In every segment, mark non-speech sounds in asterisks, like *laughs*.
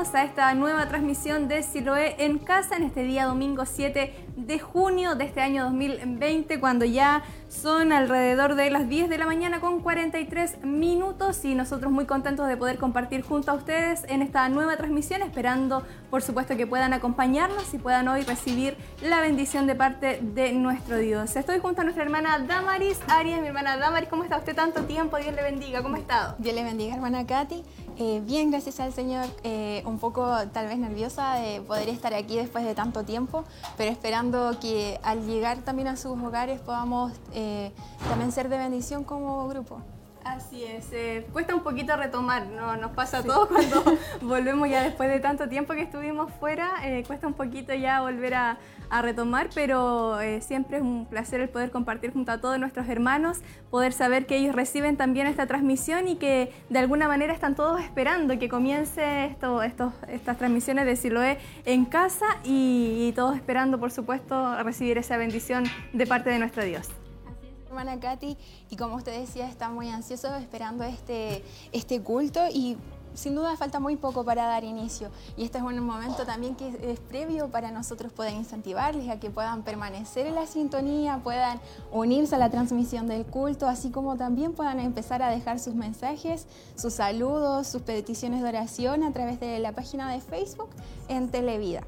a esta nueva transmisión de Siloé en casa en este día domingo 7 de junio de este año 2020, cuando ya son alrededor de las 10 de la mañana con 43 minutos y nosotros muy contentos de poder compartir junto a ustedes en esta nueva transmisión, esperando por supuesto que puedan acompañarnos y puedan hoy recibir la bendición de parte de nuestro Dios. Estoy junto a nuestra hermana Damaris Arias, mi hermana Damaris, ¿cómo está usted tanto tiempo? Dios le bendiga, ¿cómo ha estado? Dios le bendiga, hermana Katy. Eh, bien, gracias al Señor. Eh, un poco tal vez nerviosa de poder estar aquí después de tanto tiempo, pero esperando que al llegar también a sus hogares podamos eh, también ser de bendición como grupo. Así es, eh, cuesta un poquito retomar, ¿no? nos pasa a todos cuando *laughs* volvemos ya después de tanto tiempo que estuvimos fuera, eh, cuesta un poquito ya volver a, retomar, pero eh, siempre es un placer el poder compartir junto a todos nuestros hermanos, poder saber que ellos reciben también esta transmisión y que de alguna manera están todos esperando que comience esto, estos, estas transmisiones de Siloé en casa y, y todos esperando, por supuesto, recibir esa bendición de parte de nuestro Dios. Hermana Katy, y como usted decía, está muy ansioso esperando este, este culto y sin duda falta muy poco para dar inicio y este es un momento también que es previo para nosotros poder incentivarles a que puedan permanecer en la sintonía, puedan unirse a la transmisión del culto, así como también puedan empezar a dejar sus mensajes, sus saludos, sus peticiones de oración a través de la página de Facebook en Televida.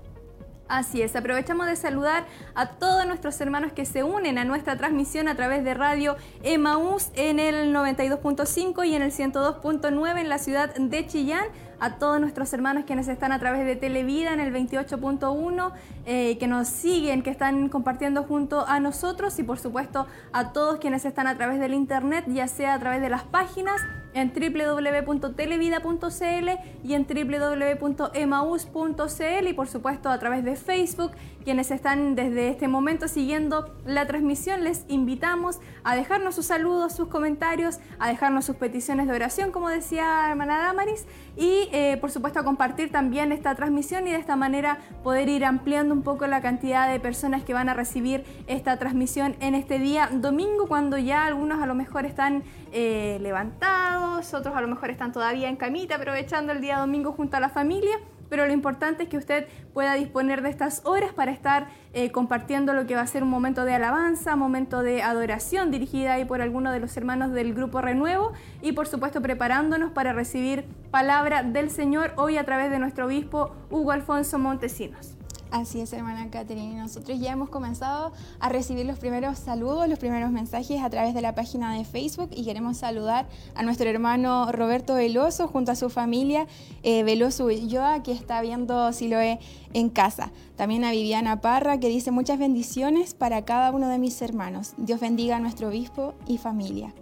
Así es, aprovechamos de saludar a todos nuestros hermanos que se unen a nuestra transmisión a través de radio Emaús en el 92.5 y en el 102.9 en la ciudad de Chillán. A todos nuestros hermanos quienes están a través de Televida en el 28.1, eh, que nos siguen, que están compartiendo junto a nosotros y por supuesto a todos quienes están a través del internet, ya sea a través de las páginas en www.televida.cl y en www.emaus.cl y por supuesto a través de Facebook. Quienes están desde este momento siguiendo la transmisión, les invitamos a dejarnos sus saludos, sus comentarios, a dejarnos sus peticiones de oración, como decía hermana Damaris, y eh, por supuesto a compartir también esta transmisión y de esta manera poder ir ampliando un poco la cantidad de personas que van a recibir esta transmisión en este día domingo cuando ya algunos a lo mejor están eh, levantados, otros a lo mejor están todavía en camita aprovechando el día domingo junto a la familia pero lo importante es que usted pueda disponer de estas horas para estar eh, compartiendo lo que va a ser un momento de alabanza, momento de adoración dirigida ahí por alguno de los hermanos del Grupo Renuevo y por supuesto preparándonos para recibir palabra del Señor hoy a través de nuestro obispo Hugo Alfonso Montesinos. Así es, hermana Catherine. Nosotros ya hemos comenzado a recibir los primeros saludos, los primeros mensajes a través de la página de Facebook y queremos saludar a nuestro hermano Roberto Veloso junto a su familia eh, Veloso Ulloa que está viendo Siloé en casa. También a Viviana Parra que dice muchas bendiciones para cada uno de mis hermanos. Dios bendiga a nuestro obispo y familia.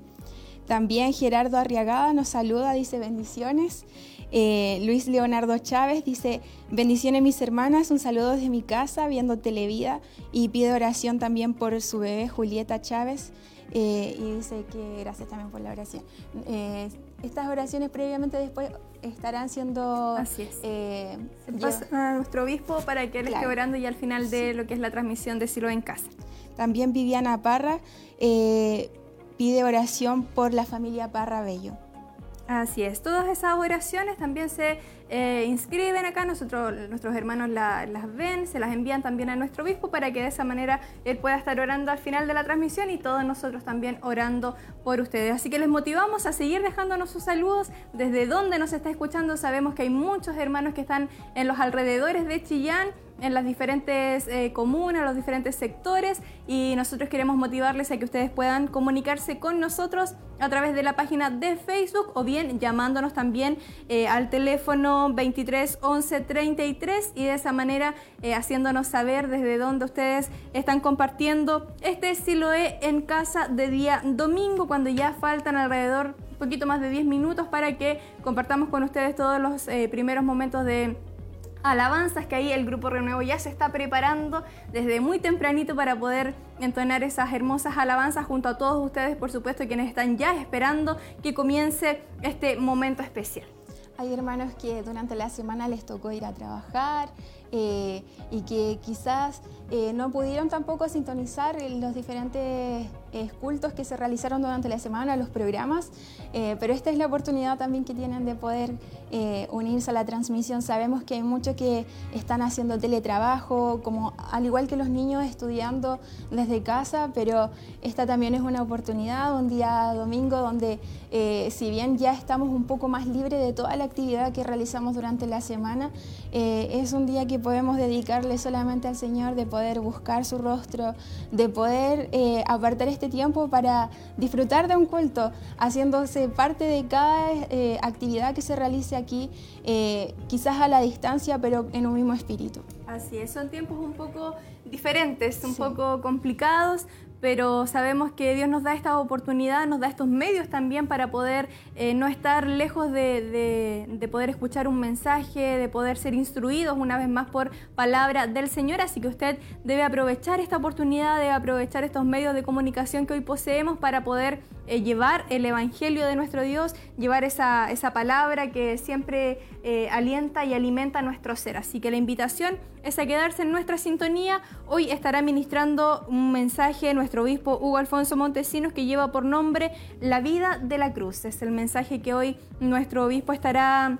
También Gerardo Arriagada nos saluda, dice bendiciones. Eh, Luis Leonardo Chávez dice, bendiciones mis hermanas, un saludo desde mi casa viendo Televida y pide oración también por su bebé Julieta Chávez eh, y dice que gracias también por la oración. Eh, estas oraciones previamente después estarán siendo... Así es. a nuestro obispo para que él esté orando y al final de lo que es la transmisión de Silo en casa. También Viviana Parra pide oración por la familia Parra Bello. Así es, todas esas oraciones también se eh, inscriben acá, nosotros, nuestros hermanos las ven, se las envían también a nuestro obispo para que de esa manera él pueda estar orando al final de la transmisión y todos nosotros también orando por ustedes. Así que les motivamos a seguir dejándonos sus saludos desde donde nos está escuchando. Sabemos que hay muchos hermanos que están en los alrededores de Chillán en las diferentes eh, comunas, los diferentes sectores y nosotros queremos motivarles a que ustedes puedan comunicarse con nosotros a través de la página de Facebook o bien llamándonos también eh, al teléfono 23 11 33 y de esa manera eh, haciéndonos saber desde dónde ustedes están compartiendo este Siloé en casa de día domingo cuando ya faltan alrededor un poquito más de 10 minutos para que compartamos con ustedes todos los primeros momentos de alabanzas que ahí el Grupo Renuevo ya se está preparando desde muy tempranito para poder entonar esas hermosas alabanzas junto a todos ustedes, por supuesto, quienes están ya esperando que comience este momento especial. Hay hermanos que durante la semana les tocó ir a trabajar, eh, y que quizás eh, no pudieron tampoco sintonizar los diferentes eh, cultos que se realizaron durante la semana, los programas, pero esta es la oportunidad también que tienen de poder unirse a la transmisión. Sabemos que hay muchos que están haciendo teletrabajo, como al igual que los niños estudiando desde casa, pero esta también es una oportunidad, un día domingo donde si bien ya estamos un poco más libres de toda la actividad que realizamos durante la semana, es un día que podemos dedicarle solamente al Señor, de poder buscar su rostro, de poder eh, apartar este tiempo para disfrutar de un culto, haciéndose parte de cada eh, actividad que se realice aquí, eh, quizás a la distancia, pero en un mismo espíritu. Así es, son tiempos un poco diferentes, un poco complicados, pero sabemos que Dios nos da esta oportunidad, nos da estos medios también para poder eh, no estar lejos de, de, poder escuchar un mensaje, de poder ser instruidos una vez más por palabra del Señor. Así que usted debe aprovechar esta oportunidad, debe aprovechar estos medios de comunicación que hoy poseemos para poder eh, llevar el Evangelio de nuestro Dios, llevar esa, esa palabra que siempre eh, alienta y alimenta nuestro ser. Así que la invitación es a quedarse en nuestra sintonía. Hoy estará ministrando un mensaje nuestro obispo Hugo Alfonso Montesinos que lleva por nombre La vida de la cruz. Es el mensaje que hoy nuestro obispo estará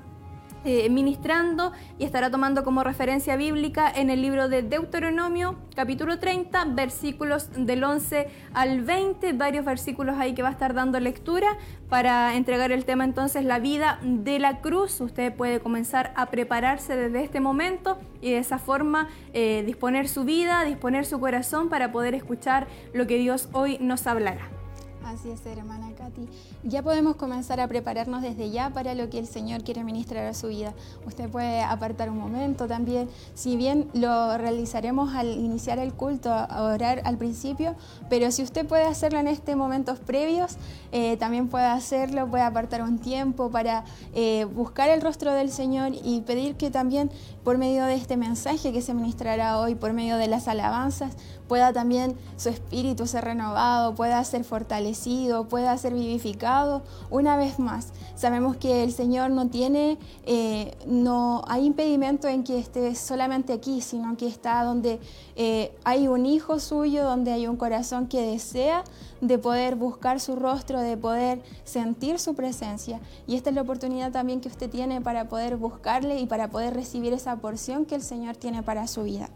eh, ministrando y estará tomando como referencia bíblica en el libro de Deuteronomio, capítulo 30, versículos del 11 al 20, varios versículos ahí que va a estar dando lectura para entregar el tema entonces la vida de la cruz. Usted puede comenzar a prepararse desde este momento y de esa forma eh, disponer su vida, disponer su corazón para poder escuchar lo que Dios hoy nos hablará. Así es, hermana Katy. Ya podemos comenzar a prepararnos desde ya para lo que el Señor quiere ministrar a su vida. Usted puede apartar un momento también, si bien lo realizaremos al iniciar el culto, a orar al principio, pero si usted puede hacerlo en estos momentos previos, eh, también puede hacerlo, puede apartar un tiempo para eh, buscar el rostro del Señor y pedir que también por medio de este mensaje que se ministrará hoy, por medio de las alabanzas, pueda también su espíritu ser renovado, pueda ser fortalecido, pueda ser vivificado una vez más. Sabemos que el Señor no tiene, eh, no hay impedimento en que esté solamente aquí, sino que está donde eh, hay un hijo suyo, donde hay un corazón que desea de poder buscar su rostro, de poder sentir su presencia. Y esta es la oportunidad también que usted tiene para poder buscarle y para poder recibir esa porción que el Señor tiene para su vida.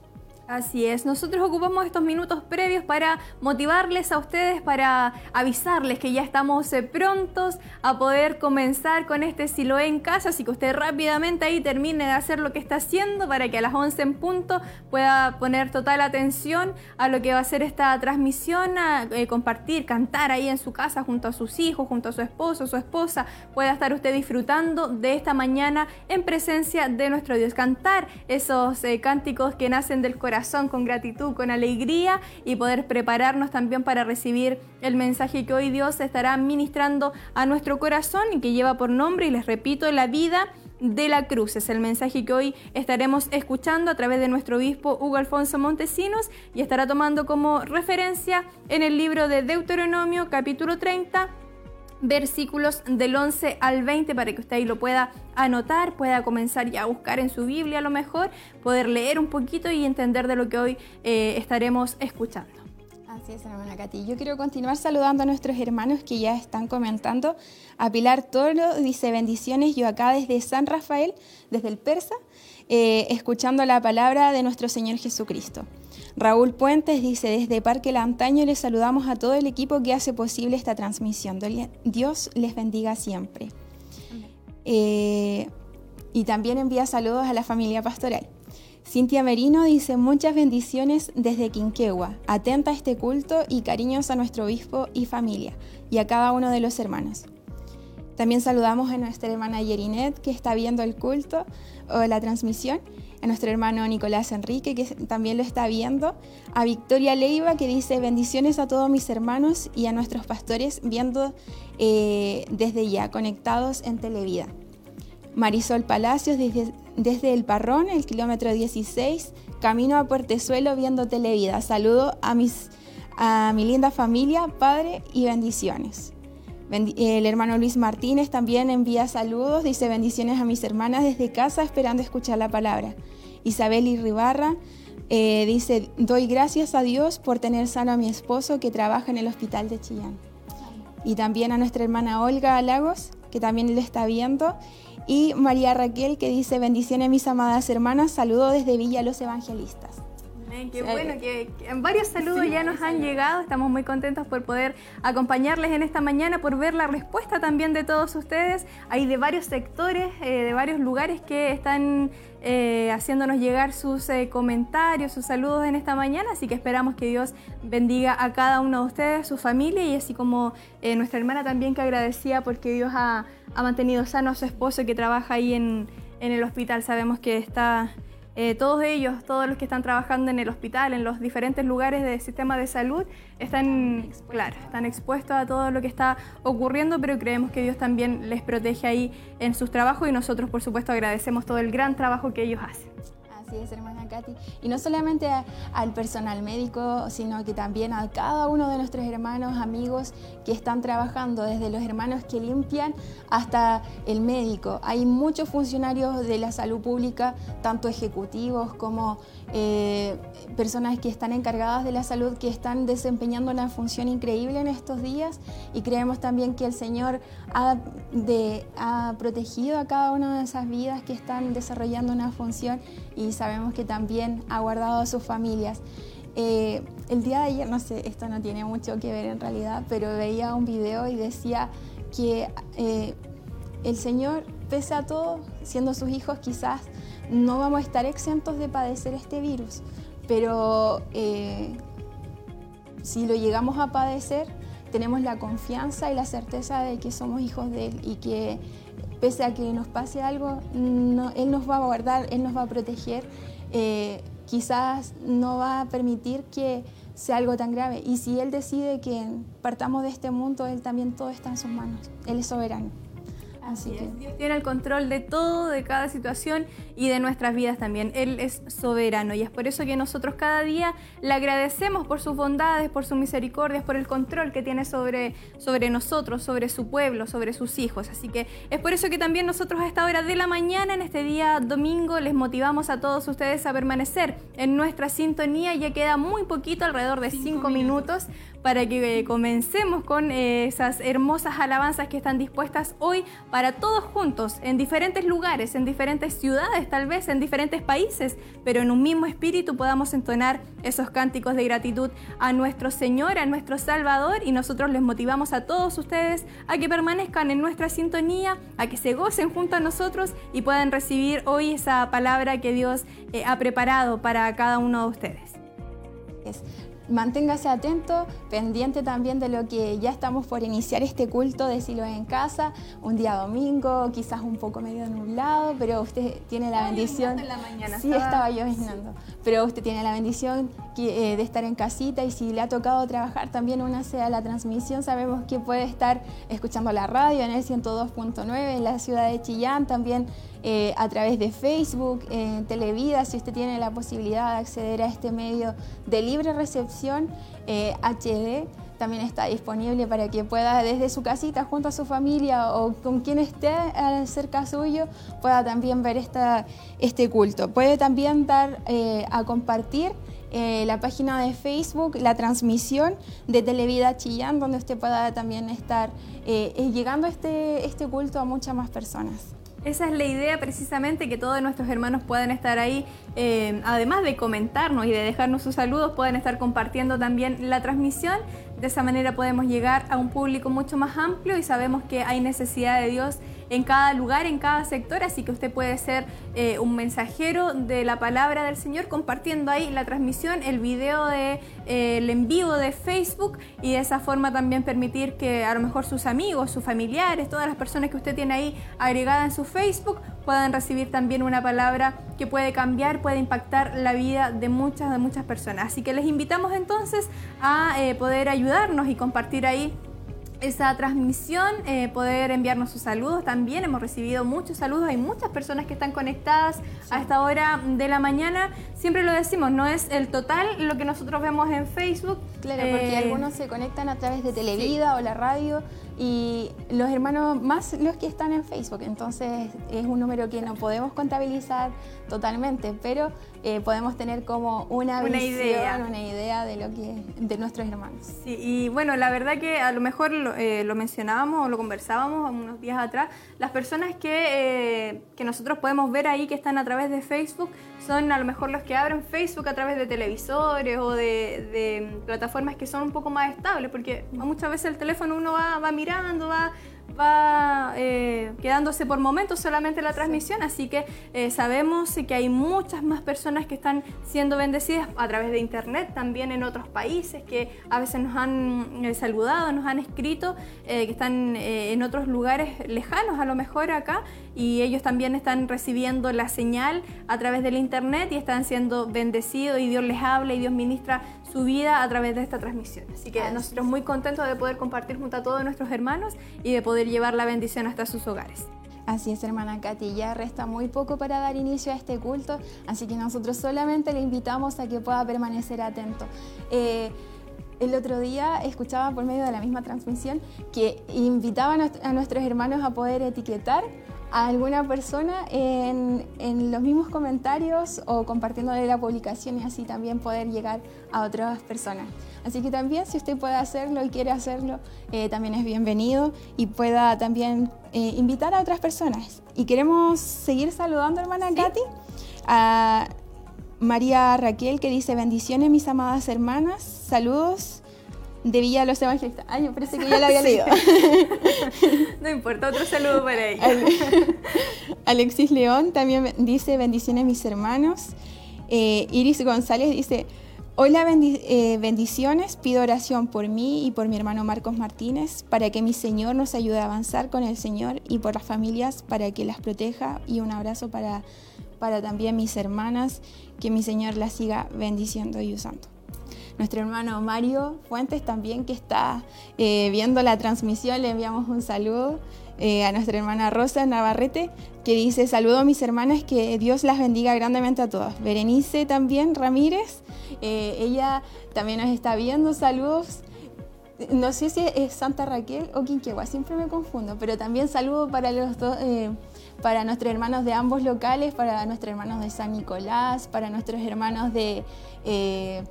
Así es, nosotros ocupamos estos minutos previos para motivarles a ustedes, para avisarles que ya estamos eh, prontos a poder comenzar con este Siloé en casa, así que usted rápidamente ahí termine de hacer lo que está haciendo para que a las 11 en punto pueda poner total atención a lo que va a ser esta transmisión, eh, compartir, cantar ahí en su casa junto a sus hijos, junto a su esposo, su esposa, pueda estar usted disfrutando de esta mañana en presencia de nuestro Dios, cantar esos eh, cánticos que nacen del corazón con gratitud, con alegría y poder prepararnos también para recibir el mensaje que hoy Dios estará ministrando a nuestro corazón y que lleva por nombre, y les repito, la vida de la cruz. Es el mensaje que hoy estaremos escuchando a través de nuestro obispo Hugo Alfonso Montesinos y estará tomando como referencia en el libro de Deuteronomio capítulo 30 versículos del 11 al 20 para que usted ahí lo pueda anotar, pueda comenzar ya a buscar en su Biblia a lo mejor, poder leer un poquito y entender de lo que hoy eh, estaremos escuchando. Así es, hermana Katy. Yo quiero continuar saludando a nuestros hermanos que ya están comentando. A Pilar Toro dice bendiciones, yo acá desde San Rafael, desde el Persa, eh, escuchando la palabra de nuestro Señor Jesucristo. Raúl Puentes dice, desde Parque Lantaño les saludamos a todo el equipo que hace posible esta transmisión. Dios les bendiga siempre. Eh, y también envía saludos a la familia pastoral. Cintia Merino dice muchas bendiciones desde Quinquegua, atenta a este culto y cariños a nuestro obispo y familia y a cada uno de los hermanos. También saludamos a nuestra hermana Yerinet que está viendo el culto o la transmisión a nuestro hermano Nicolás Enrique, que también lo está viendo, a Victoria Leiva, que dice bendiciones a todos mis hermanos y a nuestros pastores viendo eh, desde ya, conectados en Televida. Marisol Palacios desde, El Parrón, el kilómetro 16, camino a Puertezuelo viendo Televida. Saludo a, mis, a mi linda familia, padre y bendiciones. El hermano Luis Martínez también envía saludos, dice bendiciones a mis hermanas desde casa esperando escuchar la palabra. Isabel Irribarra. Eh, dice, doy gracias a Dios por tener sano a mi esposo que trabaja en el hospital de Chillán. Y también a nuestra hermana Olga Lagos, que también le está viendo. Y María Raquel, que dice, bendiciones mis amadas hermanas, saludo desde Villa Los Evangelistas. Qué bueno, que, varios saludos ya nos han llegado. Estamos muy contentos por poder acompañarles en esta mañana, por ver la respuesta también de todos ustedes. Hay de varios sectores, eh, de varios lugares que están eh, haciéndonos llegar sus eh, comentarios, sus saludos en esta mañana, así que esperamos que Dios bendiga a cada uno de ustedes, su familia y así como eh, nuestra hermana también que agradecía porque Dios ha, mantenido sano a su esposo que trabaja ahí en, en el hospital. Sabemos que está eh, todos ellos, todos los que están trabajando en el hospital, en los diferentes lugares del sistema de salud, están, claro, están expuestos a todo lo que está ocurriendo, pero creemos que Dios también les protege ahí en sus trabajos y nosotros, por supuesto, agradecemos todo el gran trabajo que ellos hacen. Así es, hermana Katy. Y no solamente al personal médico, sino que también a cada uno de nuestros hermanos, amigos que están trabajando, desde los hermanos que limpian hasta el médico. Hay muchos funcionarios de la salud pública, tanto ejecutivos como eh, personas que están encargadas de la salud, que están desempeñando una función increíble en estos días. Y creemos también que el Señor ha, ha protegido a cada una de esas vidas que están desarrollando una función y sabemos que también ha guardado a sus familias. Eh, el día de ayer, no sé, esto no tiene mucho que ver en realidad, pero veía un video y decía que eh, el Señor, pese a todo, siendo sus hijos, quizás no vamos a estar exentos de padecer este virus, pero eh, si lo llegamos a padecer, tenemos la confianza y la certeza de que somos hijos de Él y que pese a que nos pase algo, Él nos va a guardar, Él nos va a proteger. Eh, quizás no va a permitir que sea algo tan grave. Y si Él decide que partamos de este mundo, Él también todo está en sus manos. Él es soberano. Así que... Dios tiene el control de todo, de cada situación y de nuestras vidas también. Él es soberano y es por eso que nosotros cada día le agradecemos por sus bondades, por sus misericordias, por el control que tiene sobre, sobre nosotros, sobre su pueblo, sobre sus hijos. Así que es por eso que también nosotros a esta hora de la mañana, en este día domingo, les motivamos a todos ustedes a permanecer en nuestra sintonía. Ya queda muy poquito, alrededor de cinco, minutos para que eh, comencemos con eh, esas hermosas alabanzas que están dispuestas hoy para todos juntos, en diferentes lugares, en diferentes ciudades, tal vez en diferentes países, pero en un mismo espíritu podamos entonar esos cánticos de gratitud a nuestro Señor, a nuestro Salvador, y nosotros les motivamos a todos ustedes a que permanezcan en nuestra sintonía, a que se gocen junto a nosotros y puedan recibir hoy esa palabra que Dios eh, ha preparado para cada uno de ustedes manténgase atento, pendiente también de lo que ya estamos por iniciar este culto de Silos en casa, un día domingo, quizás un poco medio nublado, pero usted tiene la bendición. En la mañana, sí, estaba, lloviznando, pero usted tiene la bendición eh, de estar en casita y si le ha tocado trabajar también una sea la transmisión, sabemos que puede estar escuchando la radio en el 102.9 en la ciudad de Chillán, también eh, a través de Facebook, Televida, si usted tiene la posibilidad de acceder a este medio de libre recepción HD, eh, también está disponible para que pueda desde su casita junto a su familia o con quien esté cerca suyo pueda también ver esta, este culto. Puede también dar eh, a compartir la página de Facebook, la transmisión de Televida Chillán, donde usted pueda también estar llegando este, este culto a muchas más personas. Esa es la idea precisamente, que todos nuestros hermanos puedan estar ahí, eh, además de comentarnos y de dejarnos sus saludos, pueden estar compartiendo también la transmisión. De esa manera podemos llegar a un público mucho más amplio y sabemos que hay necesidad de Dios en cada lugar, en cada sector, así que usted puede ser eh, un mensajero de la palabra del Señor compartiendo ahí la transmisión, el video de eh, en vivo de Facebook y de esa forma también permitir que a lo mejor sus amigos, sus familiares, todas las personas que usted tiene ahí agregada en su Facebook puedan recibir también una palabra que puede cambiar, puede impactar la vida de muchas, de muchas personas. Así que les invitamos entonces a eh, poder ayudarnos y compartir ahí esa transmisión, eh, poder enviarnos sus saludos también. Hemos recibido muchos saludos, hay muchas personas que están conectadas a esta hora de la mañana. Siempre lo decimos, no es el total lo que nosotros vemos en Facebook, Claro, porque Eh, algunos se conectan a través de Televida o la radio y los hermanos más los que están en Facebook. Entonces es un número que no podemos contabilizar totalmente, pero eh, podemos tener como una, Una visión, idea. una idea de lo que de nuestros hermanos. Sí, y bueno, la verdad que a lo mejor lo, eh, lo mencionábamos o lo conversábamos unos días atrás, las personas que, eh, que nosotros podemos ver ahí que están a través de Facebook son a lo mejor los que abren Facebook a través de televisores o de, de plataformas que son un poco más estables, porque muchas veces el teléfono uno va, va mirando, va va eh, quedándose por momentos solamente la transmisión, así que eh, sabemos que hay muchas más personas que están siendo bendecidas a través de internet, también en otros países que a veces nos han eh, saludado, nos han escrito, que están en otros lugares lejanos a lo mejor acá y ellos también están recibiendo la señal a través del internet y están siendo bendecidos y Dios les habla y Dios ministra su vida a través de esta transmisión. Así que Así nosotros muy contentos de poder compartir junto a todos nuestros hermanos y de poder llevar la bendición hasta sus hogares. Así es, hermana Katy, ya resta muy poco para dar inicio a este culto, así que nosotros solamente le invitamos a que pueda permanecer atento. Eh, el otro día escuchaba por medio de la misma transmisión que invitaban a, nuestros hermanos a poder etiquetar a alguna persona en, en los mismos comentarios o compartiéndole la publicación y así también poder llegar a otras personas. Así que también si usted puede hacerlo y quiere hacerlo, eh, también es bienvenido y pueda también eh, invitar a otras personas. Y queremos seguir saludando, hermana Katy, a María Raquel que dice bendiciones mis amadas hermanas, saludos de Villa Los Evangelistas. Ay, yo parece que ya la había leído. *laughs* No importa, otro saludo para ella. Ale- *laughs* Alexis León también dice bendiciones mis hermanos. Eh, Iris González dice, hola bendi- eh, bendiciones, pido oración por mí y por mi hermano Marcos Martínez para que mi Señor nos ayude a avanzar con el Señor y por las familias para que las proteja y un abrazo para, para también mis hermanas, que mi Señor las siga bendiciendo y usando. Nuestro hermano Mario Fuentes también que está eh, viendo la transmisión, le enviamos un saludo eh, a nuestra hermana Rosa Navarrete que dice saludo a mis hermanas, que Dios las bendiga grandemente a todas. Berenice también Ramírez, eh, ella también nos está viendo, saludos. No sé si es Santa Raquel o Quinquegua, siempre me confundo, pero también saludo para los dos, eh, para nuestros hermanos de ambos locales, para nuestros hermanos de San Nicolás, para nuestros hermanos de, eh,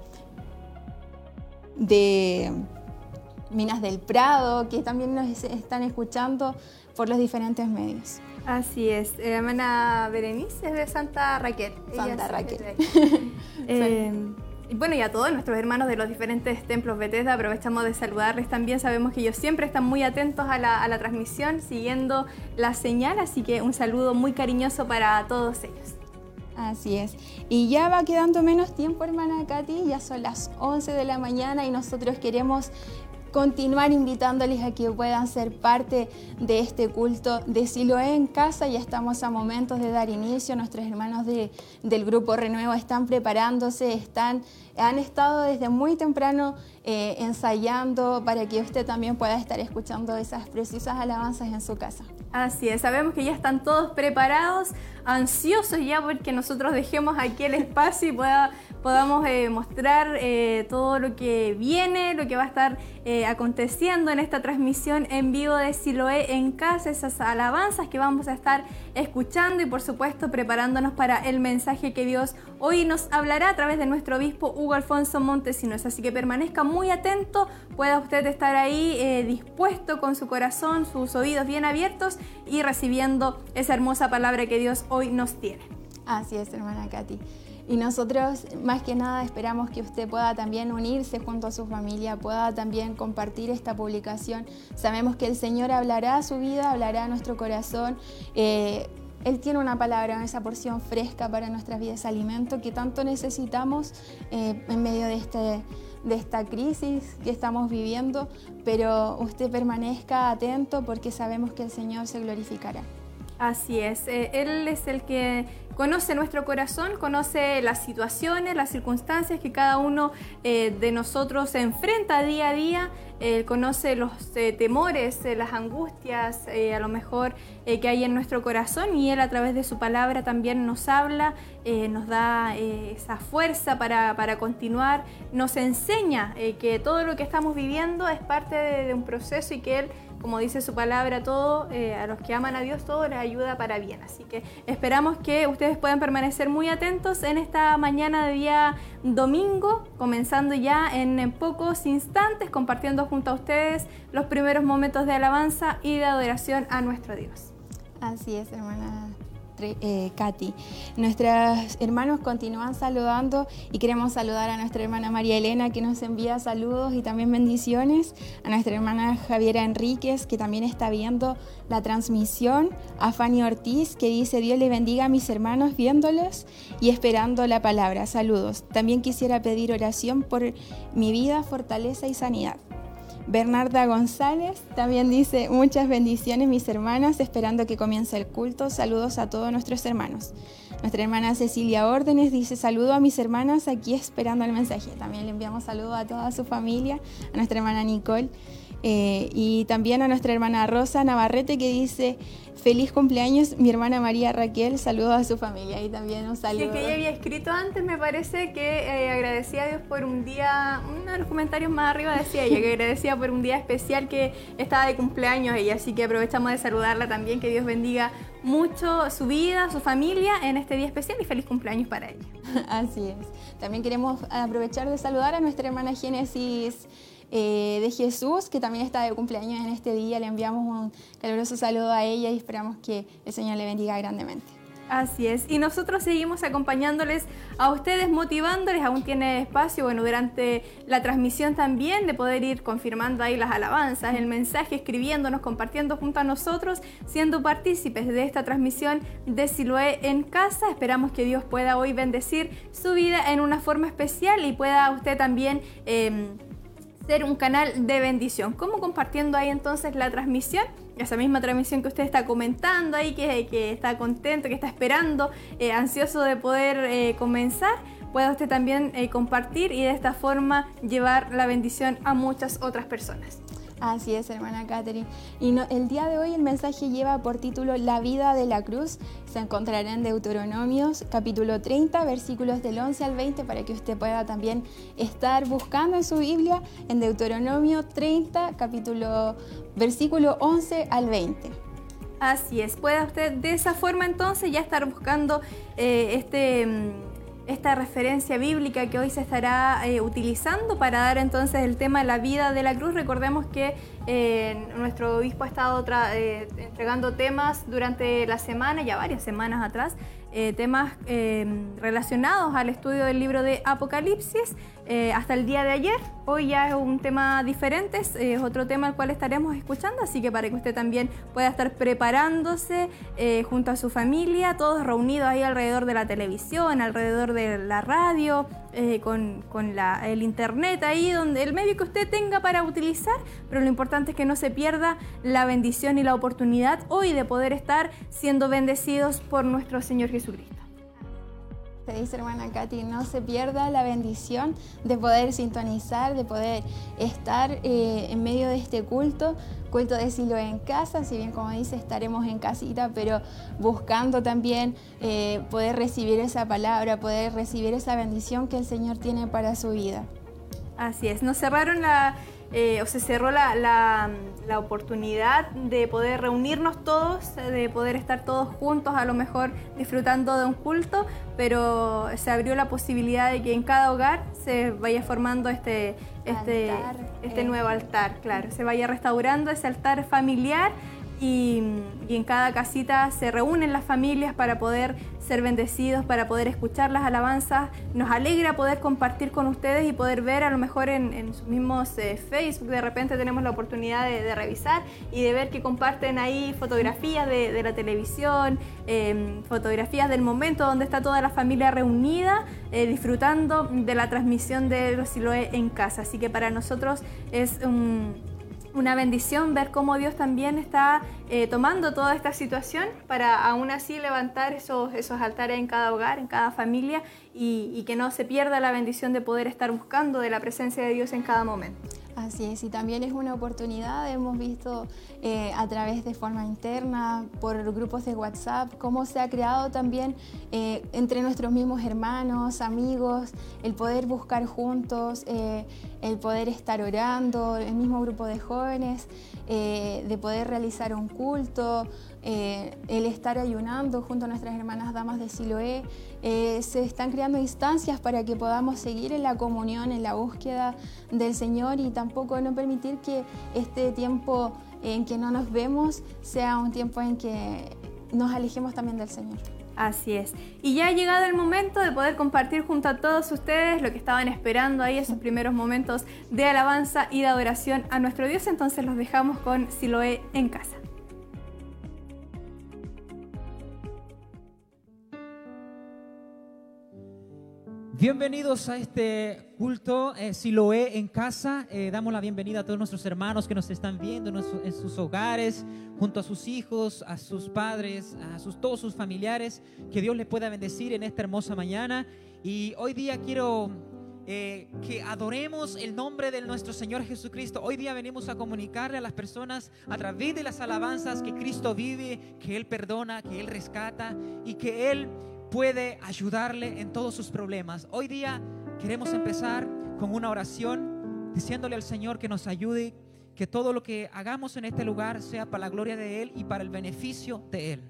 de Minas del Prado, que también nos están escuchando por los diferentes medios. Así es, la hermana Berenice es de Santa Raquel. Santa Raquel. *laughs* bueno, y a todos nuestros hermanos de los diferentes templos Bethesda, aprovechamos de saludarles también. Sabemos que ellos siempre están muy atentos a la, transmisión, siguiendo la señal, así que un saludo muy cariñoso para todos ellos. Así es. Y ya va quedando menos tiempo, hermana Katy, ya son las 11 de la mañana y nosotros queremos continuar invitándoles a que puedan ser parte de este culto de Siloé en casa. Ya estamos a momentos de dar inicio. Nuestros hermanos de- del grupo Renuevo están preparándose, están, han estado desde muy temprano eh, ensayando para que usted también pueda estar escuchando esas preciosas alabanzas en su casa. Así es, sabemos que ya están todos preparados, ansiosos ya porque nosotros dejemos aquí el espacio y pueda- podamos eh, mostrar eh, todo lo que viene, lo que va a estar aconteciendo en esta transmisión en vivo de Siloé en casa, esas alabanzas que vamos a estar escuchando y por supuesto preparándonos para el mensaje que Dios hoy nos hablará a través de nuestro obispo Hugo Alfonso Montesinos. Así que permanezca muy atento, pueda usted estar ahí eh, dispuesto con su corazón, sus oídos bien abiertos y recibiendo esa hermosa palabra que Dios hoy nos tiene. Así es, hermana Katy. Y nosotros, más que nada, esperamos que usted pueda también unirse junto a su familia, pueda también compartir esta publicación. Sabemos que el Señor hablará a su vida, hablará a nuestro corazón. Eh, él tiene una palabra, esa porción fresca para nuestras vidas, alimento que tanto necesitamos eh, en medio de, este, de esta crisis que estamos viviendo, pero usted permanezca atento porque sabemos que el Señor se glorificará. Así es, eh, Él es el que conoce nuestro corazón, conoce las situaciones, las circunstancias que cada uno eh, de nosotros enfrenta día a día, Él conoce los eh, temores, las angustias, a lo mejor que hay en nuestro corazón y Él a través de su palabra también nos habla, nos da esa fuerza para, para, continuar, nos enseña que todo lo que estamos viviendo es parte de, de un proceso y que Él como dice su palabra, todo, eh, a los que aman a Dios, todo les ayuda para bien. Así que esperamos que ustedes puedan permanecer muy atentos en esta mañana de día domingo, comenzando ya en, pocos instantes, compartiendo junto a ustedes los primeros momentos de alabanza y de adoración a nuestro Dios. Así es, hermana eh, Katy. Nuestros hermanos continúan saludando y queremos saludar a nuestra hermana María Elena que nos envía saludos y también bendiciones, a nuestra hermana Javiera Enríquez que también está viendo la transmisión, a Fanny Ortiz que dice Dios le bendiga a mis hermanos viéndolos y esperando la palabra. Saludos. También quisiera pedir oración por mi vida, fortaleza y sanidad. Bernarda González también dice muchas bendiciones mis hermanas, esperando que comience el culto. Saludos a todos nuestros hermanos. Nuestra hermana Cecilia Órdenes dice saludo a mis hermanas aquí esperando el mensaje. También le enviamos saludos a toda su familia, a nuestra hermana Nicole eh, y también a nuestra hermana Rosa Navarrete que dice Feliz cumpleaños, mi hermana María Raquel. Saludos a su familia y también un saludo. Sí, que ella había escrito antes, me parece que eh, agradecía a Dios por un día, uno de los comentarios más arriba decía ella, que agradecía por un día especial que estaba de cumpleaños ella. Así que aprovechamos de saludarla también, que Dios bendiga mucho su vida, su familia en este día especial y feliz cumpleaños para ella. *laughs* Así es. También queremos aprovechar de saludar a nuestra hermana Génesis. Eh, de Jesús, que también está de cumpleaños en este día. Le enviamos un caluroso saludo a ella y esperamos que el Señor le bendiga grandemente. Así es, y nosotros seguimos acompañándoles a ustedes, motivándoles, aún tiene espacio, bueno, durante la transmisión también, de poder ir confirmando ahí las alabanzas, el mensaje, escribiéndonos, compartiendo junto a nosotros, siendo partícipes de esta transmisión de Siloé en casa. Esperamos que Dios pueda hoy bendecir su vida en una forma especial y pueda usted también... Eh, ser un canal de bendición. ¿Cómo compartiendo ahí entonces la transmisión? Esa misma transmisión que usted está comentando ahí, que, está contento, que está esperando, eh, ansioso de poder eh, comenzar, pueda usted también eh, compartir y de esta forma llevar la bendición a muchas otras personas. Así es, hermana Catherine. Y el día de hoy el mensaje lleva por título La vida de la cruz. Se encontrará en Deuteronomios capítulo 30, versículos del 11 al 20, para que usted pueda también estar buscando en su Biblia en Deuteronomio 30, capítulo, versículo 11 al 20. Así es, pueda usted de esa forma entonces ya estar buscando eh, este mm, esta referencia bíblica que hoy se estará eh, utilizando para dar entonces el tema de la vida de la cruz. Recordemos que eh, nuestro obispo ha estado eh, entregando temas durante la semana, ya varias semanas atrás, temas relacionados al estudio del libro de Apocalipsis hasta el día de ayer. Hoy ya es un tema diferente, es otro tema al cual estaremos escuchando, así que para que usted también pueda estar preparándose eh, junto a su familia, todos reunidos ahí alrededor de la televisión, alrededor de la radio, eh, con, el internet ahí, donde el medio que usted tenga para utilizar, pero lo importante es que no se pierda la bendición y la oportunidad hoy de poder estar siendo bendecidos por nuestro Señor Jesucristo. Te dice hermana Katy, no se pierda la bendición de poder sintonizar, de poder estar eh, en medio de este culto, culto de Silo en casa, si bien como dice estaremos en casita, pero buscando también eh, poder recibir esa palabra, poder recibir esa bendición que el Señor tiene para su vida. Así es, nos cerraron la, eh, o se cerró la, oportunidad de poder reunirnos todos, de poder estar todos juntos, a lo mejor disfrutando de un culto, pero se abrió la posibilidad de que en cada hogar se vaya formando este, este, este eh. nuevo altar, claro, se vaya restaurando ese altar familiar y, en cada casita se reúnen las familias para poder ser bendecidos, para poder escuchar las alabanzas. Nos alegra poder compartir con ustedes y poder ver a lo mejor en, sus mismos eh, Facebook, de repente tenemos la oportunidad de, revisar y de ver que comparten ahí fotografías de, la televisión, em, fotografías del momento donde está toda la familia reunida, eh, disfrutando de la transmisión de los en casa. Así que para nosotros es un una bendición ver cómo Dios también está eh, tomando toda esta situación para aún así levantar esos, esos altares en cada hogar, en cada familia y, y que no se pierda la bendición de poder estar buscando de la presencia de Dios en cada momento. Así es, y también es una oportunidad, hemos visto eh, a través de forma interna, por grupos de WhatsApp, cómo se ha creado también eh, entre nuestros mismos hermanos, amigos, el poder buscar juntos, eh, el poder estar orando, el mismo grupo de jóvenes, de poder realizar un culto, el estar ayunando junto a nuestras hermanas damas de Siloé. se están creando instancias para que podamos seguir en la comunión, en la búsqueda del Señor y tampoco no permitir que este tiempo en que no nos vemos sea un tiempo en que nos alejemos también del Señor. Así es. Y ya ha llegado el momento de poder compartir junto a todos ustedes lo que estaban esperando ahí, esos primeros momentos de alabanza y de adoración a nuestro Dios. Entonces los dejamos con Siloé en casa. Bienvenidos a este culto eh, Siloé en casa. Eh, damos la bienvenida a todos nuestros hermanos que nos están viendo en, sus hogares, junto a sus hijos, a sus padres, a sus, todos sus familiares. Que Dios les pueda bendecir en esta hermosa mañana. Y hoy día quiero eh, que adoremos el nombre de nuestro Señor Jesucristo. Hoy día venimos a comunicarle a las personas a través de las alabanzas que Cristo vive, que Él perdona, que Él rescata y que Él puede ayudarle en todos sus problemas. Hoy día queremos empezar con una oración diciéndole al Señor que nos ayude, que todo lo que hagamos en este lugar sea para la gloria de Él y para el beneficio de Él.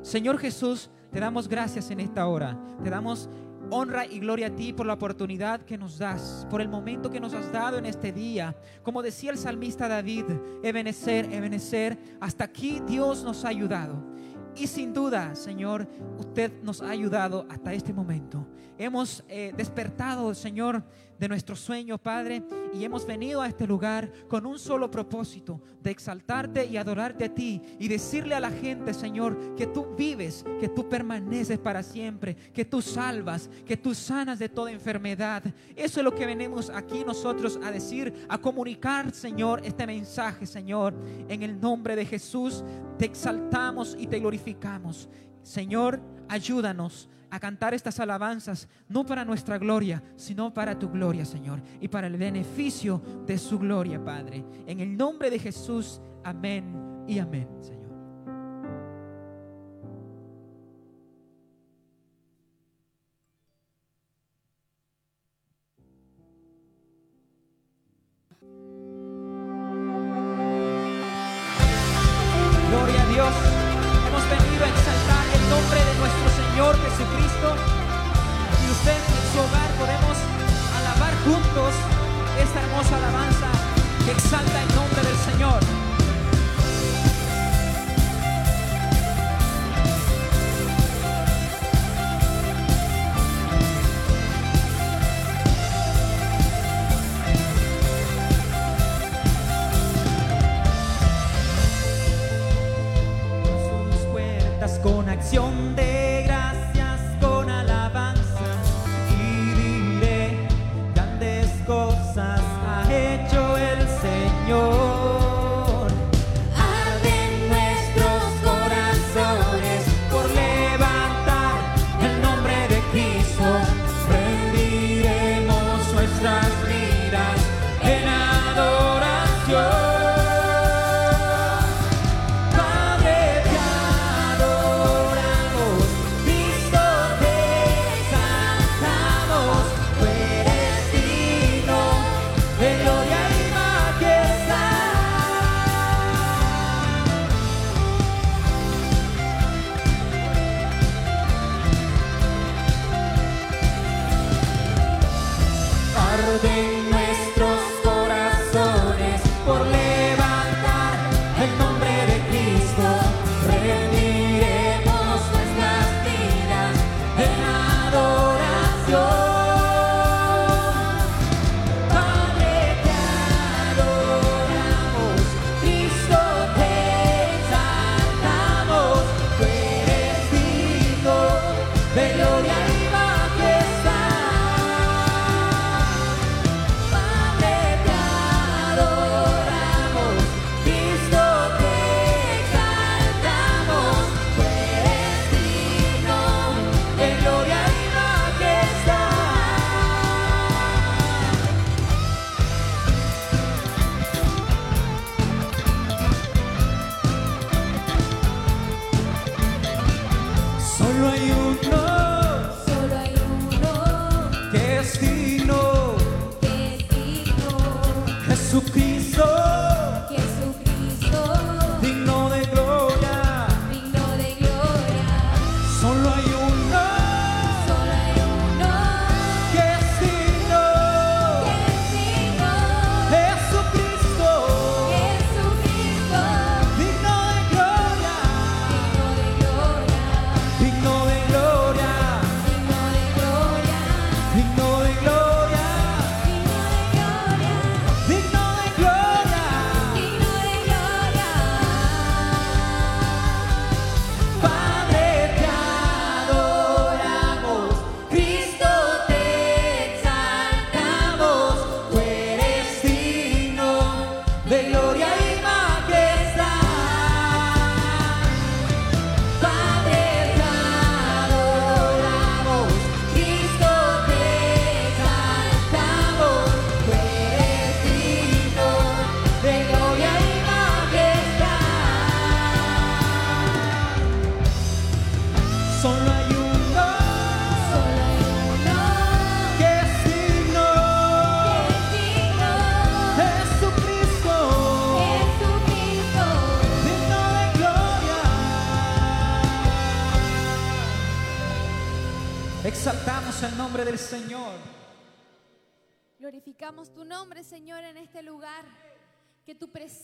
Señor Jesús, te damos gracias en esta hora. Te damos honra y gloria a ti por la oportunidad que nos das, por el momento que nos has dado en este día. Como decía el salmista David, Ebenecer, Ebenecer, hasta aquí Dios nos ha ayudado. Y sin duda, Señor, usted nos ha ayudado hasta este momento. Hemos eh, despertado, Señor, de nuestro sueño, Padre, y hemos venido a este lugar con un solo propósito, de exaltarte y adorarte a ti y decirle a la gente, Señor, que tú vives, que tú permaneces para siempre, que tú salvas, que tú sanas de toda enfermedad. Eso es lo que venimos aquí nosotros a decir, a comunicar, Señor, este mensaje, Señor. En el nombre de Jesús, te exaltamos y te glorificamos. Señor, ayúdanos a cantar estas alabanzas, no para nuestra gloria, sino para tu gloria, Señor, y para el beneficio de su gloria, Padre. En el nombre de Jesús, amén y amén, Señor.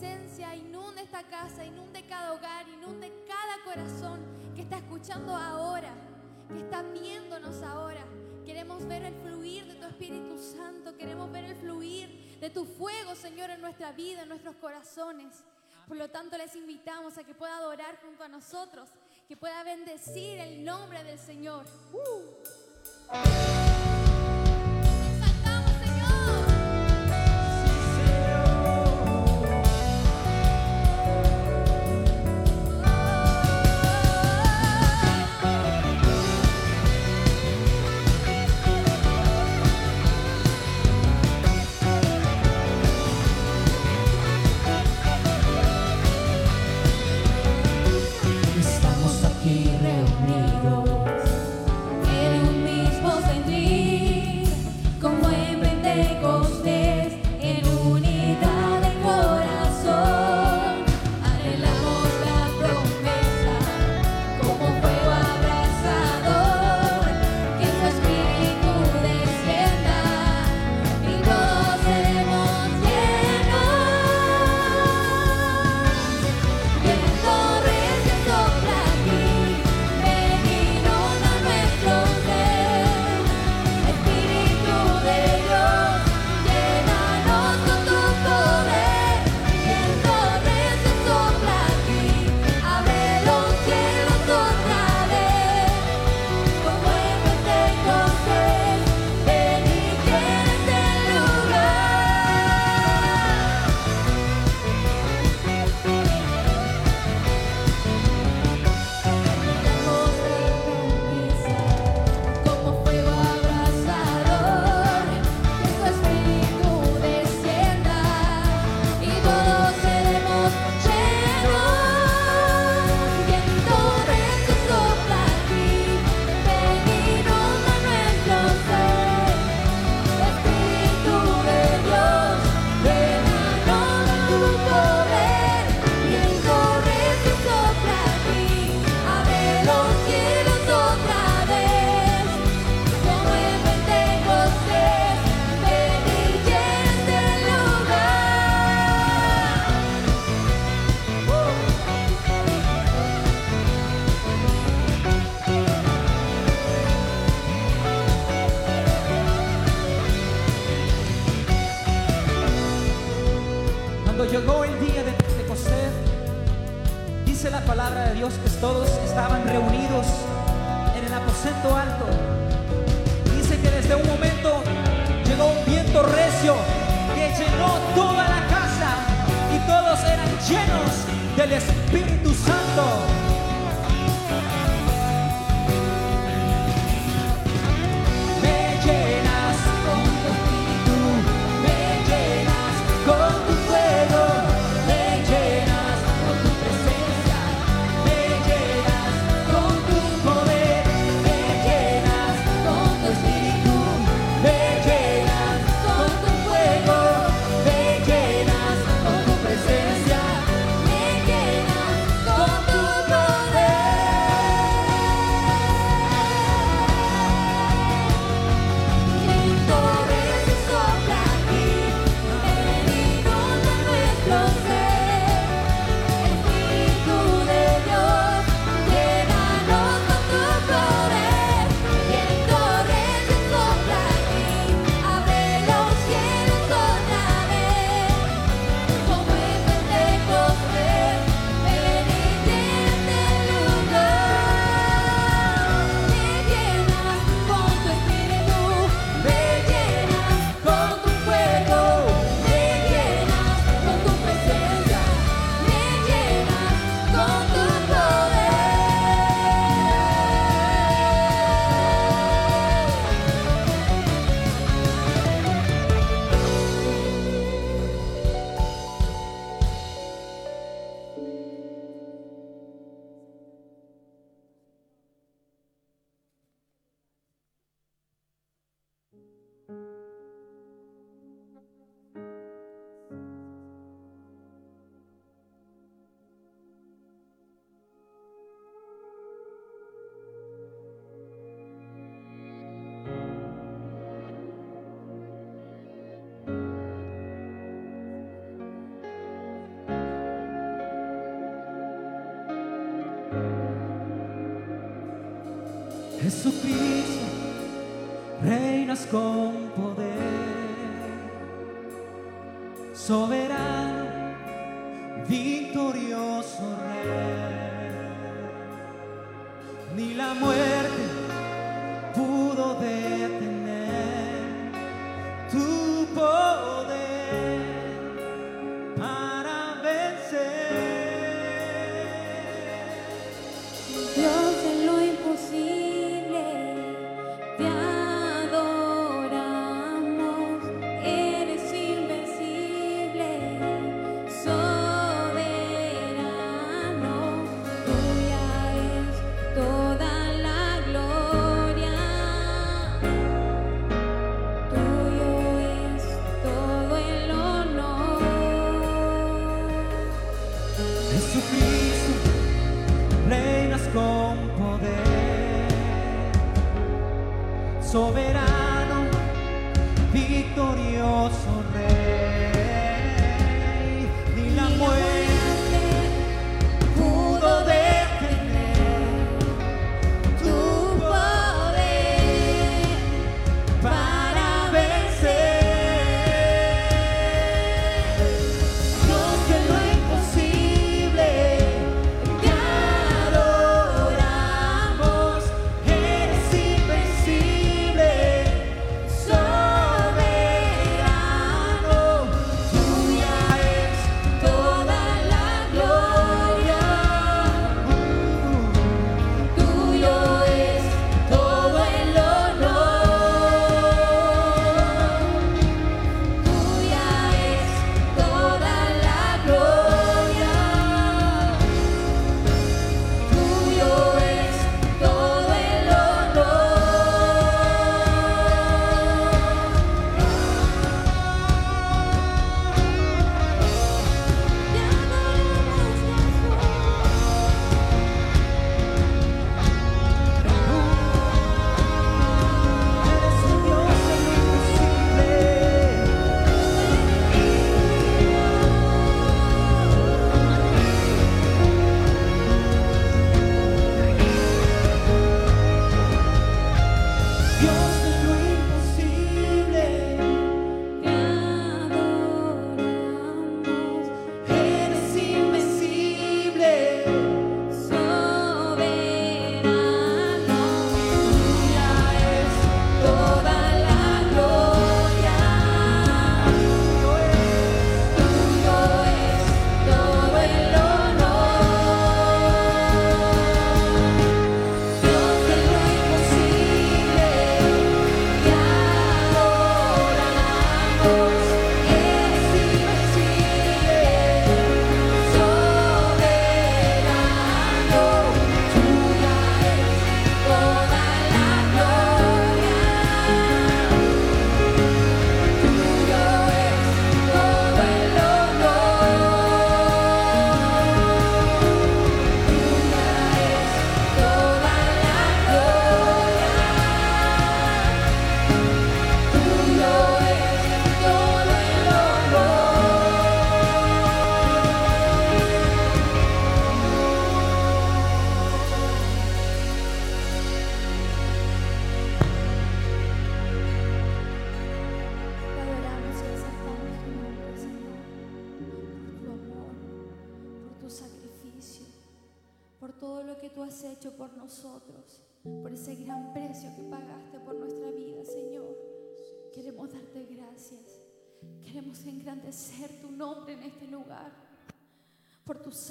presencia inunde esta casa, inunde cada hogar, inunde cada corazón que está escuchando ahora, que está viéndonos ahora. Queremos ver el fluir de tu Espíritu Santo, queremos ver el fluir de tu fuego, Señor, en nuestra vida, en nuestros corazones. Por lo tanto, les invitamos a que pueda adorar junto a nosotros, que pueda bendecir el nombre del Señor. Uh.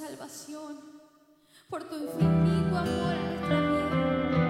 Salvación, por tu infinito amor a nuestra vida,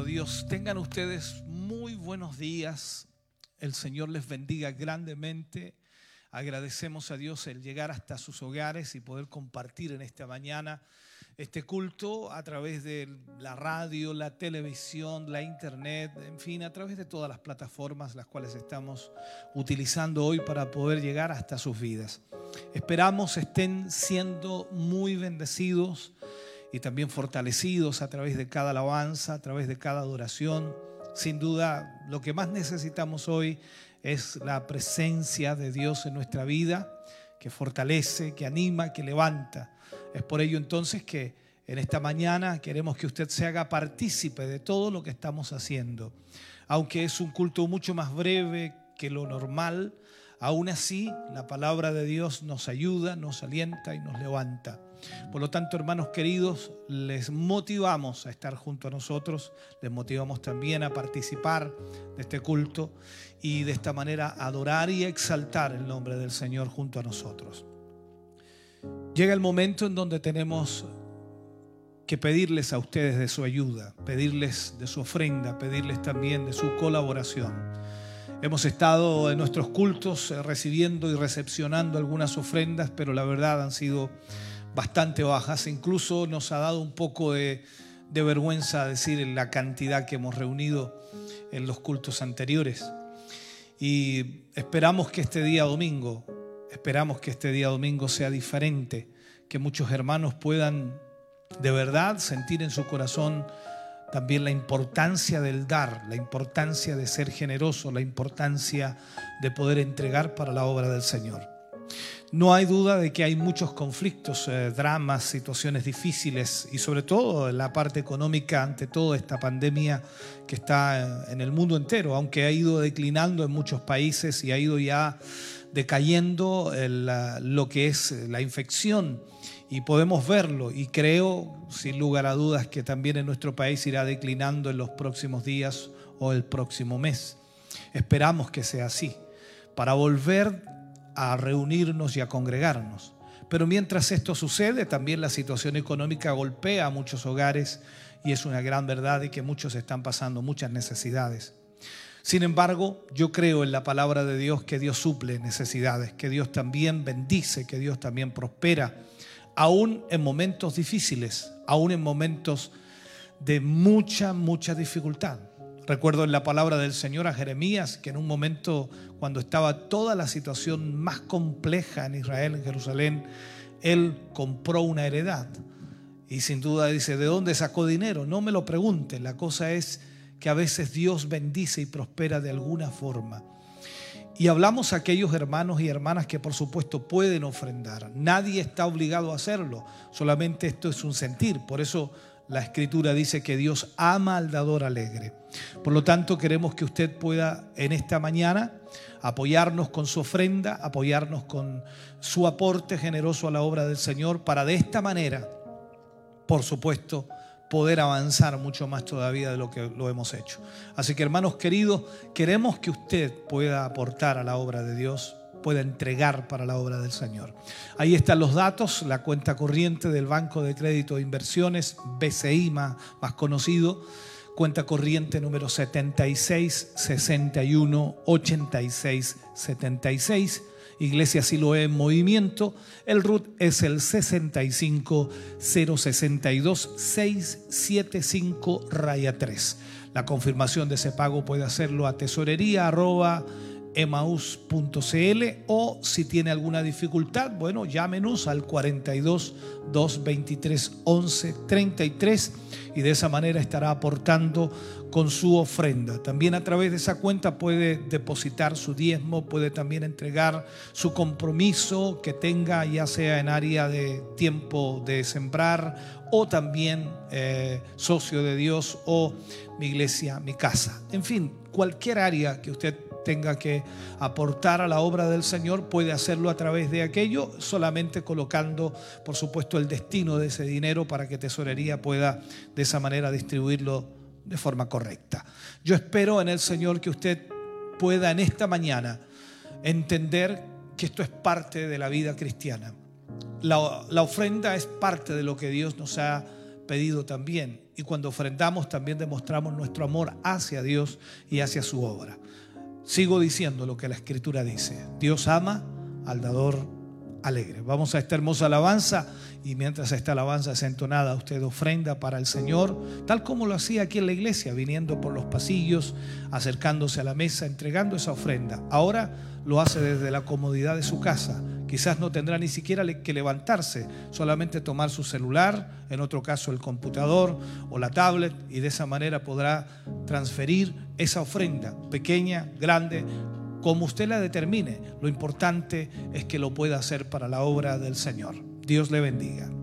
Dios. Tengan ustedes muy buenos días. El Señor les bendiga grandemente. Agradecemos a Dios el llegar hasta sus hogares y poder compartir en esta mañana este culto a través de la radio, la televisión, la internet, en fin, a través de todas las plataformas las cuales estamos utilizando hoy para poder llegar hasta sus vidas. Esperamos estén siendo muy bendecidos y también fortalecidos a través de cada alabanza, a través de cada adoración. Sin duda, lo que más necesitamos hoy es la presencia de Dios en nuestra vida, que fortalece, que anima, que levanta. Es por ello entonces que en esta mañana queremos que usted se haga partícipe de todo lo que estamos haciendo. Aunque es un culto mucho más breve que lo normal, aún así la palabra de Dios nos ayuda, nos alienta y nos levanta. Por lo tanto, hermanos queridos, les motivamos a estar junto a nosotros, les motivamos también a participar de este culto y de esta manera adorar y exaltar el nombre del Señor junto a nosotros. Llega el momento en donde tenemos que pedirles a ustedes de su ayuda, pedirles de su ofrenda, pedirles también de su colaboración. Hemos estado en nuestros cultos eh, recibiendo y recepcionando algunas ofrendas, pero la verdad han sido bastante bajas. Incluso nos ha dado un poco de, vergüenza decir la cantidad que hemos reunido en los cultos anteriores. Y esperamos que este día domingo, esperamos que este día domingo sea diferente, que muchos hermanos puedan de verdad sentir en su corazón también la importancia del dar, la importancia de ser generoso, la importancia de poder entregar para la obra del Señor. No hay duda de que hay muchos conflictos, eh, dramas, situaciones difíciles y sobre todo la parte económica ante toda esta pandemia que está en el mundo entero, aunque ha ido declinando en muchos países y ha ido ya decayendo lo que es la infección y podemos verlo y creo sin lugar a dudas que también en nuestro país irá declinando en los próximos días o el próximo mes. Esperamos que sea así para volver a reunirnos y a congregarnos. Pero mientras esto sucede, también la situación económica golpea a muchos hogares y es una gran verdad y que muchos están pasando muchas necesidades. Sin embargo, yo creo en la palabra de Dios que Dios suple necesidades, que Dios también bendice, que Dios también prospera, aún en momentos difíciles, aún en momentos de mucha, mucha dificultad. Recuerdo en la palabra del Señor a Jeremías que en un momento cuando estaba toda la situación más compleja en Israel, en Jerusalén, él compró una heredad. Y sin duda dice, ¿de dónde sacó dinero? No me lo pregunte. La cosa es que a veces Dios bendice y prospera de alguna forma. Y hablamos a aquellos hermanos y hermanas que por supuesto pueden ofrendar. Nadie está obligado a hacerlo. Solamente esto es un sentir. Por eso la escritura dice que Dios ama al dador alegre. Por lo tanto, queremos que usted pueda en esta mañana apoyarnos con su ofrenda, apoyarnos con su aporte generoso a la obra del Señor, para de esta manera, por supuesto, poder avanzar mucho más todavía de lo que lo hemos hecho. Así que hermanos queridos, queremos que usted pueda aportar a la obra de Dios pueda entregar para la obra del Señor. Ahí están los datos, la cuenta corriente del Banco de Crédito de Inversiones, BCI más, conocido, cuenta corriente número 76 61 86 76. Iglesia Siloé en movimiento. El RUT es el 65 062 675 raya 3. La confirmación de ese pago puede hacerlo a tesorería arroba emaus.cl o si tiene alguna dificultad, bueno, llámenos al 42 223 11 33 y de esa manera estará aportando con su ofrenda. También a través de esa cuenta puede depositar su diezmo, puede también entregar su compromiso que tenga, ya sea en área de tiempo de sembrar o también eh, socio de Dios o mi iglesia, mi casa. En fin, cualquier área que usted tenga que aportar a la obra del Señor, puede hacerlo a través de aquello, solamente colocando, por supuesto, el destino de ese dinero para que Tesorería pueda de esa manera distribuirlo de forma correcta. Yo espero en el Señor que usted pueda en esta mañana entender que esto es parte de la vida cristiana. La, la ofrenda es parte de lo que Dios nos ha pedido también. Y cuando ofrendamos también demostramos nuestro amor hacia Dios y hacia su obra. Sigo diciendo lo que la escritura dice. Dios ama al dador alegre. Vamos a esta hermosa alabanza y mientras esta alabanza es entonada, usted ofrenda para el Señor, tal como lo hacía aquí en la iglesia, viniendo por los pasillos, acercándose a la mesa, entregando esa ofrenda. Ahora lo hace desde la comodidad de su casa. Quizás no tendrá ni siquiera que levantarse, solamente tomar su celular, en otro caso el computador o la tablet, y de esa manera podrá transferir esa ofrenda, pequeña, grande, como usted la determine. Lo importante es que lo pueda hacer para la obra del Señor. Dios le bendiga.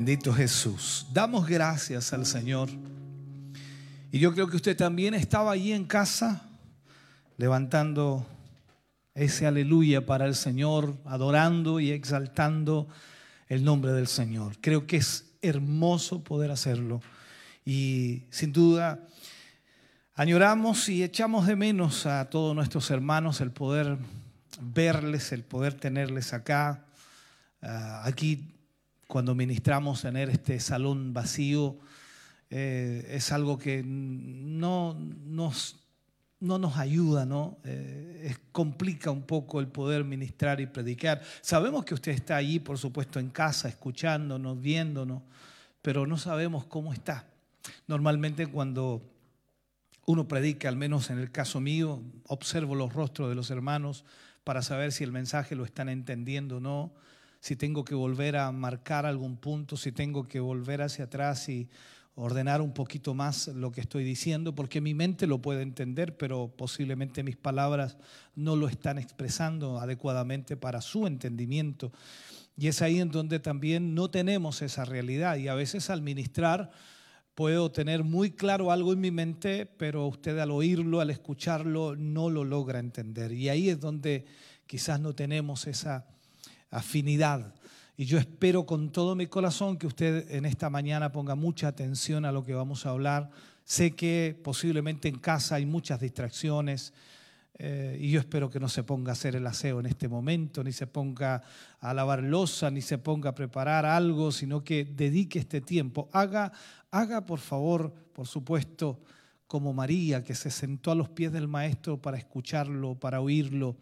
Bendito Jesús. Damos gracias al Señor. Y yo creo que usted también estaba allí en casa levantando ese aleluya para el Señor, adorando y exaltando el nombre del Señor. Creo que es hermoso poder hacerlo. Y sin duda, añoramos y echamos de menos a todos nuestros hermanos el poder verles, el poder tenerles acá. Ah, aquí, cuando ministramos, tener este salón vacío eh, es algo que no nos no nos ayuda, ¿no? Eh, complica un poco el poder ministrar y predicar. Sabemos que usted está allí, por supuesto, en casa, escuchándonos, viéndonos, pero no sabemos cómo está. Normalmente cuando uno predica, al menos en el caso mío, observo los rostros de los hermanos para saber si el mensaje lo están entendiendo o no, si tengo que volver a marcar algún punto, si tengo que volver hacia atrás y ordenar un poquito más lo que estoy diciendo, porque mi mente lo puede entender, pero posiblemente mis palabras no lo están expresando adecuadamente para su entendimiento. Y es ahí en donde también no tenemos esa realidad. Y a veces al ministrar puedo tener muy claro algo en mi mente, pero usted al oírlo, al escucharlo, no lo logra entender. Y ahí es donde quizás no tenemos esa afinidad. Y yo espero con todo mi corazón que usted en esta mañana ponga mucha atención a lo que vamos a hablar. Sé que posiblemente en casa hay muchas distracciones eh, y yo espero que no se ponga a hacer el aseo en este momento, ni se ponga a lavar losa, ni se ponga a preparar algo, sino que dedique este tiempo. Haga, haga por favor, por supuesto, como María, que se sentó a los pies del Maestro para escucharlo, para oírlo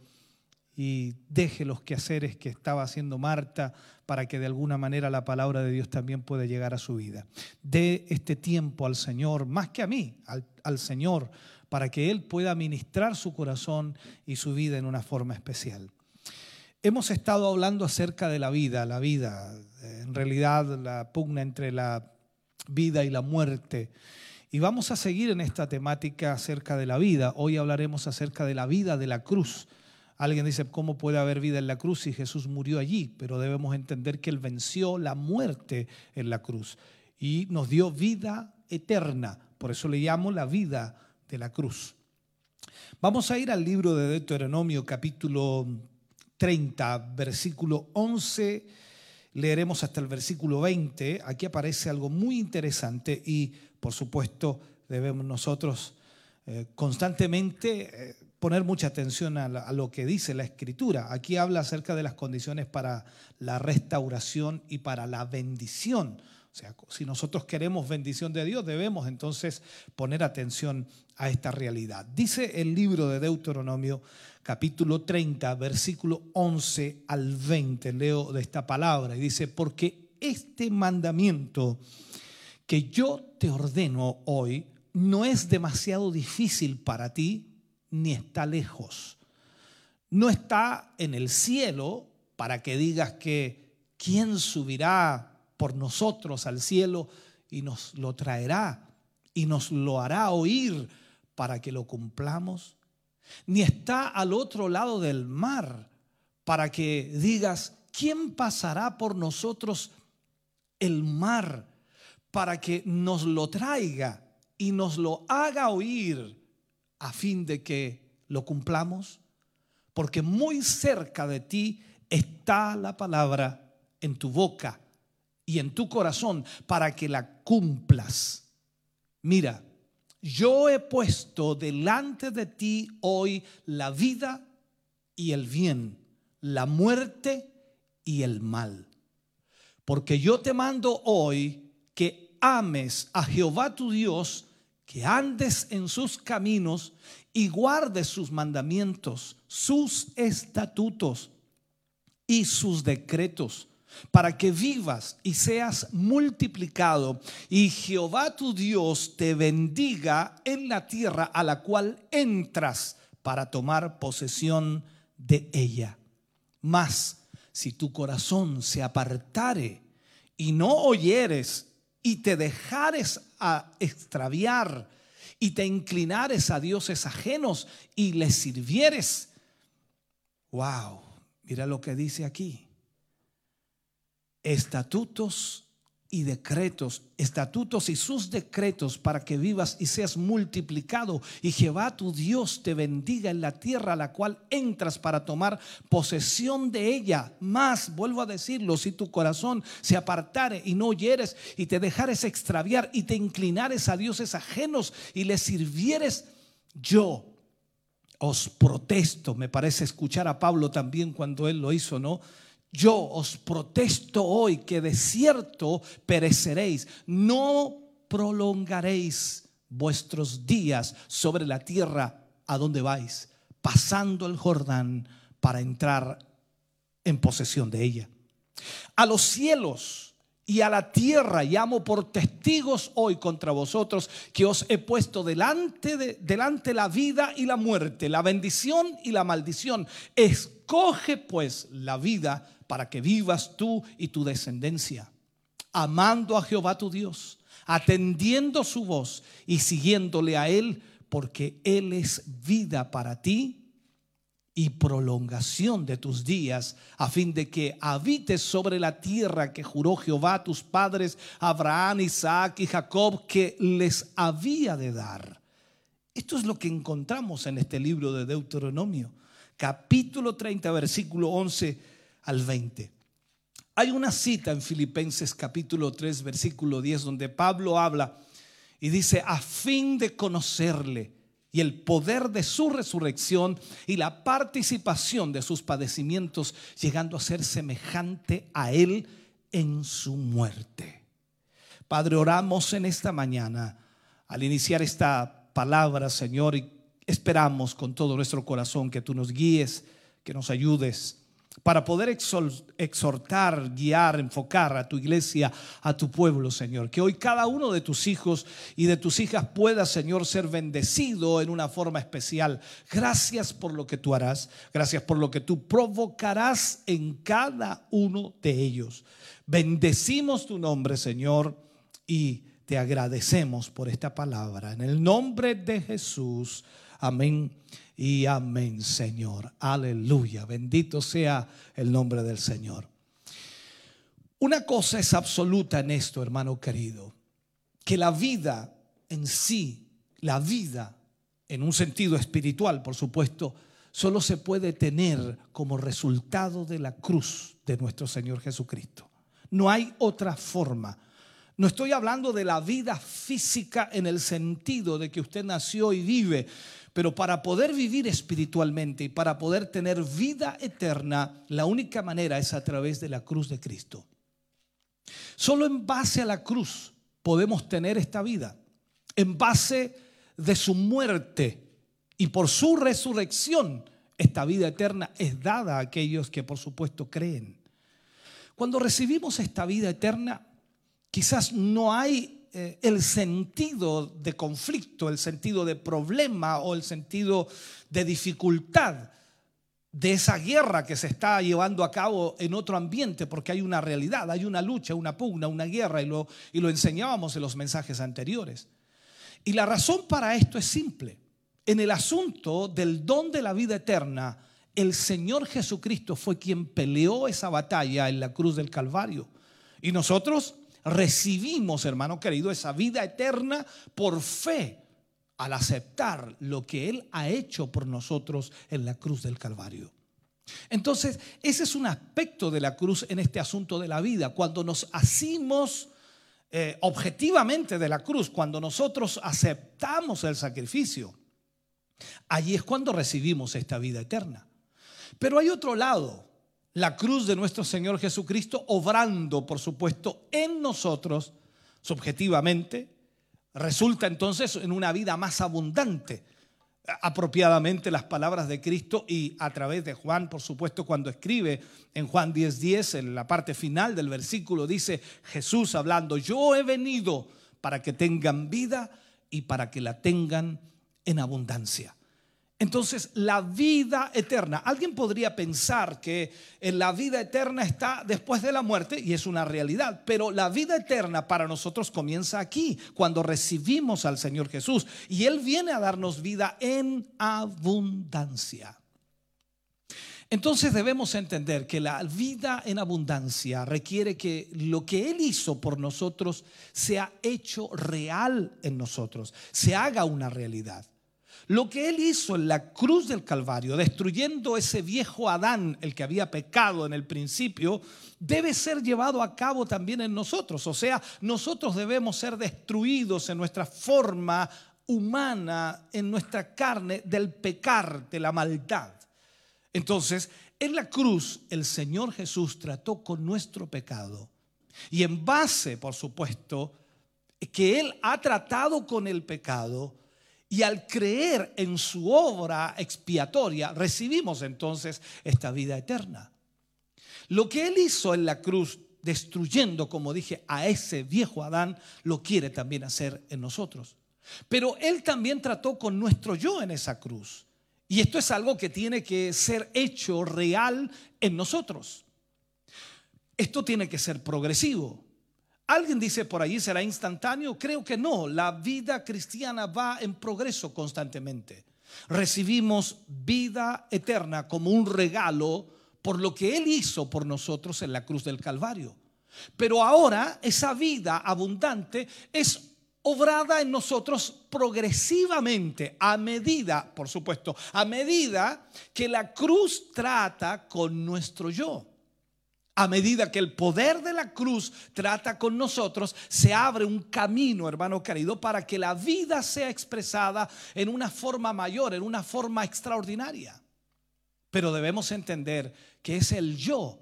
y deje los quehaceres que estaba haciendo Marta para que de alguna manera la palabra de Dios también pueda llegar a su vida. Dé este tiempo al Señor, más que a mí, al, Señor, para que Él pueda ministrar su corazón y su vida en una forma especial. Hemos estado hablando acerca de la vida, la vida, en realidad la pugna entre la vida y la muerte. Y vamos a seguir en esta temática acerca de la vida. Hoy hablaremos acerca de la vida de la cruz Alguien dice, ¿cómo puede haber vida en la cruz si Jesús murió allí? Pero debemos entender que Él venció la muerte en la cruz y nos dio vida eterna. Por eso le llamo la vida de la cruz. Vamos a ir al libro de Deuteronomio capítulo 30, versículo 11. Leeremos hasta el versículo 20. Aquí aparece algo muy interesante y por supuesto debemos nosotros eh, constantemente... Eh, poner mucha atención a, lo que dice la escritura. Aquí habla acerca de las condiciones para la restauración y para la bendición. O sea, si nosotros queremos bendición de Dios, debemos entonces poner atención a esta realidad. Dice el libro de Deuteronomio, capítulo 30, versículo 11 al 20, leo de esta palabra, y dice, porque este mandamiento que yo te ordeno hoy no es demasiado difícil para ti, ni está lejos. No está en el cielo para que digas que quién subirá por nosotros al cielo y nos lo traerá y nos lo hará oír para que lo cumplamos. Ni está al otro lado del mar para que digas, ¿quién pasará por nosotros el mar para que nos lo traiga y nos lo haga oír a fin de que lo cumplamos? Porque muy cerca de ti está la palabra en tu boca y en tu corazón para que la cumplas. Mira, yo he puesto delante de ti hoy la vida y el bien, la muerte y el mal. Porque yo te mando hoy que ames a Jehová tu Dios que andes en sus caminos y guardes sus mandamientos, sus estatutos y sus decretos, para que vivas y seas multiplicado y Jehová tu Dios te bendiga en la tierra a la cual entras para tomar posesión de ella. Mas si tu corazón se apartare y no oyeres y te dejares a extraviar y te inclinares a dioses ajenos y les sirvieres. Wow, mira lo que dice aquí. Estatutos y decretos, estatutos y sus decretos para que vivas y seas multiplicado y Jehová tu Dios te bendiga en la tierra a la cual entras para tomar posesión de ella. Más, vuelvo a decirlo, si tu corazón se apartare y no oyeres y te dejares extraviar y te inclinares a dioses ajenos y les sirvieres, yo os protesto, me parece escuchar a Pablo también cuando él lo hizo, ¿no? Yo os protesto hoy que de cierto pereceréis, no prolongaréis vuestros días sobre la tierra a donde vais, pasando el Jordán para entrar en posesión de ella. A los cielos y a la tierra llamo por testigos hoy contra vosotros que os he puesto delante de delante la vida y la muerte, la bendición y la maldición. Escoge pues la vida para que vivas tú y tu descendencia, amando a Jehová tu Dios, atendiendo su voz y siguiéndole a Él, porque Él es vida para ti y prolongación de tus días, a fin de que habites sobre la tierra que juró Jehová a tus padres, Abraham, Isaac y Jacob, que les había de dar. Esto es lo que encontramos en este libro de Deuteronomio, capítulo 30, versículo 11 al 20. Hay una cita en Filipenses capítulo 3, versículo 10, donde Pablo habla y dice, a fin de conocerle y el poder de su resurrección y la participación de sus padecimientos, llegando a ser semejante a él en su muerte. Padre, oramos en esta mañana al iniciar esta palabra, Señor, y esperamos con todo nuestro corazón que tú nos guíes, que nos ayudes para poder exhortar, guiar, enfocar a tu iglesia, a tu pueblo, Señor. Que hoy cada uno de tus hijos y de tus hijas pueda, Señor, ser bendecido en una forma especial. Gracias por lo que tú harás. Gracias por lo que tú provocarás en cada uno de ellos. Bendecimos tu nombre, Señor, y te agradecemos por esta palabra. En el nombre de Jesús. Amén y amén, Señor. Aleluya. Bendito sea el nombre del Señor. Una cosa es absoluta en esto, hermano querido, que la vida en sí, la vida en un sentido espiritual, por supuesto, solo se puede tener como resultado de la cruz de nuestro Señor Jesucristo. No hay otra forma. No estoy hablando de la vida física en el sentido de que usted nació y vive, pero para poder vivir espiritualmente y para poder tener vida eterna, la única manera es a través de la cruz de Cristo. Solo en base a la cruz podemos tener esta vida. En base de su muerte y por su resurrección, esta vida eterna es dada a aquellos que por supuesto creen. Cuando recibimos esta vida eterna, quizás no hay eh, el sentido de conflicto, el sentido de problema o el sentido de dificultad de esa guerra que se está llevando a cabo en otro ambiente, porque hay una realidad, hay una lucha, una pugna, una guerra, y lo, y lo enseñábamos en los mensajes anteriores. Y la razón para esto es simple. En el asunto del don de la vida eterna, el Señor Jesucristo fue quien peleó esa batalla en la cruz del Calvario. Y nosotros recibimos, hermano querido, esa vida eterna por fe al aceptar lo que Él ha hecho por nosotros en la cruz del Calvario. Entonces, ese es un aspecto de la cruz en este asunto de la vida. Cuando nos asimos eh, objetivamente de la cruz, cuando nosotros aceptamos el sacrificio, allí es cuando recibimos esta vida eterna. Pero hay otro lado la cruz de nuestro Señor Jesucristo, obrando, por supuesto, en nosotros, subjetivamente, resulta entonces en una vida más abundante. Apropiadamente las palabras de Cristo y a través de Juan, por supuesto, cuando escribe en Juan 10:10, 10, en la parte final del versículo, dice Jesús hablando, yo he venido para que tengan vida y para que la tengan en abundancia. Entonces, la vida eterna. Alguien podría pensar que en la vida eterna está después de la muerte y es una realidad, pero la vida eterna para nosotros comienza aquí, cuando recibimos al Señor Jesús y Él viene a darnos vida en abundancia. Entonces debemos entender que la vida en abundancia requiere que lo que Él hizo por nosotros sea hecho real en nosotros, se haga una realidad. Lo que Él hizo en la cruz del Calvario, destruyendo ese viejo Adán, el que había pecado en el principio, debe ser llevado a cabo también en nosotros. O sea, nosotros debemos ser destruidos en nuestra forma humana, en nuestra carne, del pecar, de la maldad. Entonces, en la cruz el Señor Jesús trató con nuestro pecado. Y en base, por supuesto, que Él ha tratado con el pecado, y al creer en su obra expiatoria, recibimos entonces esta vida eterna. Lo que Él hizo en la cruz, destruyendo, como dije, a ese viejo Adán, lo quiere también hacer en nosotros. Pero Él también trató con nuestro yo en esa cruz. Y esto es algo que tiene que ser hecho real en nosotros. Esto tiene que ser progresivo. Alguien dice por allí será instantáneo. Creo que no. La vida cristiana va en progreso constantemente. Recibimos vida eterna como un regalo por lo que Él hizo por nosotros en la cruz del Calvario. Pero ahora esa vida abundante es obrada en nosotros progresivamente, a medida, por supuesto, a medida que la cruz trata con nuestro yo. A medida que el poder de la cruz trata con nosotros, se abre un camino, hermano querido, para que la vida sea expresada en una forma mayor, en una forma extraordinaria. Pero debemos entender que es el yo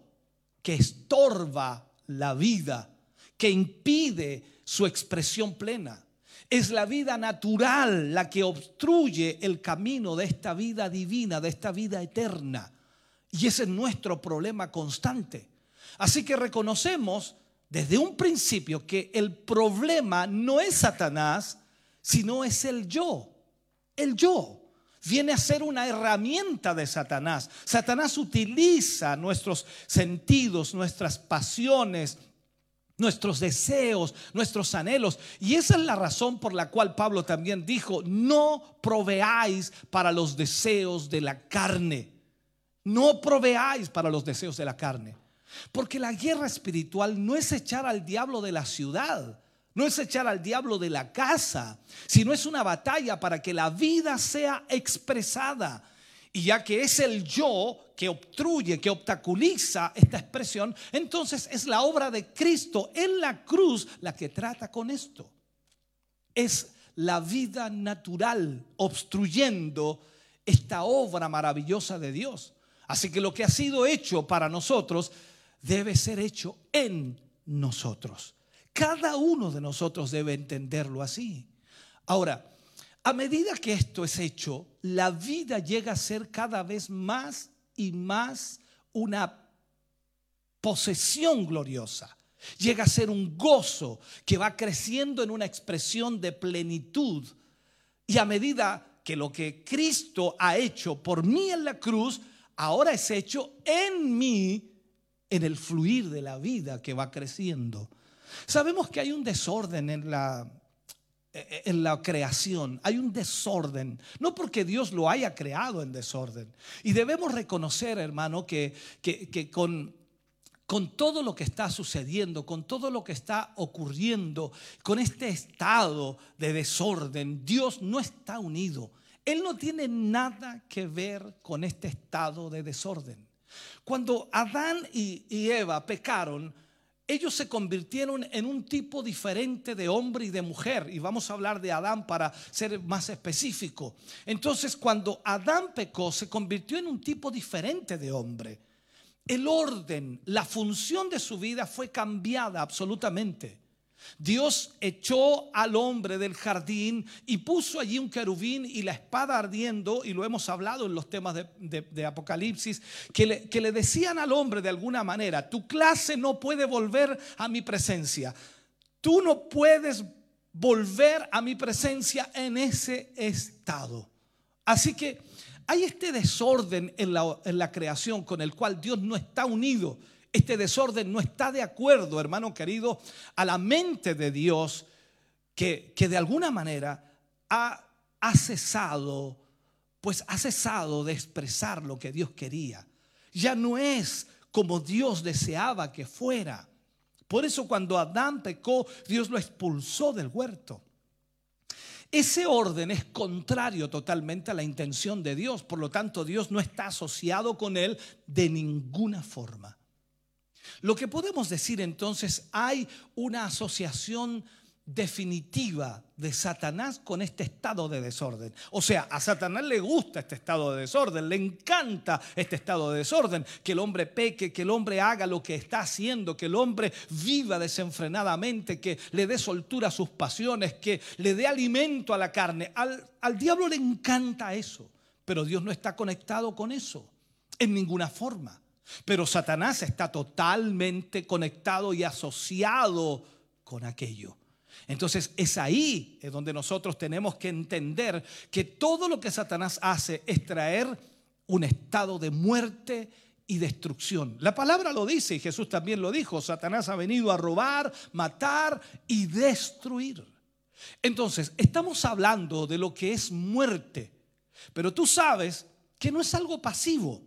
que estorba la vida, que impide su expresión plena. Es la vida natural la que obstruye el camino de esta vida divina, de esta vida eterna. Y ese es nuestro problema constante. Así que reconocemos desde un principio que el problema no es Satanás, sino es el yo. El yo viene a ser una herramienta de Satanás. Satanás utiliza nuestros sentidos, nuestras pasiones, nuestros deseos, nuestros anhelos. Y esa es la razón por la cual Pablo también dijo, no proveáis para los deseos de la carne. No proveáis para los deseos de la carne. Porque la guerra espiritual no es echar al diablo de la ciudad, no es echar al diablo de la casa, sino es una batalla para que la vida sea expresada y ya que es el yo que obstruye, que obstaculiza esta expresión, entonces es la obra de Cristo en la cruz la que trata con esto. Es la vida natural obstruyendo esta obra maravillosa de Dios. Así que lo que ha sido hecho para nosotros debe ser hecho en nosotros. Cada uno de nosotros debe entenderlo así. Ahora, a medida que esto es hecho, la vida llega a ser cada vez más y más una posesión gloriosa. Llega a ser un gozo que va creciendo en una expresión de plenitud. Y a medida que lo que Cristo ha hecho por mí en la cruz, ahora es hecho en mí, en el fluir de la vida que va creciendo. Sabemos que hay un desorden en la eh, en la creación. Hay un desorden, no porque Dios lo haya creado en desorden. Y debemos reconocer, hermano, que, que, con, con todo lo que está sucediendo, con todo lo que está ocurriendo, con este estado de desorden, Dios no está unido. Él no tiene nada que ver con este estado de desorden. Cuando Adán y, y Eva pecaron, ellos se convirtieron en un tipo diferente de hombre y de mujer. Y vamos a hablar de Adán para ser más específico. Entonces, cuando Adán pecó, se convirtió en un tipo diferente de hombre. El orden, la función de su vida fue cambiada absolutamente. Dios echó al hombre del jardín y puso allí un querubín y la espada ardiendo, y lo hemos hablado en los temas de, Apocalipsis, que le, decían al hombre de alguna manera, tu clase no puede volver a mi presencia, tú no puedes volver a mi presencia en ese estado. Así que hay este desorden en la creación con el cual Dios no está unido este desorden no está de acuerdo, hermano querido, a la mente de Dios que, que de alguna manera ha, ha cesado, pues ha cesado de expresar lo que Dios quería. ya no es como Dios deseaba que fuera. Por eso cuando Adán pecó, Dios lo expulsó del huerto. Ese orden es contrario totalmente a la intención de Dios, por lo tanto Dios no está asociado con él de ninguna forma. Lo que podemos decir entonces, hay una asociación definitiva de Satanás con este estado de desorden. O sea, a Satanás le gusta este estado de desorden, le encanta este estado de desorden, que el hombre peque, que el hombre haga lo que está haciendo, que el hombre viva desenfrenadamente, que le dé soltura a sus pasiones, que le dé alimento a la carne. Al, al diablo le encanta eso, pero Dios no está conectado con eso, en ninguna forma. Pero Satanás está totalmente conectado y asociado con aquello. Entonces es ahí es donde nosotros tenemos que entender que todo lo que Satanás hace es traer un estado de muerte y destrucción. La palabra lo dice y Jesús también lo dijo. Satanás ha venido a robar, matar y destruir. Entonces, estamos hablando de lo que es muerte, pero tú sabes que no es algo pasivo,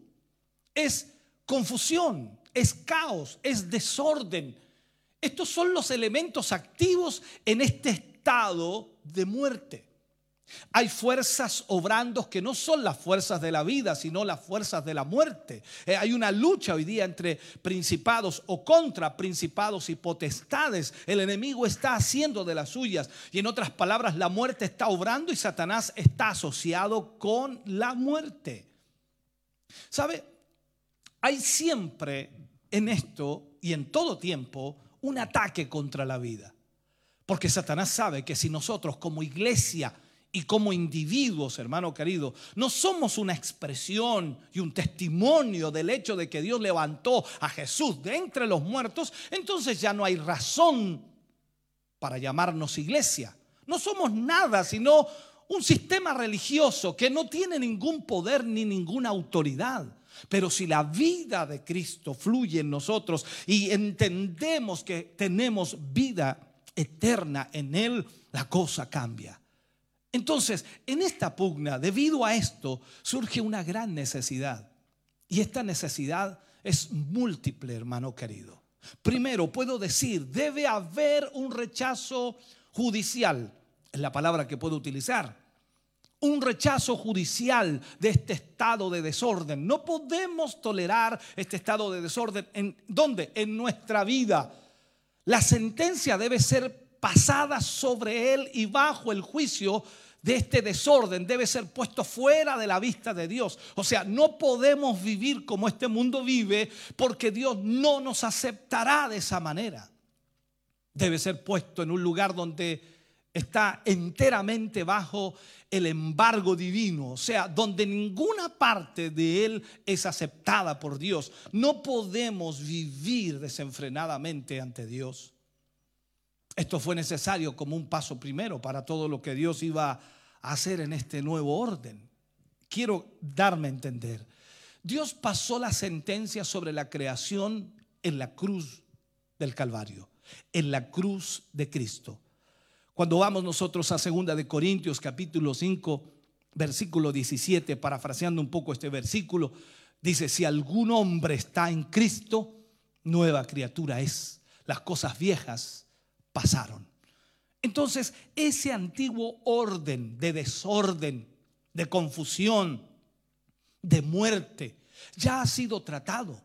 es confusión, es caos, es desorden, estos son los elementos activos en este estado de muerte. Hay fuerzas obrando que no son las fuerzas de la vida, sino las fuerzas de la muerte. Eh, hay una lucha hoy día entre principados o contra principados y potestades. El enemigo está haciendo de las suyas. Y en otras palabras, la muerte está obrando y Satanás está asociado con la muerte. ¿Sabe? Hay siempre en esto y en todo tiempo un ataque contra la vida. Porque Satanás sabe que si nosotros como iglesia y como individuos, hermano querido, no somos una expresión y un testimonio del hecho de que Dios levantó a Jesús de entre los muertos, entonces ya no hay razón para llamarnos iglesia. No somos nada sino un sistema religioso que no tiene ningún poder ni ninguna autoridad. Pero si la vida de Cristo fluye en nosotros y entendemos que tenemos vida eterna en Él, la cosa cambia. Entonces, en esta pugna, debido a esto, surge una gran necesidad. Y esta necesidad es múltiple, hermano querido. Primero, puedo decir, debe haber un rechazo judicial, es la palabra que puedo utilizar un rechazo judicial de este estado de desorden. No podemos tolerar este estado de desorden. ¿En dónde? En nuestra vida. La sentencia debe ser pasada sobre él y bajo el juicio de este desorden debe ser puesto fuera de la vista de Dios. O sea, no podemos vivir como este mundo vive porque Dios no nos aceptará de esa manera. Debe ser puesto en un lugar donde está enteramente bajo el embargo divino, o sea, donde ninguna parte de él es aceptada por Dios. No podemos vivir desenfrenadamente ante Dios. Esto fue necesario como un paso primero para todo lo que Dios iba a hacer en este nuevo orden. Quiero darme a entender. Dios pasó la sentencia sobre la creación en la cruz del Calvario, en la cruz de Cristo. Cuando vamos nosotros a segunda de Corintios capítulo 5, versículo 17, parafraseando un poco este versículo, dice, si algún hombre está en Cristo, nueva criatura es. Las cosas viejas pasaron. Entonces, ese antiguo orden de desorden, de confusión, de muerte, ya ha sido tratado.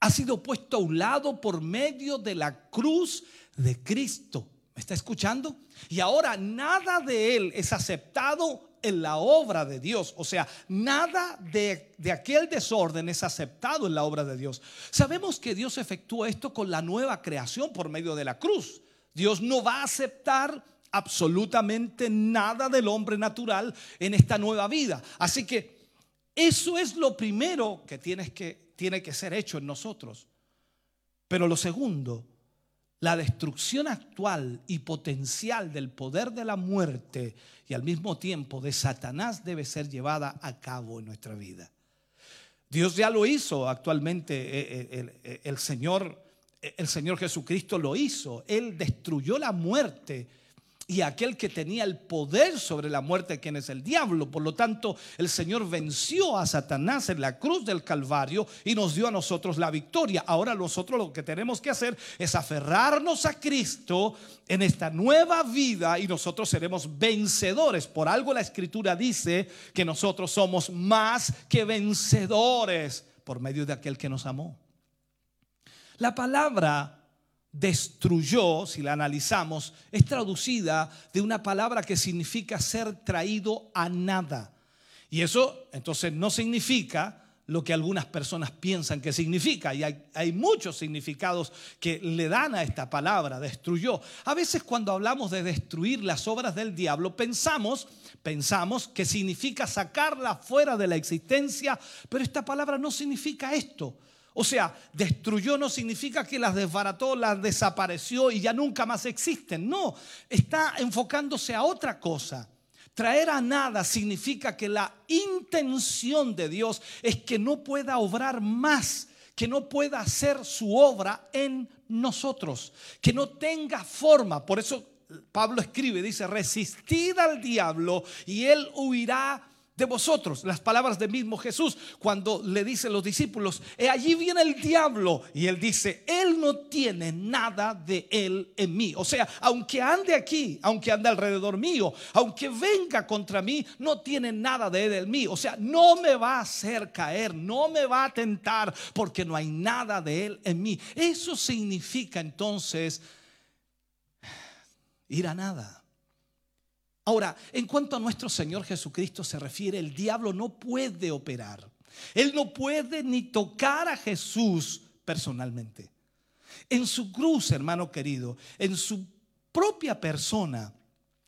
Ha sido puesto a un lado por medio de la cruz de Cristo está escuchando? Y ahora nada de él es aceptado en la obra de Dios. O sea, nada de, de, aquel desorden es aceptado en la obra de Dios. Sabemos que Dios efectúa esto con la nueva creación por medio de la cruz. Dios no va a aceptar absolutamente nada del hombre natural en esta nueva vida. Así que eso es lo primero que, que tiene que ser hecho en nosotros. Pero lo segundo la destrucción actual y potencial del poder de la muerte y al mismo tiempo de Satanás debe ser llevada a cabo en nuestra vida. Dios ya lo hizo actualmente, eh, eh, el, el, Señor, el Señor Jesucristo lo hizo, Él destruyó la muerte y aquel que tenía el poder sobre la muerte, quien es el diablo. Por lo tanto, el Señor venció a Satanás en la cruz del Calvario y nos dio a nosotros la victoria. Ahora nosotros lo que tenemos que hacer es aferrarnos a Cristo en esta nueva vida y nosotros seremos vencedores. Por algo la escritura dice que nosotros somos más que vencedores por medio de aquel que nos amó. La palabra destruyó, si la analizamos, es traducida de una palabra que significa ser traído a nada. Y eso entonces no significa lo que algunas personas piensan que significa. Y hay, muchos significados que le dan a esta palabra, destruyó. A veces cuando hablamos de destruir las obras del diablo, pensamos, pensamos que significa sacarla fuera de la existencia, pero esta palabra no significa esto. O sea, destruyó no significa que las desbarató, las desapareció y ya nunca más existen. No, está enfocándose a otra cosa. Traer a nada significa que la intención de Dios es que no pueda obrar más, que no pueda hacer su obra en nosotros, que no tenga forma. Por eso Pablo escribe, dice, resistid al diablo y él huirá de vosotros. Las palabras del mismo Jesús cuando le dice a los discípulos, allí viene el diablo. Y él dice, él no tiene nada de él en mí. O sea, aunque ande aquí, aunque ande alrededor mío, aunque venga contra mí, no tiene nada de él en mí. O sea, no me va a hacer caer, no me va a tentar porque no hay nada de él en mí. Eso significa entonces ir a nada. Ahora, en cuanto a nuestro Señor Jesucristo se refiere, el diablo no puede operar. Él no puede ni tocar a Jesús personalmente. En su cruz, hermano querido, en su propia persona,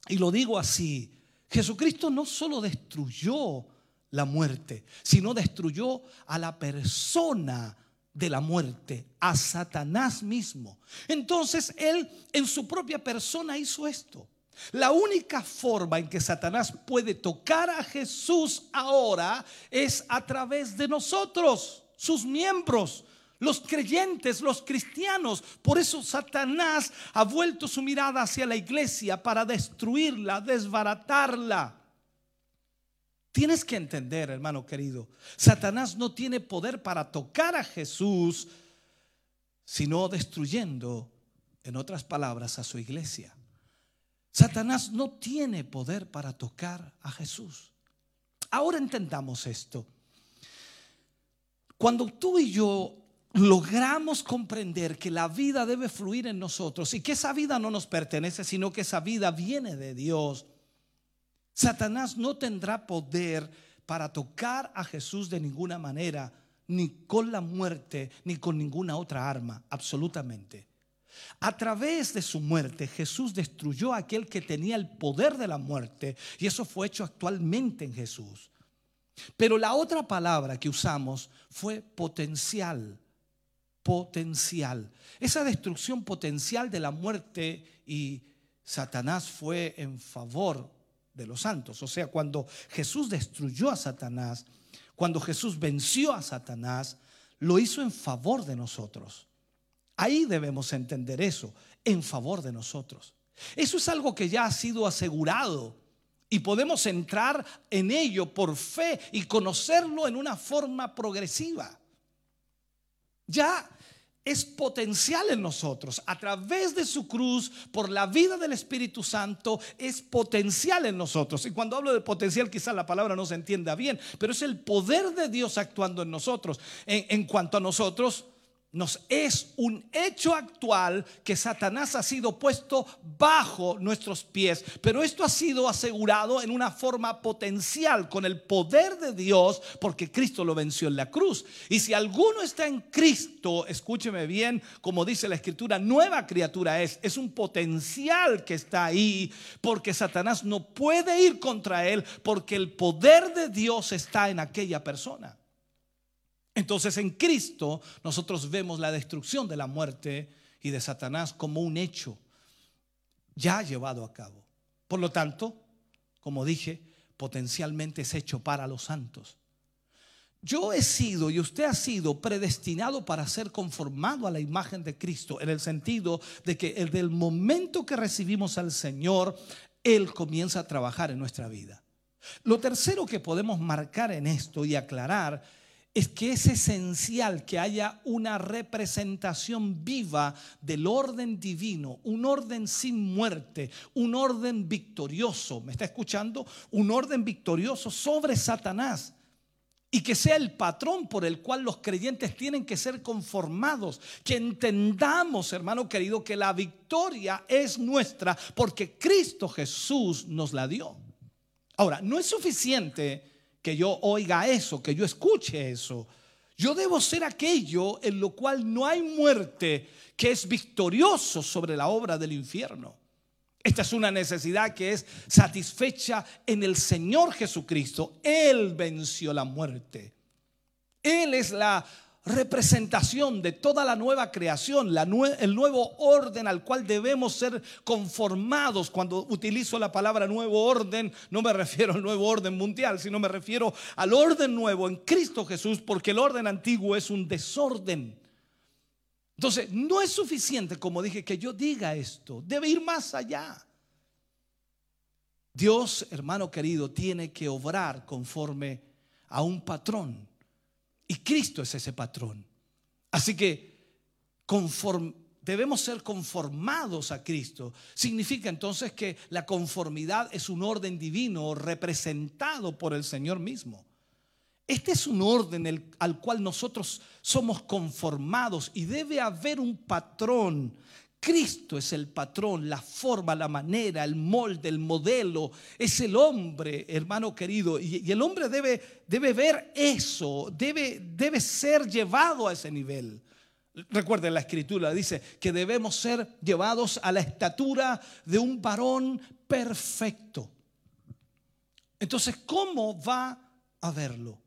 y lo digo así, Jesucristo no solo destruyó la muerte, sino destruyó a la persona de la muerte, a Satanás mismo. Entonces Él en su propia persona hizo esto. La única forma en que Satanás puede tocar a Jesús ahora es a través de nosotros, sus miembros, los creyentes, los cristianos. Por eso Satanás ha vuelto su mirada hacia la iglesia para destruirla, desbaratarla. Tienes que entender, hermano querido, Satanás no tiene poder para tocar a Jesús, sino destruyendo, en otras palabras, a su iglesia. Satanás no tiene poder para tocar a Jesús. Ahora entendamos esto. Cuando tú y yo logramos comprender que la vida debe fluir en nosotros y que esa vida no nos pertenece, sino que esa vida viene de Dios, Satanás no tendrá poder para tocar a Jesús de ninguna manera, ni con la muerte, ni con ninguna otra arma, absolutamente. A través de su muerte, Jesús destruyó a aquel que tenía el poder de la muerte y eso fue hecho actualmente en Jesús. Pero la otra palabra que usamos fue potencial, potencial. Esa destrucción potencial de la muerte y Satanás fue en favor de los santos. O sea, cuando Jesús destruyó a Satanás, cuando Jesús venció a Satanás, lo hizo en favor de nosotros. Ahí debemos entender eso, en favor de nosotros. Eso es algo que ya ha sido asegurado y podemos entrar en ello por fe y conocerlo en una forma progresiva. Ya es potencial en nosotros. A través de su cruz, por la vida del Espíritu Santo, es potencial en nosotros. Y cuando hablo de potencial, quizás la palabra no se entienda bien, pero es el poder de Dios actuando en nosotros. En, cuanto a nosotros, nos es un hecho actual que Satanás ha sido puesto bajo nuestros pies, pero esto ha sido asegurado en una forma potencial con el poder de Dios porque Cristo lo venció en la cruz. Y si alguno está en Cristo, escúcheme bien, como dice la escritura, nueva criatura es, es un potencial que está ahí porque Satanás no puede ir contra él porque el poder de Dios está en aquella persona. Entonces en Cristo nosotros vemos la destrucción de la muerte y de Satanás como un hecho ya llevado a cabo. Por lo tanto, como dije, potencialmente es hecho para los santos. Yo he sido y usted ha sido predestinado para ser conformado a la imagen de Cristo, en el sentido de que desde el momento que recibimos al Señor, Él comienza a trabajar en nuestra vida. Lo tercero que podemos marcar en esto y aclarar es que es esencial que haya una representación viva del orden divino, un orden sin muerte, un orden victorioso. ¿Me está escuchando? Un orden victorioso sobre Satanás y que sea el patrón por el cual los creyentes tienen que ser conformados, que entendamos, hermano querido, que la victoria es nuestra porque Cristo Jesús nos la dio. Ahora, no es suficiente que yo oiga eso, que yo escuche eso. Yo debo ser aquello en lo cual no hay muerte, que es victorioso sobre la obra del infierno. Esta es una necesidad que es satisfecha en el Señor Jesucristo. Él venció la muerte. Él es la representación de toda la nueva creación, el nuevo orden al cual debemos ser conformados. Cuando utilizo la palabra nuevo orden, no me refiero al nuevo orden mundial, sino me refiero al orden nuevo en Cristo Jesús, porque el orden antiguo es un desorden. Entonces, no es suficiente, como dije, que yo diga esto, debe ir más allá. Dios, hermano querido, tiene que obrar conforme a un patrón. Y Cristo es ese patrón. Así que debemos ser conformados a Cristo. Significa entonces que la conformidad es un orden divino representado por el Señor mismo. Este es un orden al cual nosotros somos conformados y debe haber un patrón. Cristo es el patrón, la forma, la manera, el molde, el modelo. Es el hombre, hermano querido. Y, el hombre debe, debe ver eso, debe, debe ser llevado a ese nivel. Recuerden la escritura, dice que debemos ser llevados a la estatura de un varón perfecto. Entonces, ¿cómo va a verlo?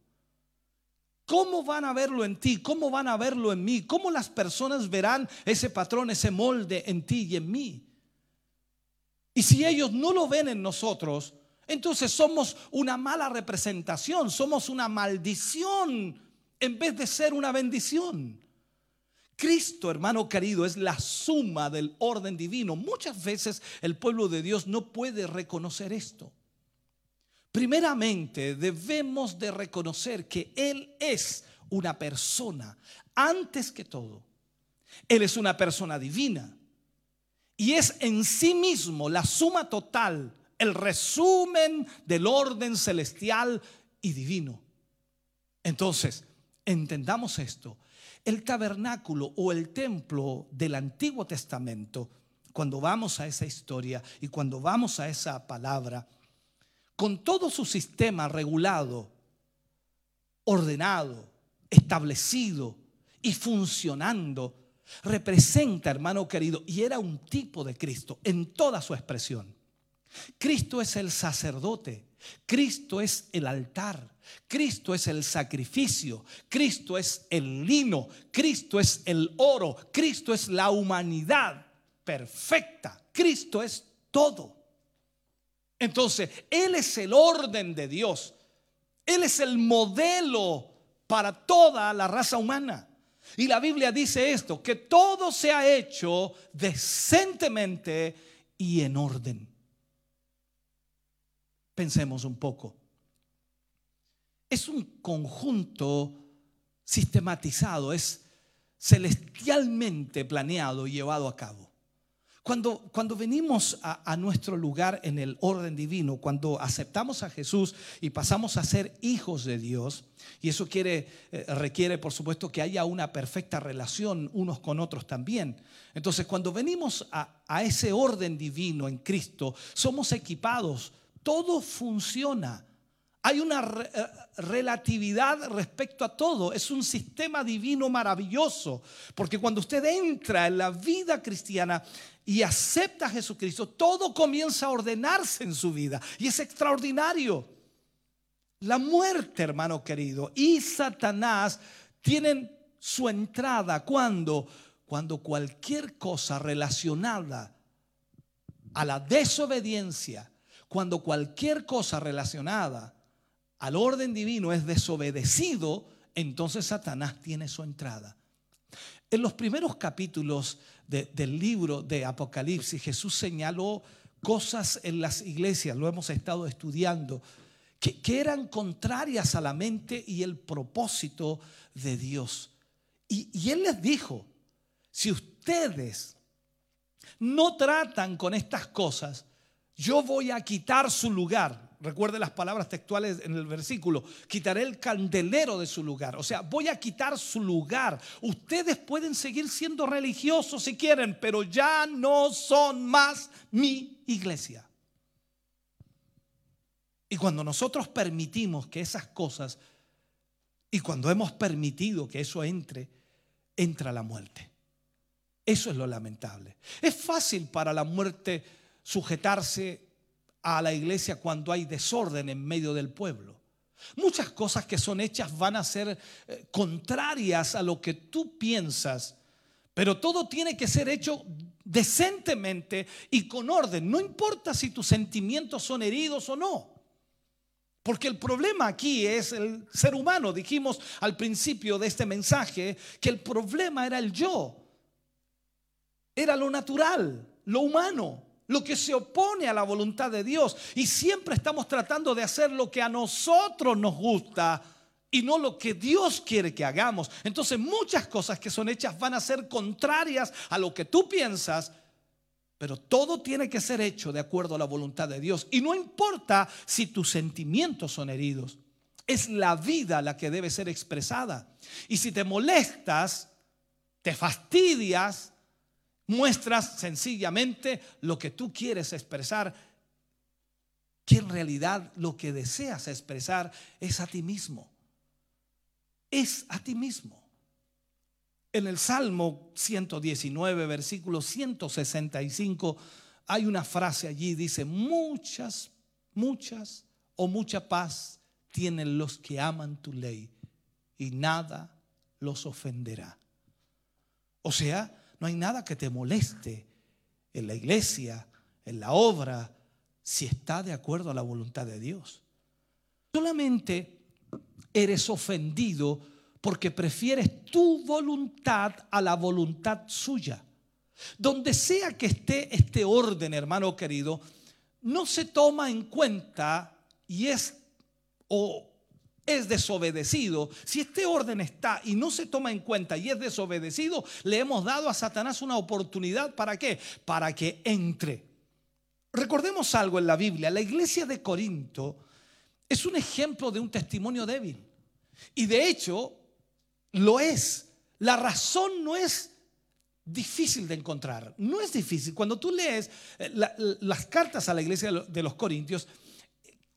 ¿Cómo van a verlo en ti? ¿Cómo van a verlo en mí? ¿Cómo las personas verán ese patrón, ese molde en ti y en mí? Y si ellos no lo ven en nosotros, entonces somos una mala representación, somos una maldición en vez de ser una bendición. Cristo, hermano querido, es la suma del orden divino. Muchas veces el pueblo de Dios no puede reconocer esto. Primeramente debemos de reconocer que Él es una persona, antes que todo. Él es una persona divina y es en sí mismo la suma total, el resumen del orden celestial y divino. Entonces, entendamos esto. El tabernáculo o el templo del Antiguo Testamento, cuando vamos a esa historia y cuando vamos a esa palabra, con todo su sistema regulado, ordenado, establecido y funcionando, representa, hermano querido, y era un tipo de Cristo en toda su expresión. Cristo es el sacerdote, Cristo es el altar, Cristo es el sacrificio, Cristo es el lino, Cristo es el oro, Cristo es la humanidad perfecta, Cristo es todo. Entonces, Él es el orden de Dios. Él es el modelo para toda la raza humana. Y la Biblia dice esto, que todo se ha hecho decentemente y en orden. Pensemos un poco. Es un conjunto sistematizado, es celestialmente planeado y llevado a cabo. Cuando, cuando venimos a, nuestro lugar en el orden divino, cuando aceptamos a Jesús y pasamos a ser hijos de Dios, y eso quiere, eh, requiere, por supuesto, que haya una perfecta relación unos con otros también. Entonces, cuando venimos a, a ese orden divino en Cristo, somos equipados, todo funciona. Hay una eh, relatividad respecto a todo. Es un sistema divino maravilloso. Porque cuando usted entra en la vida cristiana y acepta a Jesucristo, todo comienza a ordenarse en su vida. Y es extraordinario. La muerte, hermano querido, y Satanás tienen su entrada cuando cuando cualquier cosa relacionada a la desobediencia, cuando cualquier cosa relacionada al orden divino es desobedecido, entonces Satanás tiene su entrada. En los primeros capítulos del libro de Apocalipsis, Jesús señaló cosas en las iglesias, lo hemos estado estudiando, que, eran contrarias a la mente y el propósito de Dios. Y, y Él les dijo, si ustedes no tratan con estas cosas, yo voy a quitar su lugar. Recuerde las palabras textuales en el versículo. Quitaré el candelero de su lugar. O sea, voy a quitar su lugar. Ustedes pueden seguir siendo religiosos si quieren, pero ya no son más mi iglesia. Y cuando nosotros permitimos que esas cosas, y cuando hemos permitido que eso entre, entra la muerte. Eso es lo lamentable. Es fácil para la muerte sujetarse a la iglesia cuando hay desorden en medio del pueblo. Muchas cosas que son hechas van a ser eh, contrarias a lo que tú piensas, pero todo tiene que ser hecho decentemente y con orden. No importa si tus sentimientos son heridos o no. Porque el problema aquí es el ser humano. Dijimos al principio de este mensaje que el problema era el yo. Era lo natural, lo humano lo que se opone a la voluntad de Dios. Y siempre estamos tratando de hacer lo que a nosotros nos gusta y no lo que Dios quiere que hagamos. Entonces muchas cosas que son hechas van a ser contrarias a lo que tú piensas, pero todo tiene que ser hecho de acuerdo a la voluntad de Dios. Y no importa si tus sentimientos son heridos, es la vida la que debe ser expresada. Y si te molestas, te fastidias, Muestras sencillamente lo que tú quieres expresar, que en realidad lo que deseas expresar es a ti mismo. Es a ti mismo. En el Salmo 119, versículo 165, hay una frase allí, dice, muchas, muchas o mucha paz tienen los que aman tu ley y nada los ofenderá. O sea, no hay nada que te moleste en la iglesia, en la obra, si está de acuerdo a la voluntad de Dios. Solamente eres ofendido porque prefieres tu voluntad a la voluntad suya. Donde sea que esté este orden, hermano querido, no se toma en cuenta y es o es desobedecido, si este orden está y no se toma en cuenta y es desobedecido, le hemos dado a Satanás una oportunidad para qué? Para que entre. Recordemos algo en la Biblia, la iglesia de Corinto es un ejemplo de un testimonio débil. Y de hecho, lo es. La razón no es difícil de encontrar, no es difícil. Cuando tú lees eh, las cartas a la iglesia de los Corintios,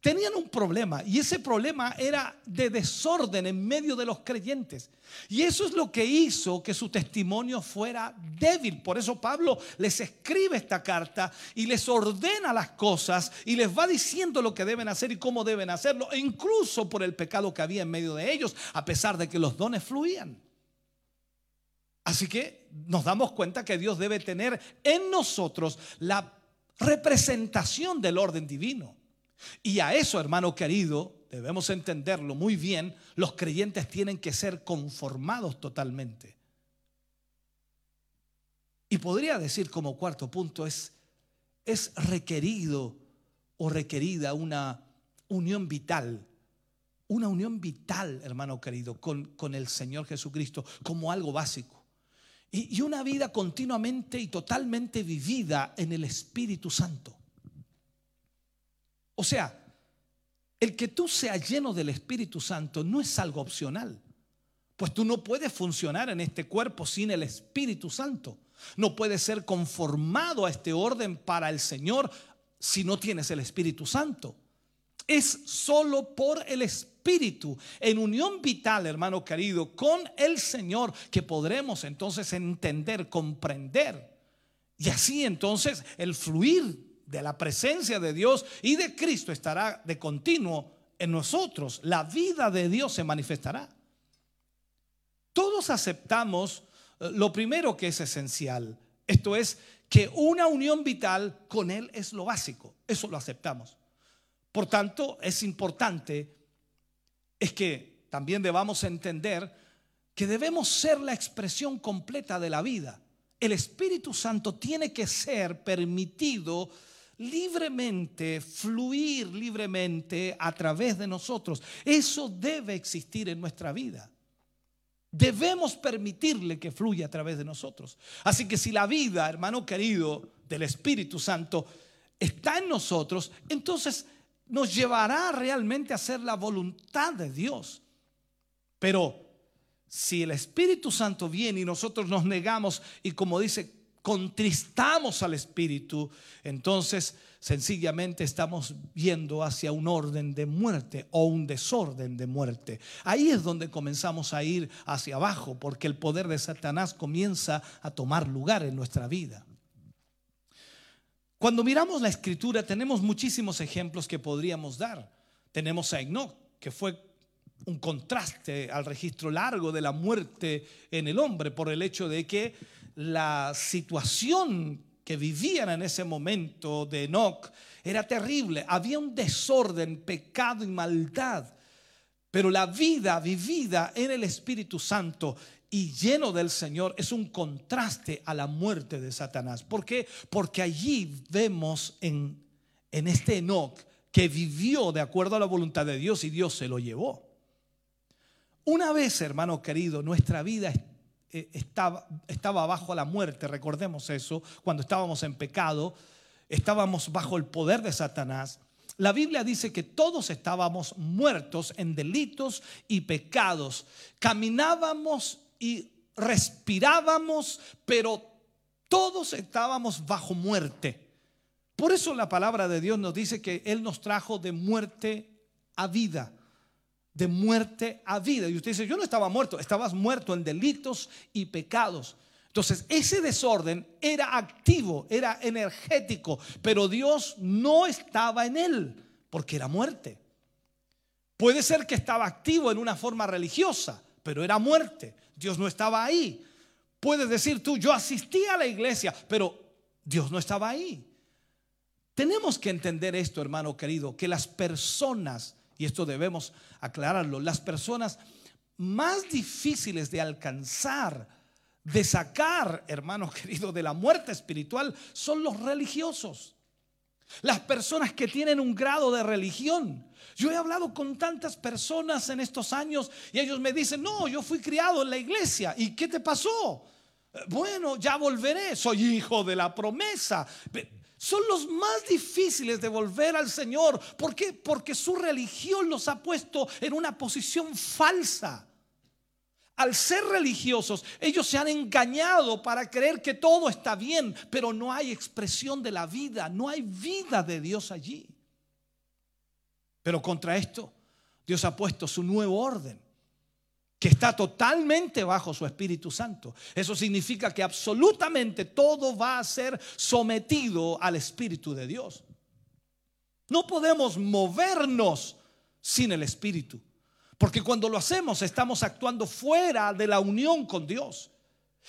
tenían un problema y ese problema era de desorden en medio de los creyentes. Y eso es lo que hizo que su testimonio fuera débil. Por eso Pablo les escribe esta carta y les ordena las cosas y les va diciendo lo que deben hacer y cómo deben hacerlo, e incluso por el pecado que había en medio de ellos, a pesar de que los dones fluían. Así que nos damos cuenta que Dios debe tener en nosotros la representación del orden divino. Y a eso, hermano querido, debemos entenderlo muy bien, los creyentes tienen que ser conformados totalmente. Y podría decir como cuarto punto, es, es requerido o requerida una unión vital, una unión vital, hermano querido, con, con el Señor Jesucristo como algo básico. Y, y una vida continuamente y totalmente vivida en el Espíritu Santo. O sea, el que tú seas lleno del Espíritu Santo no es algo opcional. Pues tú no puedes funcionar en este cuerpo sin el Espíritu Santo. No puedes ser conformado a este orden para el Señor si no tienes el Espíritu Santo. Es solo por el Espíritu, en unión vital, hermano querido, con el Señor, que podremos entonces entender, comprender. Y así entonces el fluir de la presencia de Dios y de Cristo estará de continuo en nosotros. La vida de Dios se manifestará. Todos aceptamos eh, lo primero que es esencial. Esto es que una unión vital con Él es lo básico. Eso lo aceptamos. Por tanto, es importante es que también debamos entender que debemos ser la expresión completa de la vida. El Espíritu Santo tiene que ser permitido libremente, fluir libremente a través de nosotros. Eso debe existir en nuestra vida. Debemos permitirle que fluya a través de nosotros. Así que si la vida, hermano querido, del Espíritu Santo está en nosotros, entonces nos llevará realmente a hacer la voluntad de Dios. Pero si el Espíritu Santo viene y nosotros nos negamos y como dice, contristamos al Espíritu, entonces sencillamente estamos viendo hacia un orden de muerte o un desorden de muerte. Ahí es donde comenzamos a ir hacia abajo, porque el poder de Satanás comienza a tomar lugar en nuestra vida. Cuando miramos la escritura tenemos muchísimos ejemplos que podríamos dar. Tenemos a Enoch, que fue un contraste al registro largo de la muerte en el hombre por el hecho de que la situación que vivían en ese momento de Enoch era terrible. Había un desorden, pecado y maldad. Pero la vida vivida en el Espíritu Santo y lleno del Señor es un contraste a la muerte de Satanás. ¿Por qué? Porque allí vemos en, en este Enoch que vivió de acuerdo a la voluntad de Dios y Dios se lo llevó. Una vez, hermano querido, nuestra vida eh, estaba, estaba bajo la muerte, recordemos eso, cuando estábamos en pecado, estábamos bajo el poder de Satanás. La Biblia dice que todos estábamos muertos en delitos y pecados. Caminábamos y respirábamos, pero todos estábamos bajo muerte. Por eso la palabra de Dios nos dice que Él nos trajo de muerte a vida de muerte a vida. Y usted dice, yo no estaba muerto, estabas muerto en delitos y pecados. Entonces, ese desorden era activo, era energético, pero Dios no estaba en él, porque era muerte. Puede ser que estaba activo en una forma religiosa, pero era muerte. Dios no estaba ahí. Puedes decir tú, yo asistí a la iglesia, pero Dios no estaba ahí. Tenemos que entender esto, hermano querido, que las personas y esto debemos aclararlo, las personas más difíciles de alcanzar, de sacar, hermanos *laughs* queridos, de la muerte espiritual son los religiosos. Las personas que tienen un grado de religión. Yo he hablado con tantas personas en estos años y ellos me dicen, no, yo fui criado en la iglesia. ¿Y qué te pasó? Bueno, ya volveré, soy hijo de la promesa son los más difíciles de volver al Señor. ¿Por qué? Porque su religión los ha puesto en una posición falsa. Al ser religiosos, ellos se han engañado para creer que todo está bien, pero no hay expresión de la vida, no hay vida de Dios allí. Pero contra esto, Dios ha puesto su nuevo orden que está totalmente bajo su Espíritu Santo. Eso significa que absolutamente todo va a ser sometido al Espíritu de Dios. No podemos movernos sin el Espíritu, porque cuando lo hacemos estamos actuando fuera de la unión con Dios.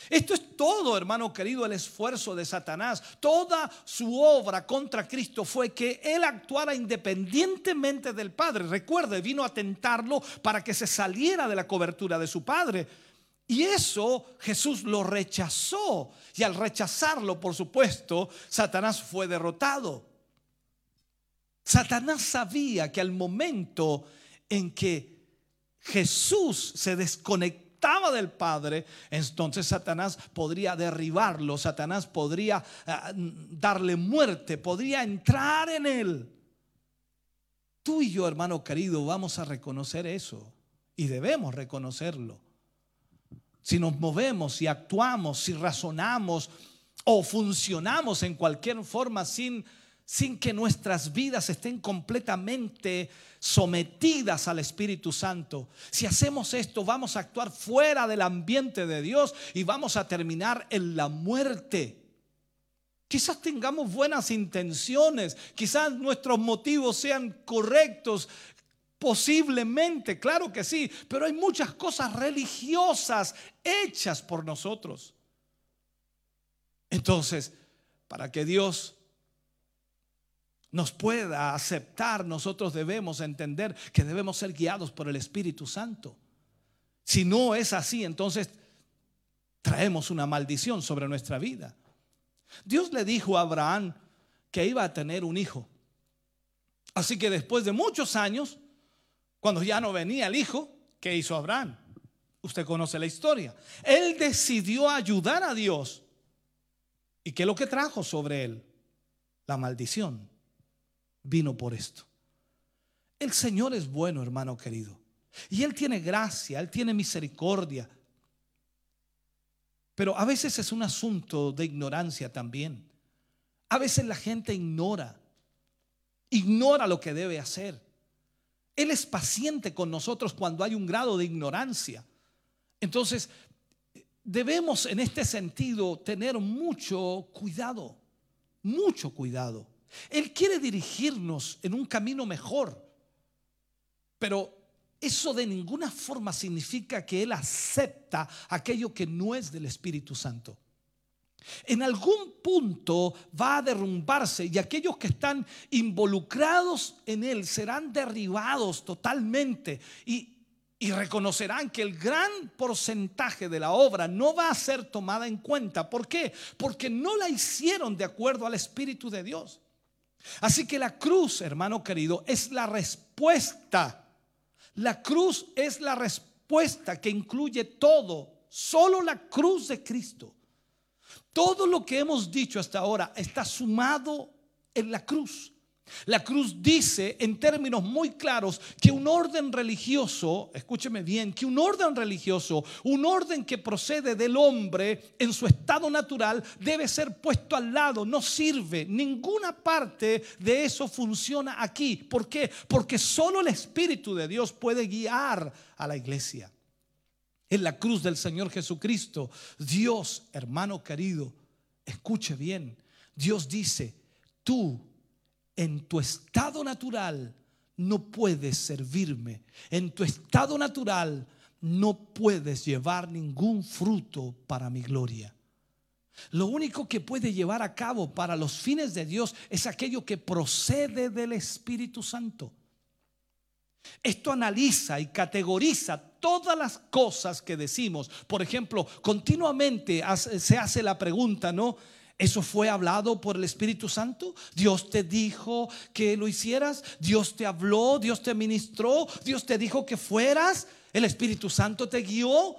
Esto es todo, hermano querido, el esfuerzo de Satanás. Toda su obra contra Cristo fue que él actuara independientemente del Padre. Recuerde, vino a tentarlo para que se saliera de la cobertura de su Padre. Y eso Jesús lo rechazó. Y al rechazarlo, por supuesto, Satanás fue derrotado. Satanás sabía que al momento en que Jesús se desconectó, del Padre, entonces Satanás podría derribarlo, Satanás podría ah, darle muerte, podría entrar en él. Tú y yo, hermano querido, vamos a reconocer eso y debemos reconocerlo. Si nos movemos, si actuamos, si razonamos o funcionamos en cualquier forma sin sin que nuestras vidas estén completamente sometidas al Espíritu Santo. Si hacemos esto, vamos a actuar fuera del ambiente de Dios y vamos a terminar en la muerte. Quizás tengamos buenas intenciones, quizás nuestros motivos sean correctos, posiblemente, claro que sí, pero hay muchas cosas religiosas hechas por nosotros. Entonces, para que Dios nos pueda aceptar, nosotros debemos entender que debemos ser guiados por el Espíritu Santo. Si no es así, entonces traemos una maldición sobre nuestra vida. Dios le dijo a Abraham que iba a tener un hijo. Así que después de muchos años, cuando ya no venía el hijo, ¿qué hizo Abraham? Usted conoce la historia. Él decidió ayudar a Dios. ¿Y qué es lo que trajo sobre él? La maldición vino por esto. El Señor es bueno, hermano querido. Y Él tiene gracia, Él tiene misericordia. Pero a veces es un asunto de ignorancia también. A veces la gente ignora, ignora lo que debe hacer. Él es paciente con nosotros cuando hay un grado de ignorancia. Entonces, debemos en este sentido tener mucho cuidado, mucho cuidado. Él quiere dirigirnos en un camino mejor, pero eso de ninguna forma significa que Él acepta aquello que no es del Espíritu Santo. En algún punto va a derrumbarse y aquellos que están involucrados en Él serán derribados totalmente y, y reconocerán que el gran porcentaje de la obra no va a ser tomada en cuenta. ¿Por qué? Porque no la hicieron de acuerdo al Espíritu de Dios. Así que la cruz, hermano querido, es la respuesta. La cruz es la respuesta que incluye todo. Solo la cruz de Cristo. Todo lo que hemos dicho hasta ahora está sumado en la cruz. La cruz dice en términos muy claros que un orden religioso, escúcheme bien, que un orden religioso, un orden que procede del hombre en su estado natural, debe ser puesto al lado, no sirve. Ninguna parte de eso funciona aquí. ¿Por qué? Porque solo el Espíritu de Dios puede guiar a la iglesia. En la cruz del Señor Jesucristo, Dios, hermano querido, escuche bien, Dios dice, tú en tu estado natural no puedes servirme. En tu estado natural no puedes llevar ningún fruto para mi gloria. Lo único que puede llevar a cabo para los fines de Dios es aquello que procede del Espíritu Santo. Esto analiza y categoriza todas las cosas que decimos. Por ejemplo, continuamente se hace la pregunta, ¿no? ¿Eso fue hablado por el Espíritu Santo? ¿Dios te dijo que lo hicieras? ¿Dios te habló? ¿Dios te ministró? ¿Dios te dijo que fueras? ¿El Espíritu Santo te guió?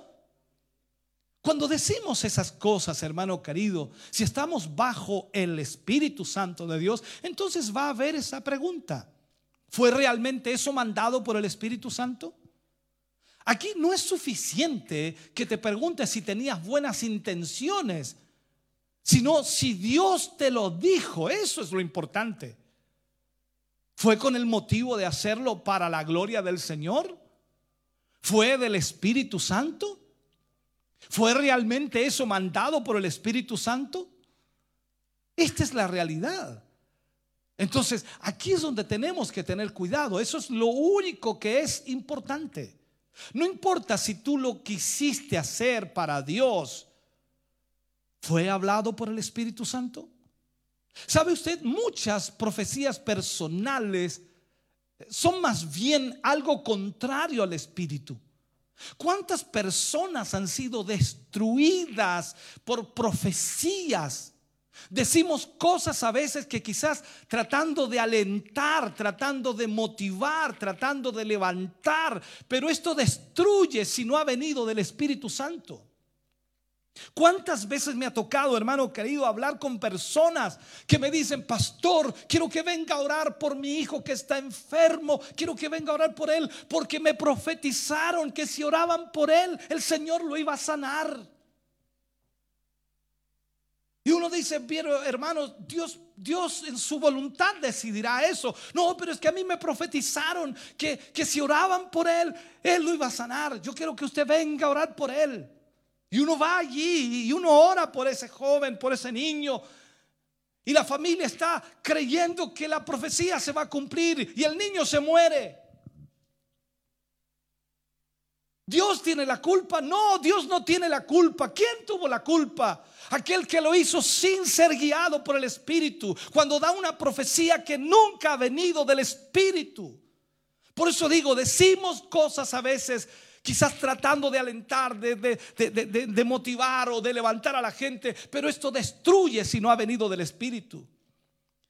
Cuando decimos esas cosas, hermano querido, si estamos bajo el Espíritu Santo de Dios, entonces va a haber esa pregunta. ¿Fue realmente eso mandado por el Espíritu Santo? Aquí no es suficiente que te preguntes si tenías buenas intenciones sino si Dios te lo dijo, eso es lo importante. ¿Fue con el motivo de hacerlo para la gloria del Señor? ¿Fue del Espíritu Santo? ¿Fue realmente eso mandado por el Espíritu Santo? Esta es la realidad. Entonces, aquí es donde tenemos que tener cuidado. Eso es lo único que es importante. No importa si tú lo quisiste hacer para Dios ¿Fue hablado por el Espíritu Santo? ¿Sabe usted? Muchas profecías personales son más bien algo contrario al Espíritu. ¿Cuántas personas han sido destruidas por profecías? Decimos cosas a veces que quizás tratando de alentar, tratando de motivar, tratando de levantar, pero esto destruye si no ha venido del Espíritu Santo. ¿Cuántas veces me ha tocado, hermano querido, hablar con personas que me dicen, pastor, quiero que venga a orar por mi hijo que está enfermo, quiero que venga a orar por él, porque me profetizaron que si oraban por él, el Señor lo iba a sanar. Y uno dice, pero hermano, Dios, Dios en su voluntad decidirá eso. No, pero es que a mí me profetizaron que, que si oraban por él, él lo iba a sanar. Yo quiero que usted venga a orar por él. Y uno va allí y uno ora por ese joven, por ese niño. Y la familia está creyendo que la profecía se va a cumplir y el niño se muere. Dios tiene la culpa. No, Dios no tiene la culpa. ¿Quién tuvo la culpa? Aquel que lo hizo sin ser guiado por el Espíritu. Cuando da una profecía que nunca ha venido del Espíritu. Por eso digo, decimos cosas a veces quizás tratando de alentar, de, motivar o de levantar a la gente, pero esto destruye si no ha venido del Espíritu.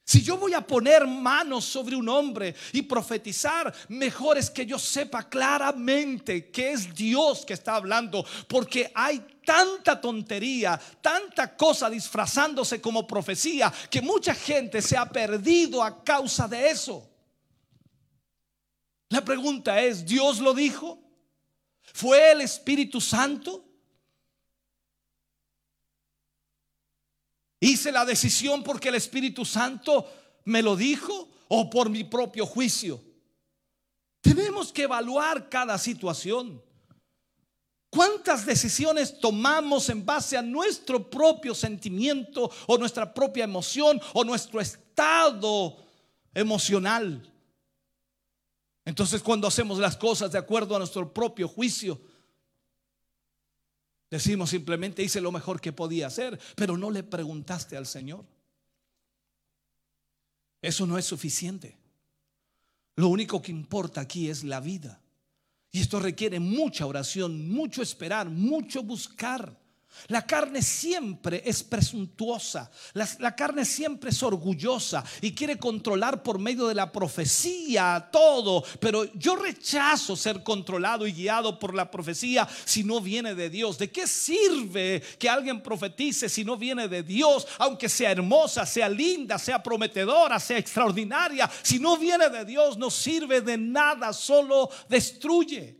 Si yo voy a poner manos sobre un hombre y profetizar, mejor es que yo sepa claramente que es Dios que está hablando, porque hay tanta tontería, tanta cosa disfrazándose como profecía, que mucha gente se ha perdido a causa de eso. La pregunta es, ¿Dios lo dijo? ¿Fue el Espíritu Santo? ¿Hice la decisión porque el Espíritu Santo me lo dijo o por mi propio juicio? Tenemos que evaluar cada situación. ¿Cuántas decisiones tomamos en base a nuestro propio sentimiento o nuestra propia emoción o nuestro estado emocional? Entonces cuando hacemos las cosas de acuerdo a nuestro propio juicio, decimos simplemente hice lo mejor que podía hacer, pero no le preguntaste al Señor. Eso no es suficiente. Lo único que importa aquí es la vida. Y esto requiere mucha oración, mucho esperar, mucho buscar. La carne siempre es presuntuosa, la, carne siempre es orgullosa y quiere controlar por medio de la profecía todo, pero yo rechazo ser controlado y guiado por la profecía si no viene de Dios. ¿De qué sirve que alguien profetice si no viene de Dios, aunque sea hermosa, sea linda, sea prometedora, sea extraordinaria? Si no viene de Dios no sirve de nada, solo destruye.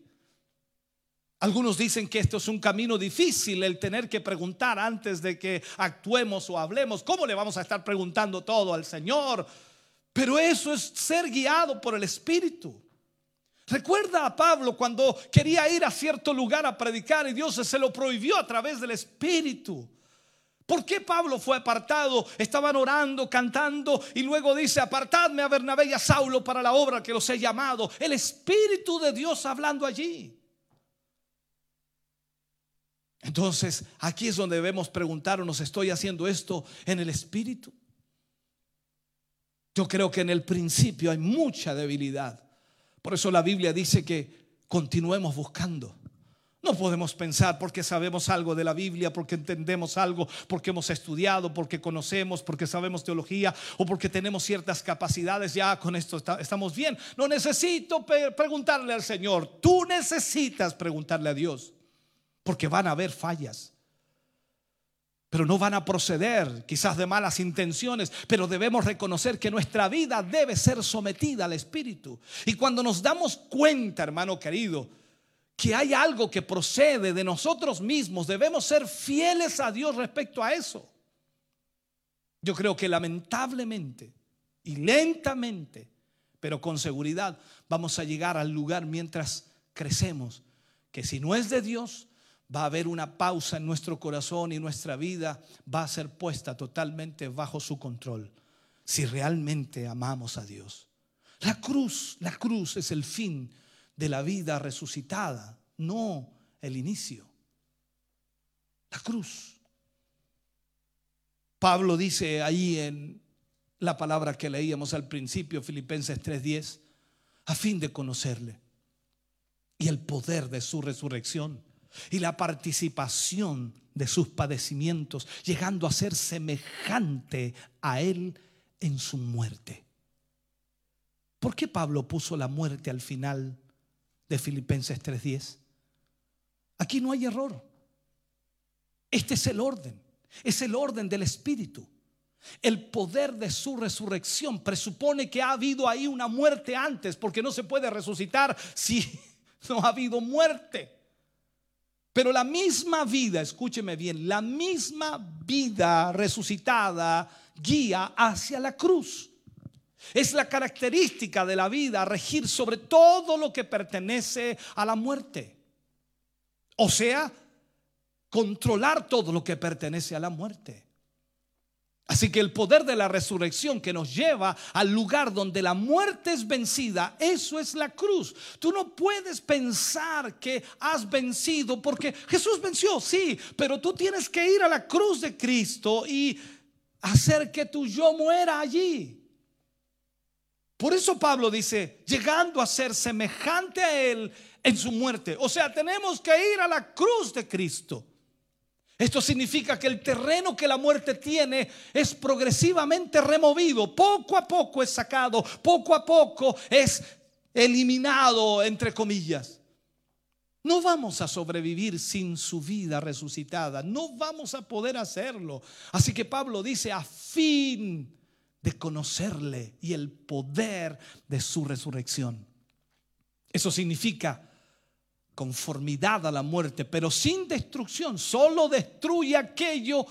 Algunos dicen que esto es un camino difícil, el tener que preguntar antes de que actuemos o hablemos. ¿Cómo le vamos a estar preguntando todo al Señor? Pero eso es ser guiado por el Espíritu. Recuerda a Pablo cuando quería ir a cierto lugar a predicar y Dios se lo prohibió a través del Espíritu. ¿Por qué Pablo fue apartado? Estaban orando, cantando y luego dice, apartadme a Bernabé y a Saulo para la obra que los he llamado. El Espíritu de Dios hablando allí. Entonces, aquí es donde debemos preguntarnos, ¿estoy haciendo esto en el Espíritu? Yo creo que en el principio hay mucha debilidad. Por eso la Biblia dice que continuemos buscando. No podemos pensar porque sabemos algo de la Biblia, porque entendemos algo, porque hemos estudiado, porque conocemos, porque sabemos teología o porque tenemos ciertas capacidades, ya con esto estamos bien. No necesito preguntarle al Señor, tú necesitas preguntarle a Dios porque van a haber fallas. Pero no van a proceder quizás de malas intenciones, pero debemos reconocer que nuestra vida debe ser sometida al Espíritu. Y cuando nos damos cuenta, hermano querido, que hay algo que procede de nosotros mismos, debemos ser fieles a Dios respecto a eso. Yo creo que lamentablemente y lentamente, pero con seguridad, vamos a llegar al lugar mientras crecemos, que si no es de Dios, va a haber una pausa en nuestro corazón y nuestra vida va a ser puesta totalmente bajo su control si realmente amamos a Dios. La cruz, la cruz es el fin de la vida resucitada, no el inicio. La cruz. Pablo dice ahí en la palabra que leíamos al principio, Filipenses 3:10, a fin de conocerle y el poder de su resurrección y la participación de sus padecimientos, llegando a ser semejante a Él en su muerte. ¿Por qué Pablo puso la muerte al final de Filipenses 3:10? Aquí no hay error. Este es el orden, es el orden del Espíritu. El poder de su resurrección presupone que ha habido ahí una muerte antes, porque no se puede resucitar si *laughs* no ha habido muerte. Pero la misma vida, escúcheme bien, la misma vida resucitada guía hacia la cruz. Es la característica de la vida regir sobre todo lo que pertenece a la muerte. O sea, controlar todo lo que pertenece a la muerte. Así que el poder de la resurrección que nos lleva al lugar donde la muerte es vencida, eso es la cruz. Tú no puedes pensar que has vencido porque Jesús venció, sí, pero tú tienes que ir a la cruz de Cristo y hacer que tu yo muera allí. Por eso Pablo dice, llegando a ser semejante a Él en su muerte. O sea, tenemos que ir a la cruz de Cristo. Esto significa que el terreno que la muerte tiene es progresivamente removido, poco a poco es sacado, poco a poco es eliminado, entre comillas. No vamos a sobrevivir sin su vida resucitada, no vamos a poder hacerlo. Así que Pablo dice, a fin de conocerle y el poder de su resurrección. Eso significa conformidad a la muerte, pero sin destrucción. Solo destruye aquello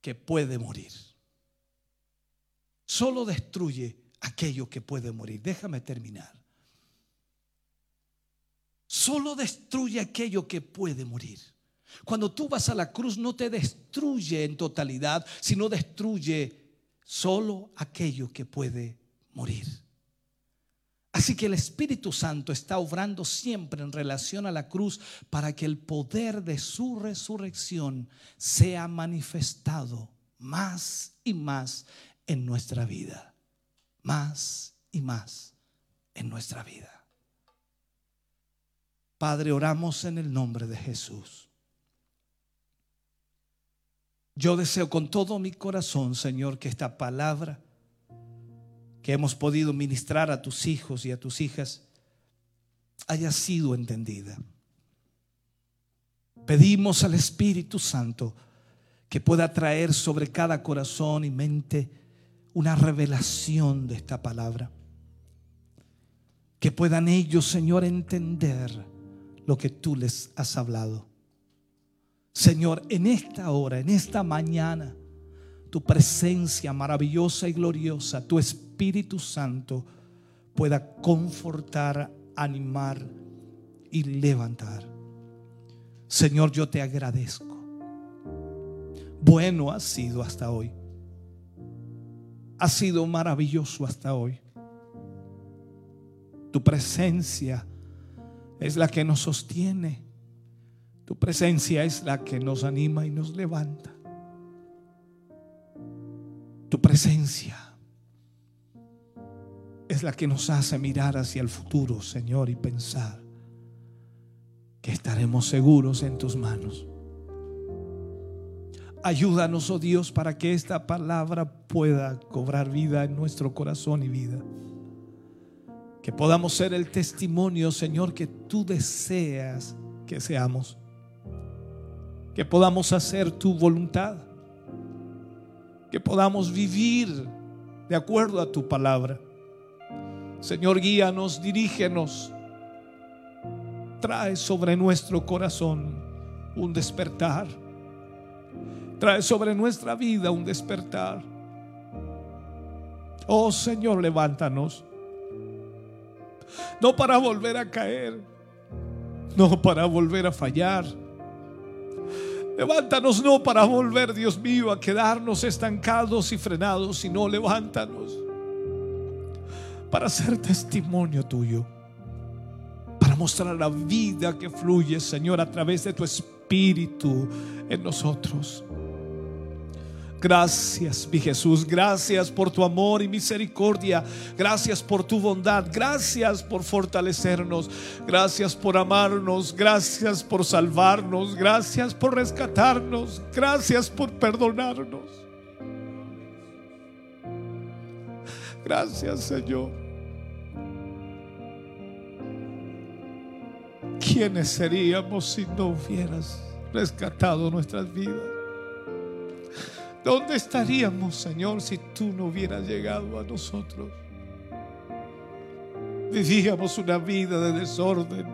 que puede morir. Solo destruye aquello que puede morir. Déjame terminar. Solo destruye aquello que puede morir. Cuando tú vas a la cruz no te destruye en totalidad, sino destruye solo aquello que puede morir. Así que el Espíritu Santo está obrando siempre en relación a la cruz para que el poder de su resurrección sea manifestado más y más en nuestra vida. Más y más en nuestra vida. Padre, oramos en el nombre de Jesús. Yo deseo con todo mi corazón, Señor, que esta palabra que hemos podido ministrar a tus hijos y a tus hijas haya sido entendida. Pedimos al Espíritu Santo que pueda traer sobre cada corazón y mente una revelación de esta palabra. Que puedan ellos, Señor, entender lo que tú les has hablado. Señor, en esta hora, en esta mañana, tu presencia maravillosa y gloriosa, tu Espíritu Santo pueda confortar, animar y levantar. Señor, yo te agradezco. Bueno ha sido hasta hoy. Ha sido maravilloso hasta hoy. Tu presencia es la que nos sostiene. Tu presencia es la que nos anima y nos levanta tu presencia es la que nos hace mirar hacia el futuro, Señor, y pensar que estaremos seguros en tus manos. Ayúdanos, oh Dios, para que esta palabra pueda cobrar vida en nuestro corazón y vida. Que podamos ser el testimonio, Señor, que tú deseas que seamos. Que podamos hacer tu voluntad que podamos vivir de acuerdo a tu palabra. Señor, guíanos, dirígenos. Trae sobre nuestro corazón un despertar. Trae sobre nuestra vida un despertar. Oh Señor, levántanos. No para volver a caer, no para volver a fallar Levántanos no para volver, Dios mío, a quedarnos estancados y frenados, sino levántanos para ser testimonio tuyo, para mostrar la vida que fluye, Señor, a través de tu Espíritu en nosotros. Gracias, mi Jesús. Gracias por tu amor y misericordia. Gracias por tu bondad. Gracias por fortalecernos. Gracias por amarnos. Gracias por salvarnos. Gracias por rescatarnos. Gracias por perdonarnos. Gracias, Señor. ¿Quiénes seríamos si no hubieras rescatado nuestras vidas? ¿Dónde estaríamos, Señor, si tú no hubieras llegado a nosotros? Vivíamos una vida de desorden,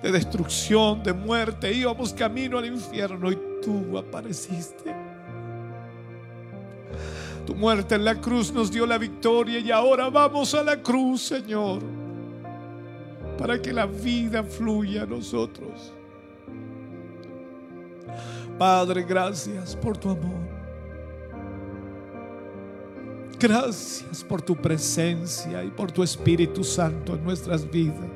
de destrucción, de muerte. Íbamos camino al infierno y tú apareciste. Tu muerte en la cruz nos dio la victoria y ahora vamos a la cruz, Señor, para que la vida fluya a nosotros. Padre, gracias por tu amor. Gracias por tu presencia y por tu Espíritu Santo en nuestras vidas.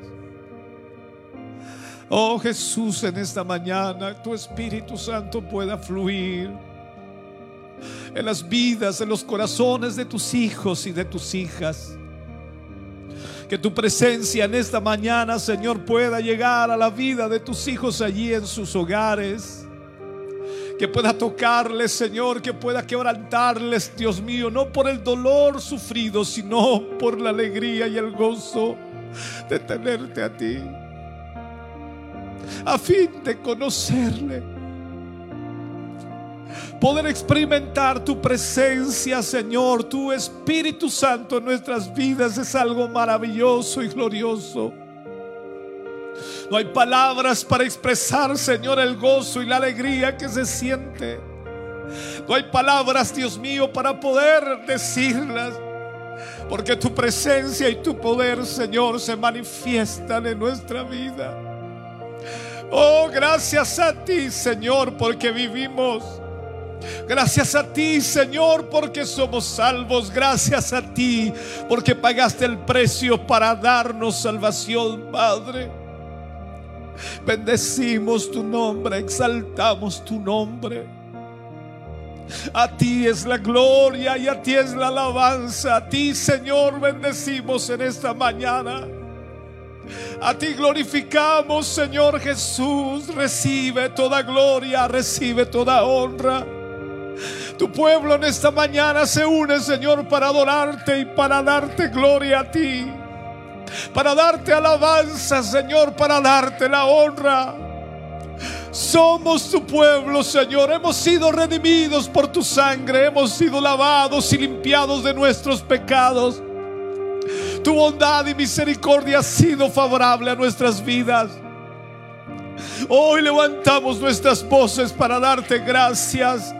Oh Jesús, en esta mañana tu Espíritu Santo pueda fluir en las vidas, en los corazones de tus hijos y de tus hijas. Que tu presencia en esta mañana, Señor, pueda llegar a la vida de tus hijos allí en sus hogares. Que pueda tocarles, Señor, que pueda quebrantarles, Dios mío, no por el dolor sufrido, sino por la alegría y el gozo de tenerte a ti. A fin de conocerle poder experimentar tu presencia, Señor, tu Espíritu Santo en nuestras vidas es algo maravilloso y glorioso. No hay palabras para expresar, Señor, el gozo y la alegría que se siente. No hay palabras, Dios mío, para poder decirlas. Porque tu presencia y tu poder, Señor, se manifiestan en nuestra vida. Oh, gracias a ti, Señor, porque vivimos. Gracias a ti, Señor, porque somos salvos. Gracias a ti, porque pagaste el precio para darnos salvación, Padre. Bendecimos tu nombre, exaltamos tu nombre. A ti es la gloria y a ti es la alabanza. A ti, Señor, bendecimos en esta mañana. A ti glorificamos, Señor Jesús. Recibe toda gloria, recibe toda honra. Tu pueblo en esta mañana se une, Señor, para adorarte y para darte gloria a ti. Para darte alabanza, Señor, para darte la honra. Somos tu pueblo, Señor. Hemos sido redimidos por tu sangre. Hemos sido lavados y limpiados de nuestros pecados. Tu bondad y misericordia ha sido favorable a nuestras vidas. Hoy levantamos nuestras voces para darte gracias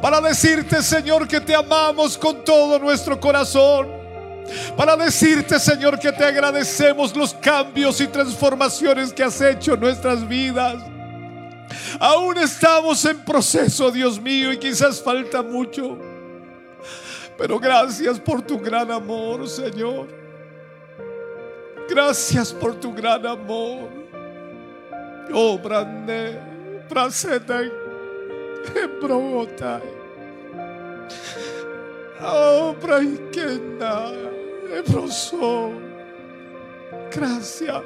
para decirte, Señor, que te amamos con todo nuestro corazón. Para decirte, Señor, que te agradecemos los cambios y transformaciones que has hecho en nuestras vidas. Aún estamos en proceso, Dios mío, y quizás falta mucho. Pero gracias por tu gran amor, Señor. Gracias por tu gran amor. Oh, brande. Ebroso. Gracias.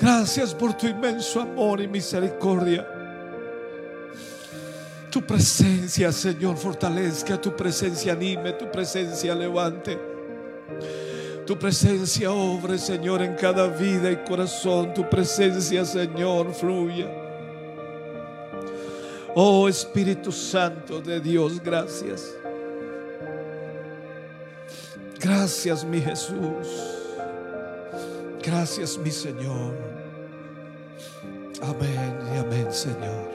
Gracias por tu inmenso amor y misericordia. Tu presencia, Señor, fortalezca, tu presencia anime, tu presencia levante. Tu presencia obre, Señor, en cada vida y corazón. Tu presencia, Señor, fluya. Oh Espíritu Santo de Dios, gracias. Gracias mi Jesús. Gracias mi Señor. Amén y amén Señor.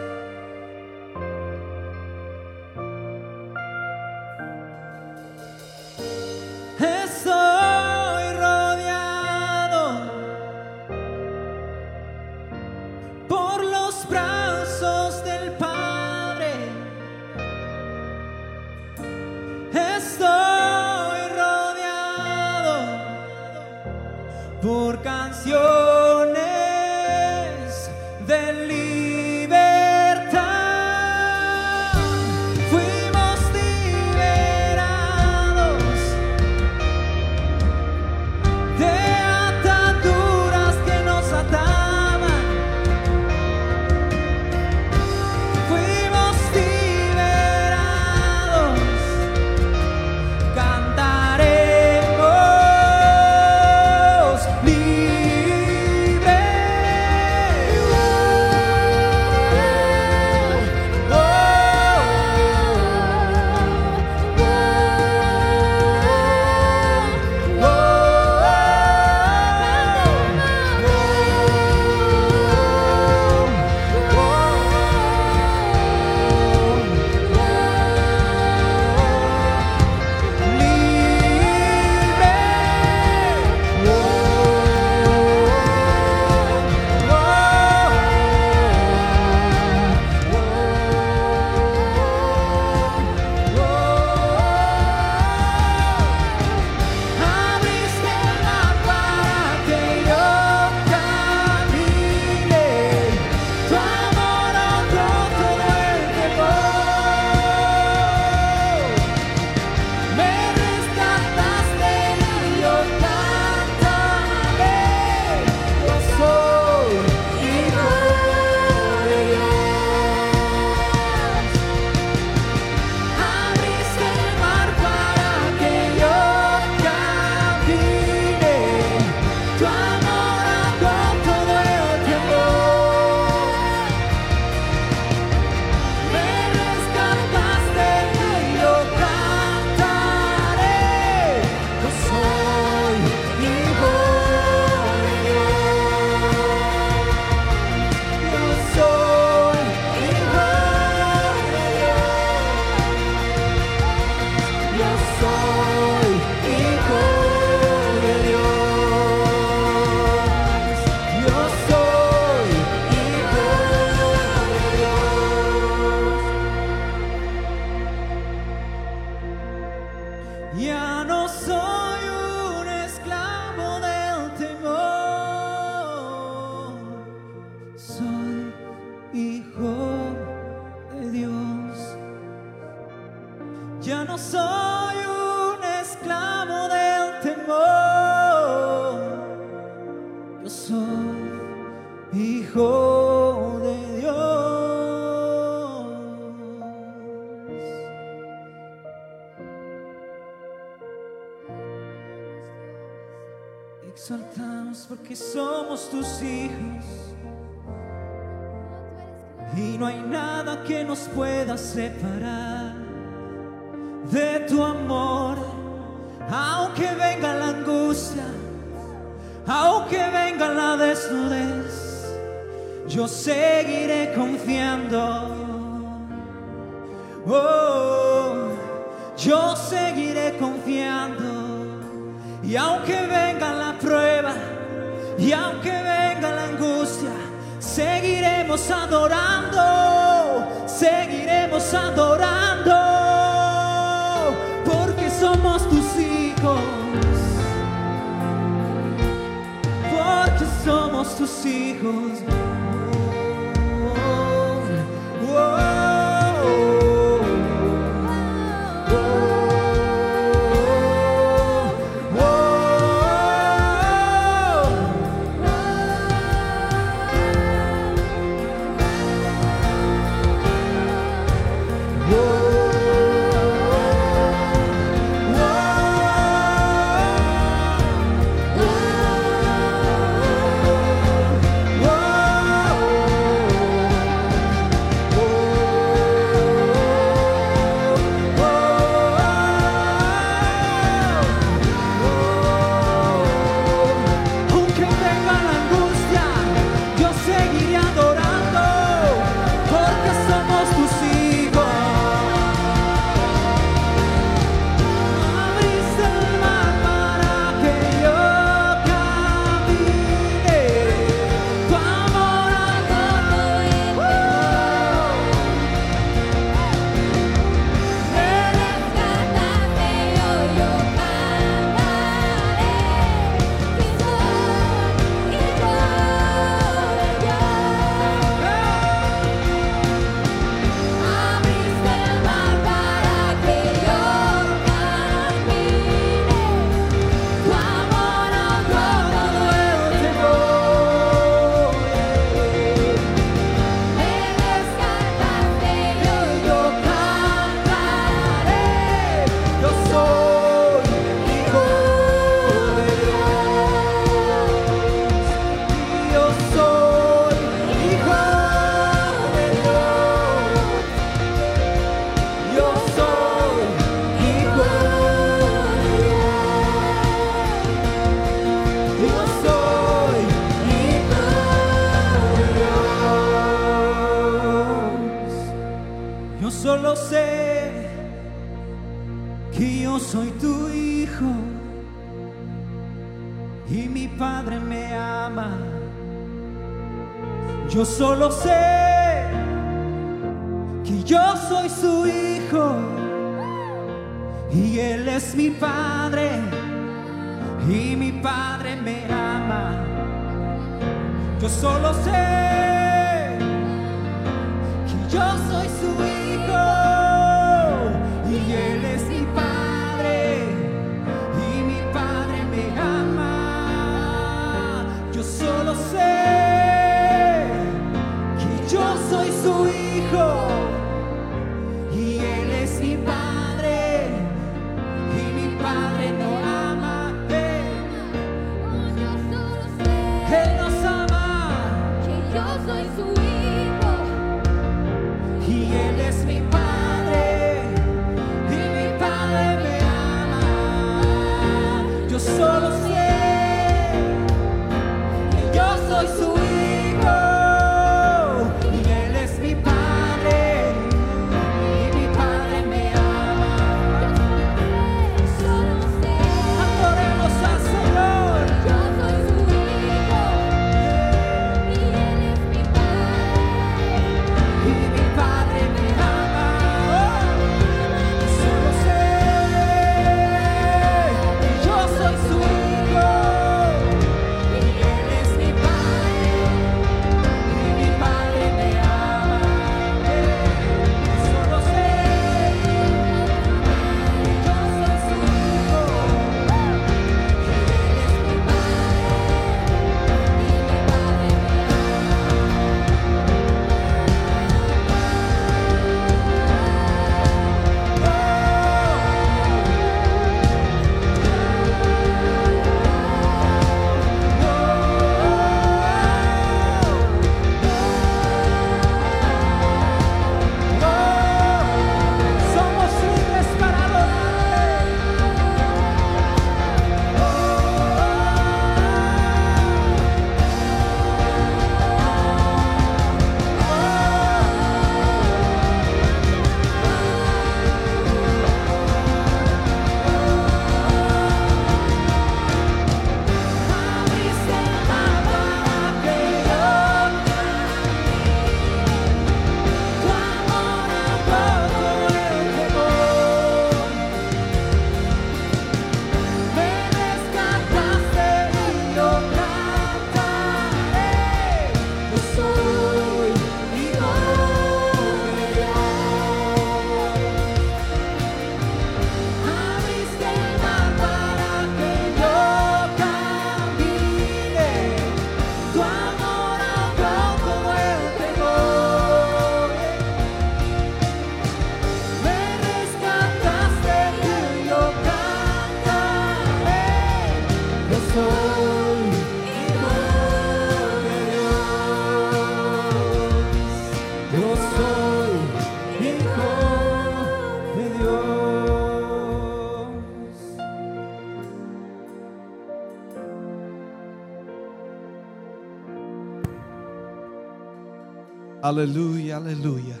Aleluya, aleluya.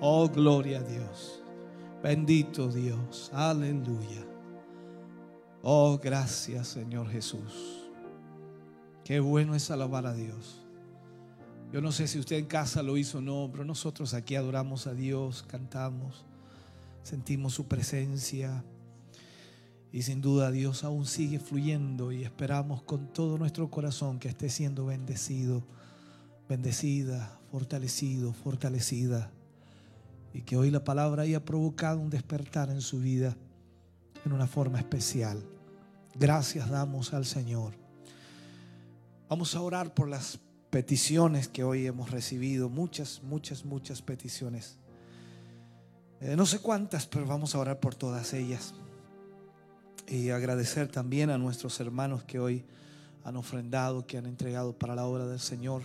Oh, gloria a Dios. Bendito Dios. Aleluya. Oh, gracias Señor Jesús. Qué bueno es alabar a Dios. Yo no sé si usted en casa lo hizo o no, pero nosotros aquí adoramos a Dios, cantamos, sentimos su presencia. Y sin duda Dios aún sigue fluyendo y esperamos con todo nuestro corazón que esté siendo bendecido, bendecida, fortalecido, fortalecida. Y que hoy la palabra haya provocado un despertar en su vida en una forma especial. Gracias damos al Señor. Vamos a orar por las peticiones que hoy hemos recibido. Muchas, muchas, muchas peticiones. Eh, no sé cuántas, pero vamos a orar por todas ellas. Y agradecer también a nuestros hermanos que hoy han ofrendado, que han entregado para la obra del Señor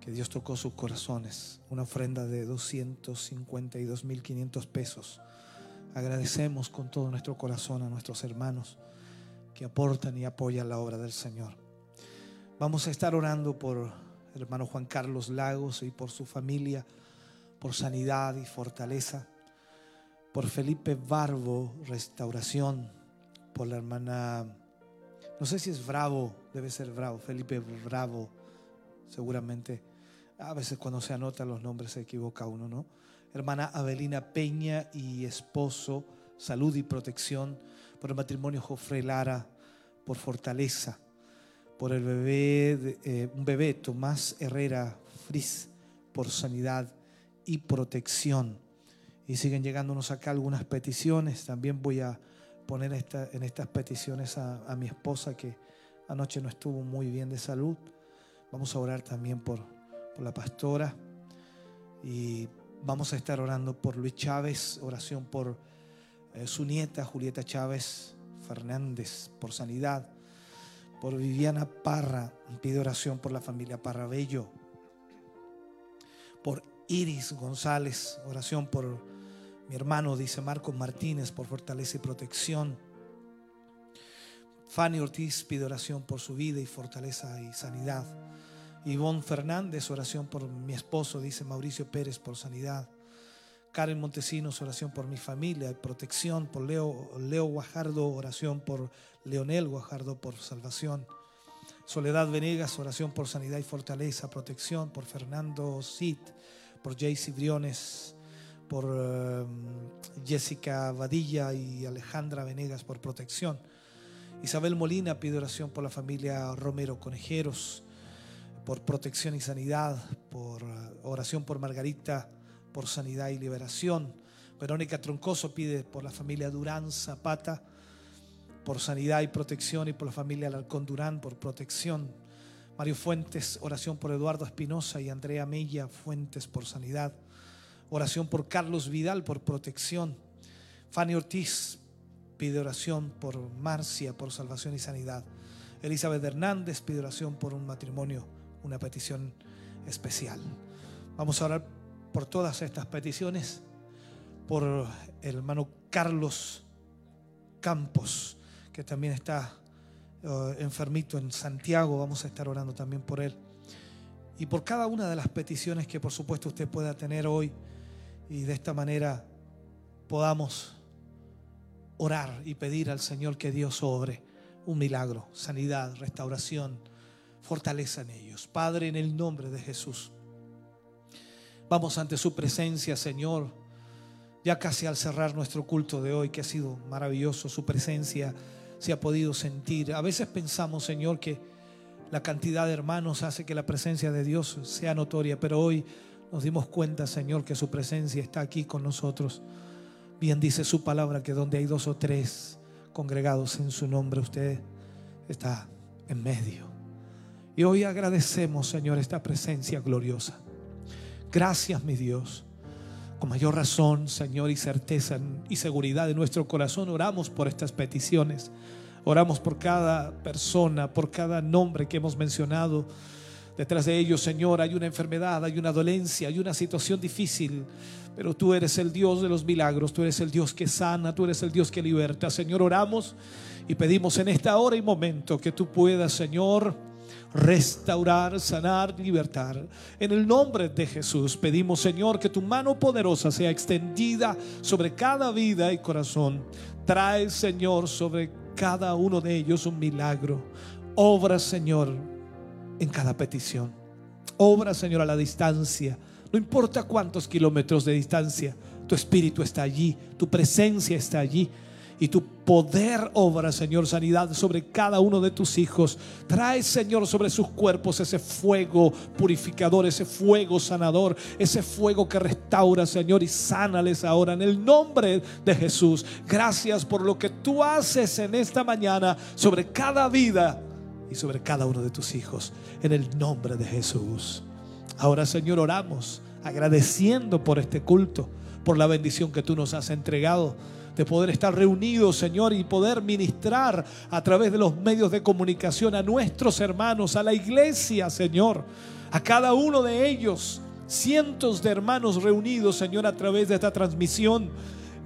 que Dios tocó sus corazones. Una ofrenda de 252.500 pesos. Agradecemos con todo nuestro corazón a nuestros hermanos que aportan y apoyan la obra del Señor. Vamos a estar orando por el hermano Juan Carlos Lagos y por su familia, por sanidad y fortaleza. Por Felipe Barbo, restauración. Por la hermana, no sé si es Bravo, debe ser Bravo, Felipe Bravo, seguramente. A veces cuando se anotan los nombres se equivoca uno, ¿no? Hermana Avelina Peña y esposo, salud y protección. Por el matrimonio Jofre Lara, por fortaleza. Por el bebé, eh, un bebé Tomás Herrera Fris, por sanidad y protección. Y siguen llegándonos acá algunas peticiones. También voy a poner esta, en estas peticiones a, a mi esposa que anoche no estuvo muy bien de salud. Vamos a orar también por, la pastora y vamos a estar orando por Luis Chávez, oración por eh, su nieta Julieta Chávez Fernández, por sanidad, por Viviana Parra, pide oración por la familia Parrabello, por Iris González, oración por mi hermano, dice Marcos Martínez, por fortaleza y protección. Fanny Ortiz pide oración por su vida y fortaleza y sanidad. Ivonne Fernández, oración por mi esposo, dice Mauricio Pérez, por sanidad. Karen Montesinos, oración por mi familia, protección por Leo, Leo Guajardo, oración por Leonel Guajardo, por salvación. Soledad Venegas, oración por sanidad y fortaleza, protección por Fernando Cid, por Jaycee Briones, por uh, Jessica Vadilla y Alejandra Venegas por protección. Isabel Molina pide oración por la familia Romero Conejeros por protección y sanidad, por oración por Margarita, por sanidad y liberación. Verónica Troncoso pide por la familia Durán Zapata, por sanidad y protección, y por la familia Alarcón Durán, por protección. Mario Fuentes, oración por Eduardo Espinosa y Andrea Mella Fuentes, por sanidad. Oración por Carlos Vidal, por protección. Fanny Ortiz pide oración por Marcia, por salvación y sanidad. Elizabeth Hernández pide oración por un matrimonio una petición especial. Vamos a orar por todas estas peticiones, por el hermano Carlos Campos, que también está uh, enfermito en Santiago, vamos a estar orando también por él. Y por cada una de las peticiones que por supuesto usted pueda tener hoy y de esta manera podamos orar y pedir al Señor que Dios sobre un milagro, sanidad, restauración, fortaleza en ellos. Padre, en el nombre de Jesús. Vamos ante su presencia, Señor. Ya casi al cerrar nuestro culto de hoy, que ha sido maravilloso, su presencia se ha podido sentir. A veces pensamos, Señor, que la cantidad de hermanos hace que la presencia de Dios sea notoria, pero hoy nos dimos cuenta, Señor, que su presencia está aquí con nosotros. Bien dice su palabra que donde hay dos o tres congregados en su nombre, usted está en medio. Y hoy agradecemos, Señor, esta presencia gloriosa. Gracias, mi Dios. Con mayor razón, Señor, y certeza y seguridad de nuestro corazón, oramos por estas peticiones. Oramos por cada persona, por cada nombre que hemos mencionado Detrás de ellos, Señor, hay una enfermedad, hay una dolencia, hay una situación difícil. Pero tú eres el Dios de los milagros, tú eres el Dios que sana, tú eres el Dios que liberta. Señor, oramos y pedimos en esta hora y momento que tú puedas, Señor, restaurar, sanar, libertar. En el nombre de Jesús pedimos, Señor, que tu mano poderosa sea extendida sobre cada vida y corazón. Trae, Señor, sobre cada uno de ellos un milagro. Obra, Señor, en cada petición. Obra, Señor, a la distancia. No importa cuántos kilómetros de distancia, tu espíritu está allí, tu presencia está allí y tu poder obra, Señor, sanidad sobre cada uno de tus hijos. Trae, Señor, sobre sus cuerpos ese fuego purificador, ese fuego sanador, ese fuego que restaura, Señor, y sánales ahora en el nombre de Jesús. Gracias por lo que tú haces en esta mañana sobre cada vida y sobre cada uno de tus hijos, en el nombre de Jesús. Ahora, Señor, oramos agradeciendo por este culto, por la bendición que tú nos has entregado de poder estar reunidos, Señor, y poder ministrar a través de los medios de comunicación a nuestros hermanos, a la iglesia, Señor, a cada uno de ellos, cientos de hermanos reunidos, Señor, a través de esta transmisión.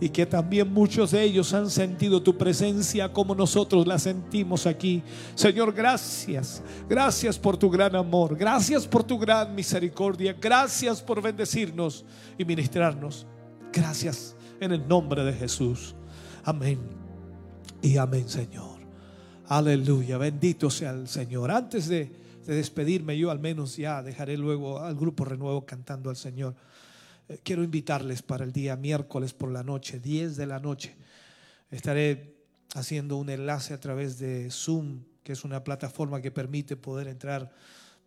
Y que también muchos de ellos han sentido tu presencia como nosotros la sentimos aquí. Señor, gracias. Gracias por tu gran amor. Gracias por tu gran misericordia. Gracias por bendecirnos y ministrarnos. Gracias en el nombre de Jesús. Amén. Y amén, Señor. Aleluya. Bendito sea el Señor. Antes de, de despedirme, yo al menos ya dejaré luego al grupo Renuevo cantando al Señor. Eh, quiero invitarles para el día miércoles por la noche, 10 de la noche. Estaré haciendo un enlace a través de Zoom, que es una plataforma que permite poder entrar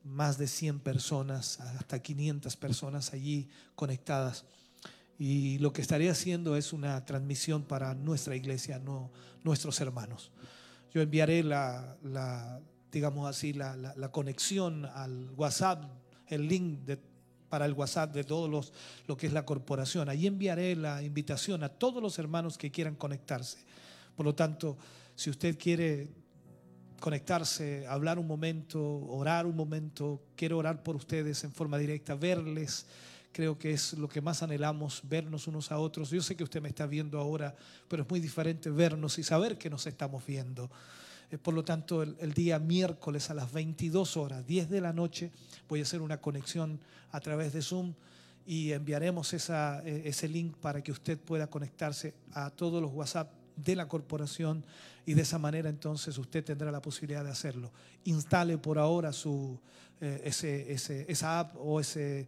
más de 100 personas, hasta 500 personas allí conectadas. Y lo que estaré haciendo es una transmisión para nuestra iglesia, no nuestros hermanos. Yo enviaré la, la digamos así, la, la, la, conexión al WhatsApp, el link de, para el WhatsApp de todos los, lo que es la corporación. Ahí enviaré la invitación a todos los hermanos que quieran conectarse. Por lo tanto, si usted quiere conectarse, hablar un momento, orar un momento, quiero orar por ustedes en forma directa, verles creo que es lo que más anhelamos, vernos unos a otros. Yo sé que usted me está viendo ahora, pero es muy diferente vernos y saber que nos estamos viendo. Eh, por lo tanto, el, día miércoles a las 22 horas, 10 de la noche, voy a hacer una conexión a través de Zoom y enviaremos esa, eh, ese link para que usted pueda conectarse a todos los WhatsApp de la corporación y de esa manera entonces usted tendrá la posibilidad de hacerlo. Instale por ahora su, eh, ese, ese, esa app o ese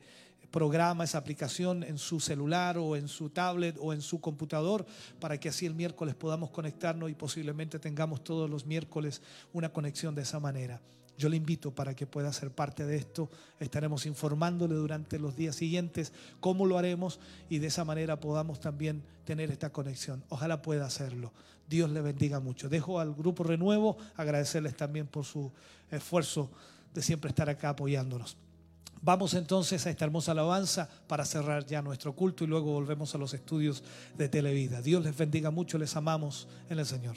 programa esa aplicación en su celular o en su tablet o en su computador para que así el miércoles podamos conectarnos y posiblemente tengamos todos los miércoles una conexión de esa manera. Yo le invito para que pueda ser parte de esto. Estaremos informándole durante los días siguientes cómo lo haremos y de esa manera podamos también tener esta conexión. Ojalá pueda hacerlo. Dios le bendiga mucho. Dejo al grupo Renuevo agradecerles también por su esfuerzo de siempre estar acá apoyándonos. Vamos entonces a esta hermosa alabanza para cerrar ya nuestro culto y luego volvemos a los estudios de Televida. Dios les bendiga mucho, les amamos en el Señor.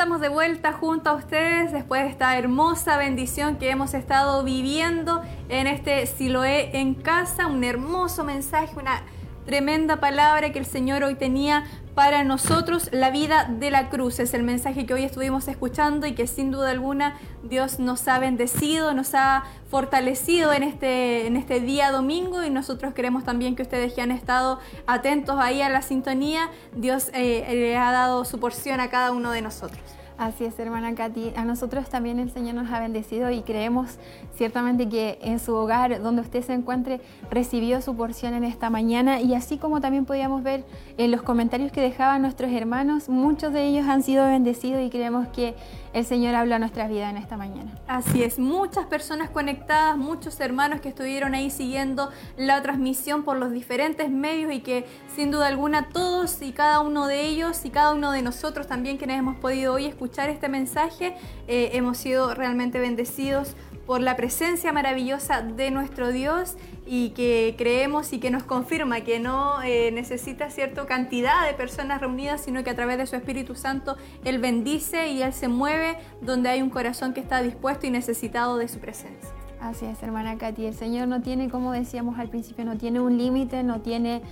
Estamos de vuelta junto a ustedes después de esta hermosa bendición que hemos estado viviendo en este Siloé en casa, un hermoso mensaje, una tremenda palabra que el Señor hoy tenía para nosotros la vida de la cruz. Es el mensaje que hoy estuvimos escuchando y que sin duda alguna Dios nos ha bendecido, nos ha fortalecido en este, en este día domingo y nosotros queremos también que ustedes que han estado atentos ahí a la sintonía, Dios eh, le ha dado su porción a cada uno de nosotros. Así es, hermana Katy. A nosotros también el Señor nos ha bendecido y creemos ciertamente que en su hogar, donde usted se encuentre, recibió su porción en esta mañana. Y así como también podíamos ver en los comentarios que dejaban nuestros hermanos, muchos de ellos han sido bendecidos y creemos que el Señor habla a nuestra vida en esta mañana. Así es, muchas personas conectadas, muchos hermanos que estuvieron ahí siguiendo la transmisión por los diferentes medios y que sin duda alguna todos y cada uno de ellos y cada uno de nosotros también quienes hemos podido hoy escuchar este mensaje, eh, hemos sido realmente bendecidos por la presencia maravillosa de nuestro Dios y que creemos y que nos confirma que no eh, necesita cierta cantidad de personas reunidas, sino que a través de su Espíritu Santo Él bendice y Él se mueve donde hay un corazón que está dispuesto y necesitado de su presencia. Así es, hermana Katy. El Señor no tiene, como decíamos al principio, no tiene un límite, no tiene,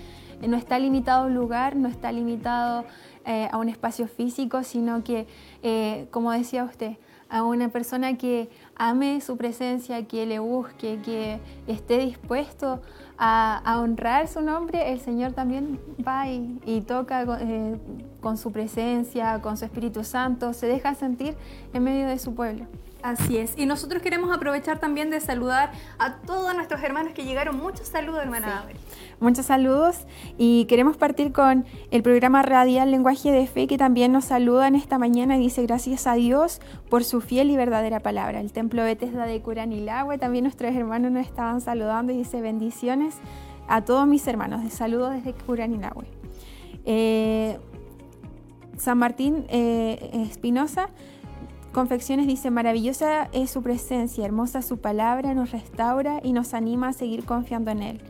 no está limitado a un lugar, no está limitado eh, a un espacio físico, sino que, eh, como decía usted, a una persona que ame su presencia, que le busque, que esté dispuesto a, honrar su nombre, el Señor también va y, toca eh, con su presencia, con su Espíritu Santo, se deja sentir en medio de su pueblo. Así es. Y nosotros queremos aprovechar también de saludar a todos nuestros hermanos que llegaron. Muchos saludos, hermana Muchos saludos y queremos partir con el programa radial Lenguaje de Fe que también nos saluda en esta mañana y dice gracias a Dios por su fiel y verdadera palabra. El templo Bethesda de Curanilagüe, también nuestros hermanos nos estaban saludando y dice bendiciones a todos mis hermanos. De saludos desde Curanilagüe. Eh, San Martín eh, Espinosa. Confecciones dice, maravillosa es su presencia, hermosa su palabra, nos restaura y nos anima a seguir confiando en Él.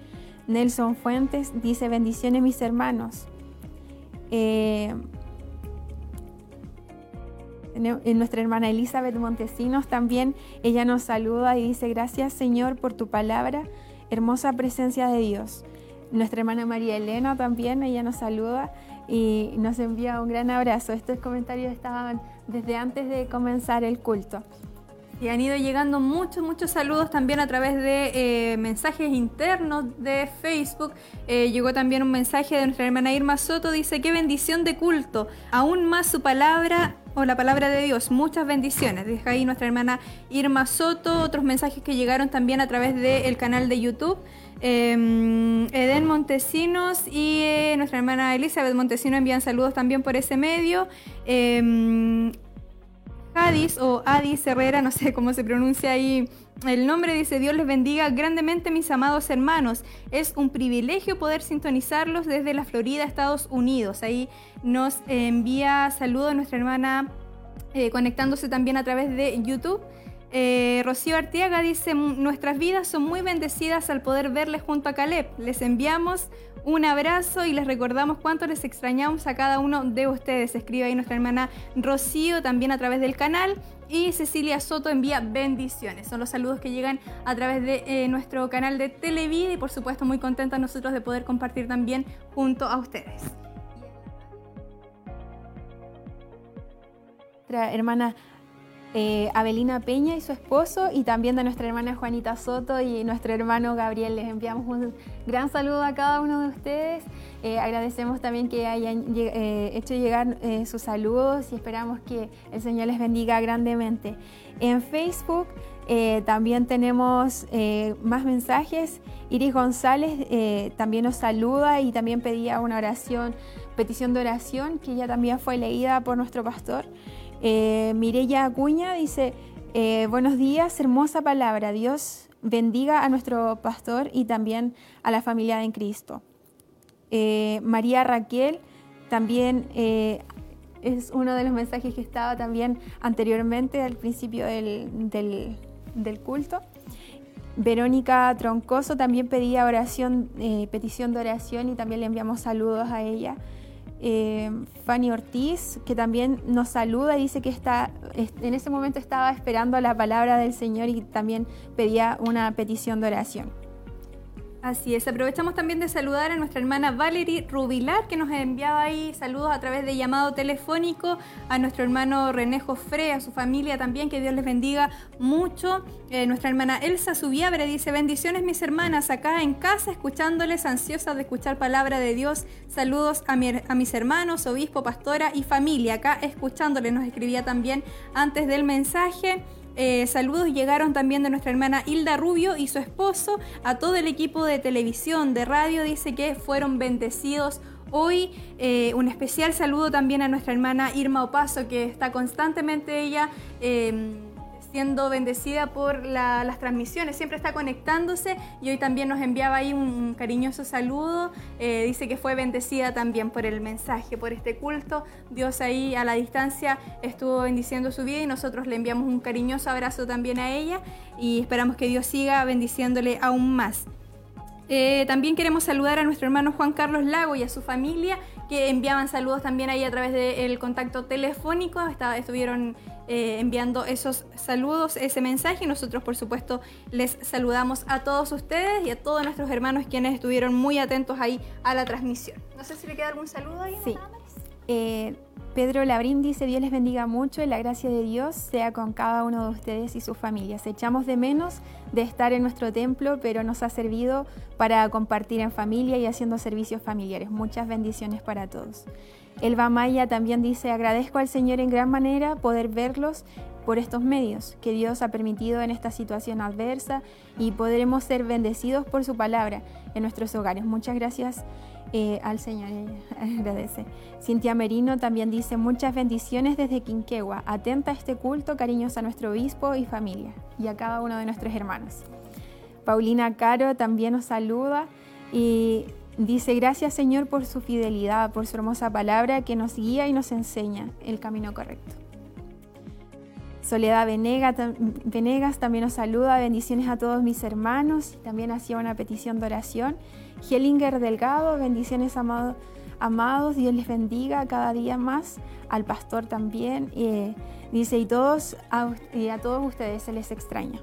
Nelson Fuentes dice, bendiciones mis hermanos. Eh, nuestra hermana Elizabeth Montesinos también, ella nos saluda y dice, gracias Señor por tu palabra, hermosa presencia de Dios. Nuestra hermana María Elena también, ella nos saluda y nos envía un gran abrazo. Estos comentarios estaban desde antes de comenzar el culto. Y han ido llegando muchos, muchos saludos también a través de eh, mensajes internos de Facebook. Eh, llegó también un mensaje de nuestra hermana Irma Soto. Dice, qué bendición de culto. Aún más su palabra o la palabra de Dios. Muchas bendiciones. Deja ahí nuestra hermana Irma Soto. Otros mensajes que llegaron también a través del canal de YouTube. Em, Eden Montesinos y eh, nuestra hermana Elizabeth Montesino envían saludos también por ese medio. Eh, o Adis Herrera, no sé cómo se pronuncia ahí el nombre, dice Dios les bendiga grandemente mis amados hermanos. Es un privilegio poder sintonizarlos desde la Florida, Estados Unidos. Ahí nos envía saludos nuestra hermana eh, conectándose también a través de YouTube. Eh, Rocío Artiaga dice, nuestras vidas son muy bendecidas al poder verles junto a Caleb. Les enviamos un abrazo y les recordamos cuánto les extrañamos a cada uno de ustedes. Escribe ahí nuestra hermana Rocío también a través del canal. Y Cecilia Soto envía bendiciones. Son los saludos que llegan a través de eh, nuestro canal de Televida y por supuesto muy contentos nosotros de poder compartir también junto a ustedes. Nuestra hermana eh, Abelina Peña y su esposo y también de nuestra hermana Juanita Soto y nuestro hermano Gabriel. Les enviamos un gran saludo a cada uno de ustedes. Eh, agradecemos también que hayan eh, hecho llegar sus saludos y esperamos que el Señor les bendiga grandemente. En Facebook también tenemos más mensajes. Iris González también nos saluda y también pedía una oración, petición de oración que ya también fue leída por nuestro pastor. Eh, Mireya Acuña dice, eh, buenos días, hermosa palabra. Dios bendiga a nuestro pastor y también a la familia de Cristo. Eh, María Raquel también es uno de los mensajes que estaba también anteriormente al principio del, del culto. Verónica Troncoso también pedía oración, petición de oración y también le enviamos saludos a ella. Eh, Fanny Ortiz, que también nos saluda y dice que está, en ese momento estaba esperando la palabra del Señor y también pedía una petición de oración. Así es, aprovechamos también de saludar a nuestra hermana Valerie Rubilar, que nos enviaba ahí saludos a través de llamado telefónico, a nuestro hermano René Jofre, a su familia también, que Dios les bendiga mucho. Eh, nuestra hermana Elsa Subiabre dice, bendiciones mis hermanas, acá en casa, escuchándoles, ansiosas de escuchar palabra de Dios. Saludos a, a mis hermanos, obispo, pastora y familia, acá escuchándoles, nos escribía también antes del mensaje. Eh, saludos llegaron también de nuestra hermana Hilda Rubio y su esposo, a todo el equipo de televisión, de radio, dice que fueron bendecidos hoy. Eh, un especial saludo también a nuestra hermana Irma Opaso, que está constantemente ella em, siendo bendecida por las transmisiones, siempre está conectándose y hoy también nos enviaba ahí un, cariñoso saludo, eh, dice que fue bendecida también por el mensaje, por este culto, Dios ahí a la distancia estuvo bendiciendo su vida y nosotros le enviamos un cariñoso abrazo también a ella y esperamos que Dios siga bendiciéndole aún más. Eh, también queremos saludar a nuestro hermano Juan Carlos Lago y a su familia que enviaban saludos también ahí a través del contacto telefónico. estuvieron eh, enviando esos saludos, ese mensaje. Y nosotros, por supuesto, les saludamos a todos ustedes y a todos nuestros hermanos quienes estuvieron muy atentos ahí a la transmisión. No sé si le queda algún saludo ahí. Sí. Eh, Pedro Labrín dice, Dios les bendiga mucho y la gracia de Dios sea con cada uno de ustedes y sus familias. Echamos de menos de estar en nuestro templo, pero nos ha servido para compartir en familia y haciendo servicios familiares. Muchas bendiciones para todos. Elba Maya también dice, agradezco al Señor en gran manera poder verlos por estos medios que Dios ha permitido en esta situación adversa y podremos ser bendecidos por su palabra en nuestros hogares. Muchas gracias eh, al Señor, *laughs* agradece. Cintia Merino también dice muchas bendiciones desde Quinquegua, atenta a este culto, cariños a nuestro obispo y familia y a cada uno de nuestros hermanos. Paulina Caro también nos saluda y Dice, gracias Señor por su fidelidad, por su hermosa palabra que nos guía y nos enseña el camino correcto. Soledad Venegas también nos saluda, bendiciones a todos mis hermanos, también hacía una petición de oración. Hellinger Delgado, bendiciones amados, amados, Dios les bendiga cada día más, al pastor también, dice, y, todos, a todos ustedes se les extraña.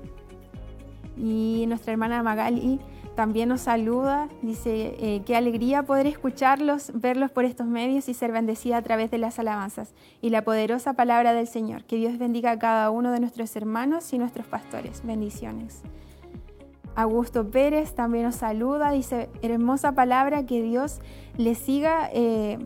Y nuestra hermana Magali también nos saluda, dice, eh, qué alegría poder escucharlos, verlos por estos medios y ser bendecida a través de las alabanzas y la poderosa palabra del Señor. Que Dios bendiga a cada uno de nuestros hermanos y nuestros pastores. Bendiciones. Augusto Pérez también nos saluda, dice, hermosa palabra, que Dios le siga... Eh,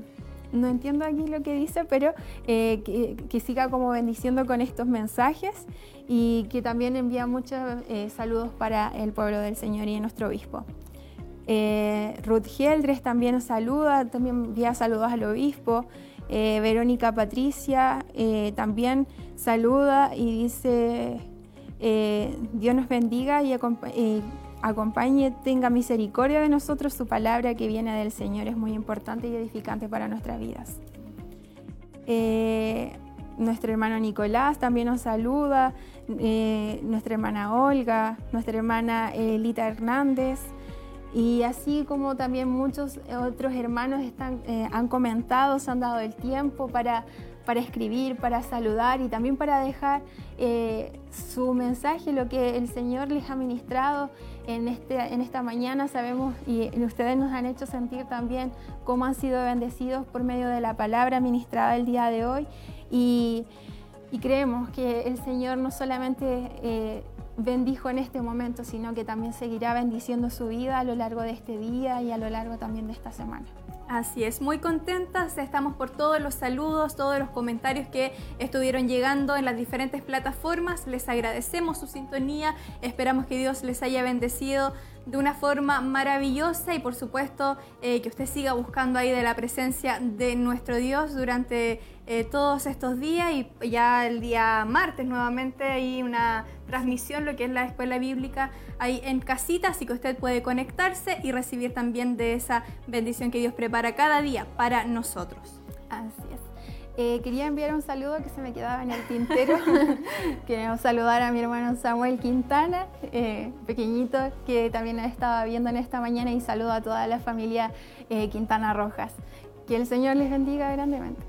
no entiendo aquí lo que dice, pero eh, que, siga como bendiciendo con estos mensajes y que también envía muchos eh, saludos para el pueblo del Señor y nuestro obispo. Ruth Geldres también nos saluda, también envía saludos al obispo. Verónica Patricia también saluda y dice, Dios nos bendiga y acompañe tenga misericordia de nosotros, su palabra que viene del Señor es muy importante y edificante para nuestras vidas. Eh, nuestro hermano Nicolás también nos saluda, eh, nuestra hermana Olga, nuestra hermana Elita Hernández, y así como también muchos otros hermanos están, eh, han comentado, se han dado el tiempo para para escribir, para saludar y también para dejar eh, su mensaje, lo que el Señor les ha ministrado en, este, en esta mañana. Sabemos y ustedes nos han hecho sentir también cómo han sido bendecidos por medio de la palabra ministrada el día de hoy. Y, creemos que el Señor no solamente eh, bendijo en este momento, sino que también seguirá bendiciendo su vida a lo largo de este día y a lo largo también de esta semana. Así es, muy contentas, estamos por todos los saludos, todos los comentarios que estuvieron llegando en las diferentes plataformas, les agradecemos su sintonía, esperamos que Dios les haya bendecido de una forma maravillosa y por supuesto eh, que usted siga buscando ahí de la presencia de nuestro Dios durante eh, todos estos días y ya el día martes nuevamente hay una transmisión, lo que es la escuela bíblica ahí en casita, así que usted puede conectarse y recibir también de esa bendición que Dios prepara cada día para nosotros. Así es. Eh, quería enviar un saludo que se me quedaba en el tintero. *laughs* Queremos saludar a mi hermano Samuel Quintana, eh, pequeñito, que también estaba viendo en esta mañana y saludo a toda la familia Quintana Rojas. Que el Señor les bendiga grandemente.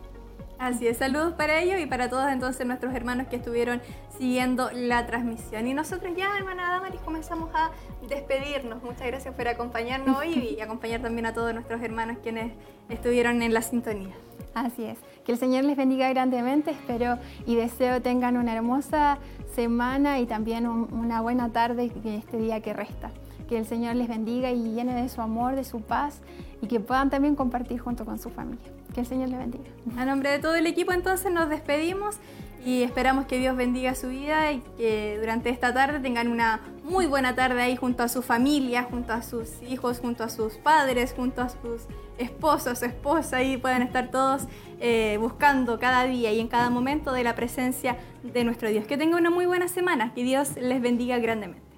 Así es, saludos para ellos y para todos entonces nuestros hermanos que estuvieron siguiendo la transmisión. Y nosotros ya, hermana Damaris, comenzamos a despedirnos. Muchas gracias por acompañarnos hoy y *laughs* acompañar también a todos nuestros hermanos quienes estuvieron en la sintonía. Así es. Que el Señor les bendiga grandemente. Espero y deseo tengan una hermosa semana y también una buena tarde este día que resta. Que el Señor les bendiga y llene de su amor, de su paz y que puedan también compartir junto con su familia. Que el Señor le bendiga. A nombre de todo el equipo entonces nos despedimos y esperamos que Dios bendiga su vida y que durante esta tarde tengan una muy buena tarde ahí junto a su familia, junto a sus hijos, junto a sus padres, junto a sus esposos, esposa y puedan estar todos eh, buscando cada día y en cada momento de la presencia de nuestro Dios. Que tengan una muy buena semana, que Dios les bendiga grandemente.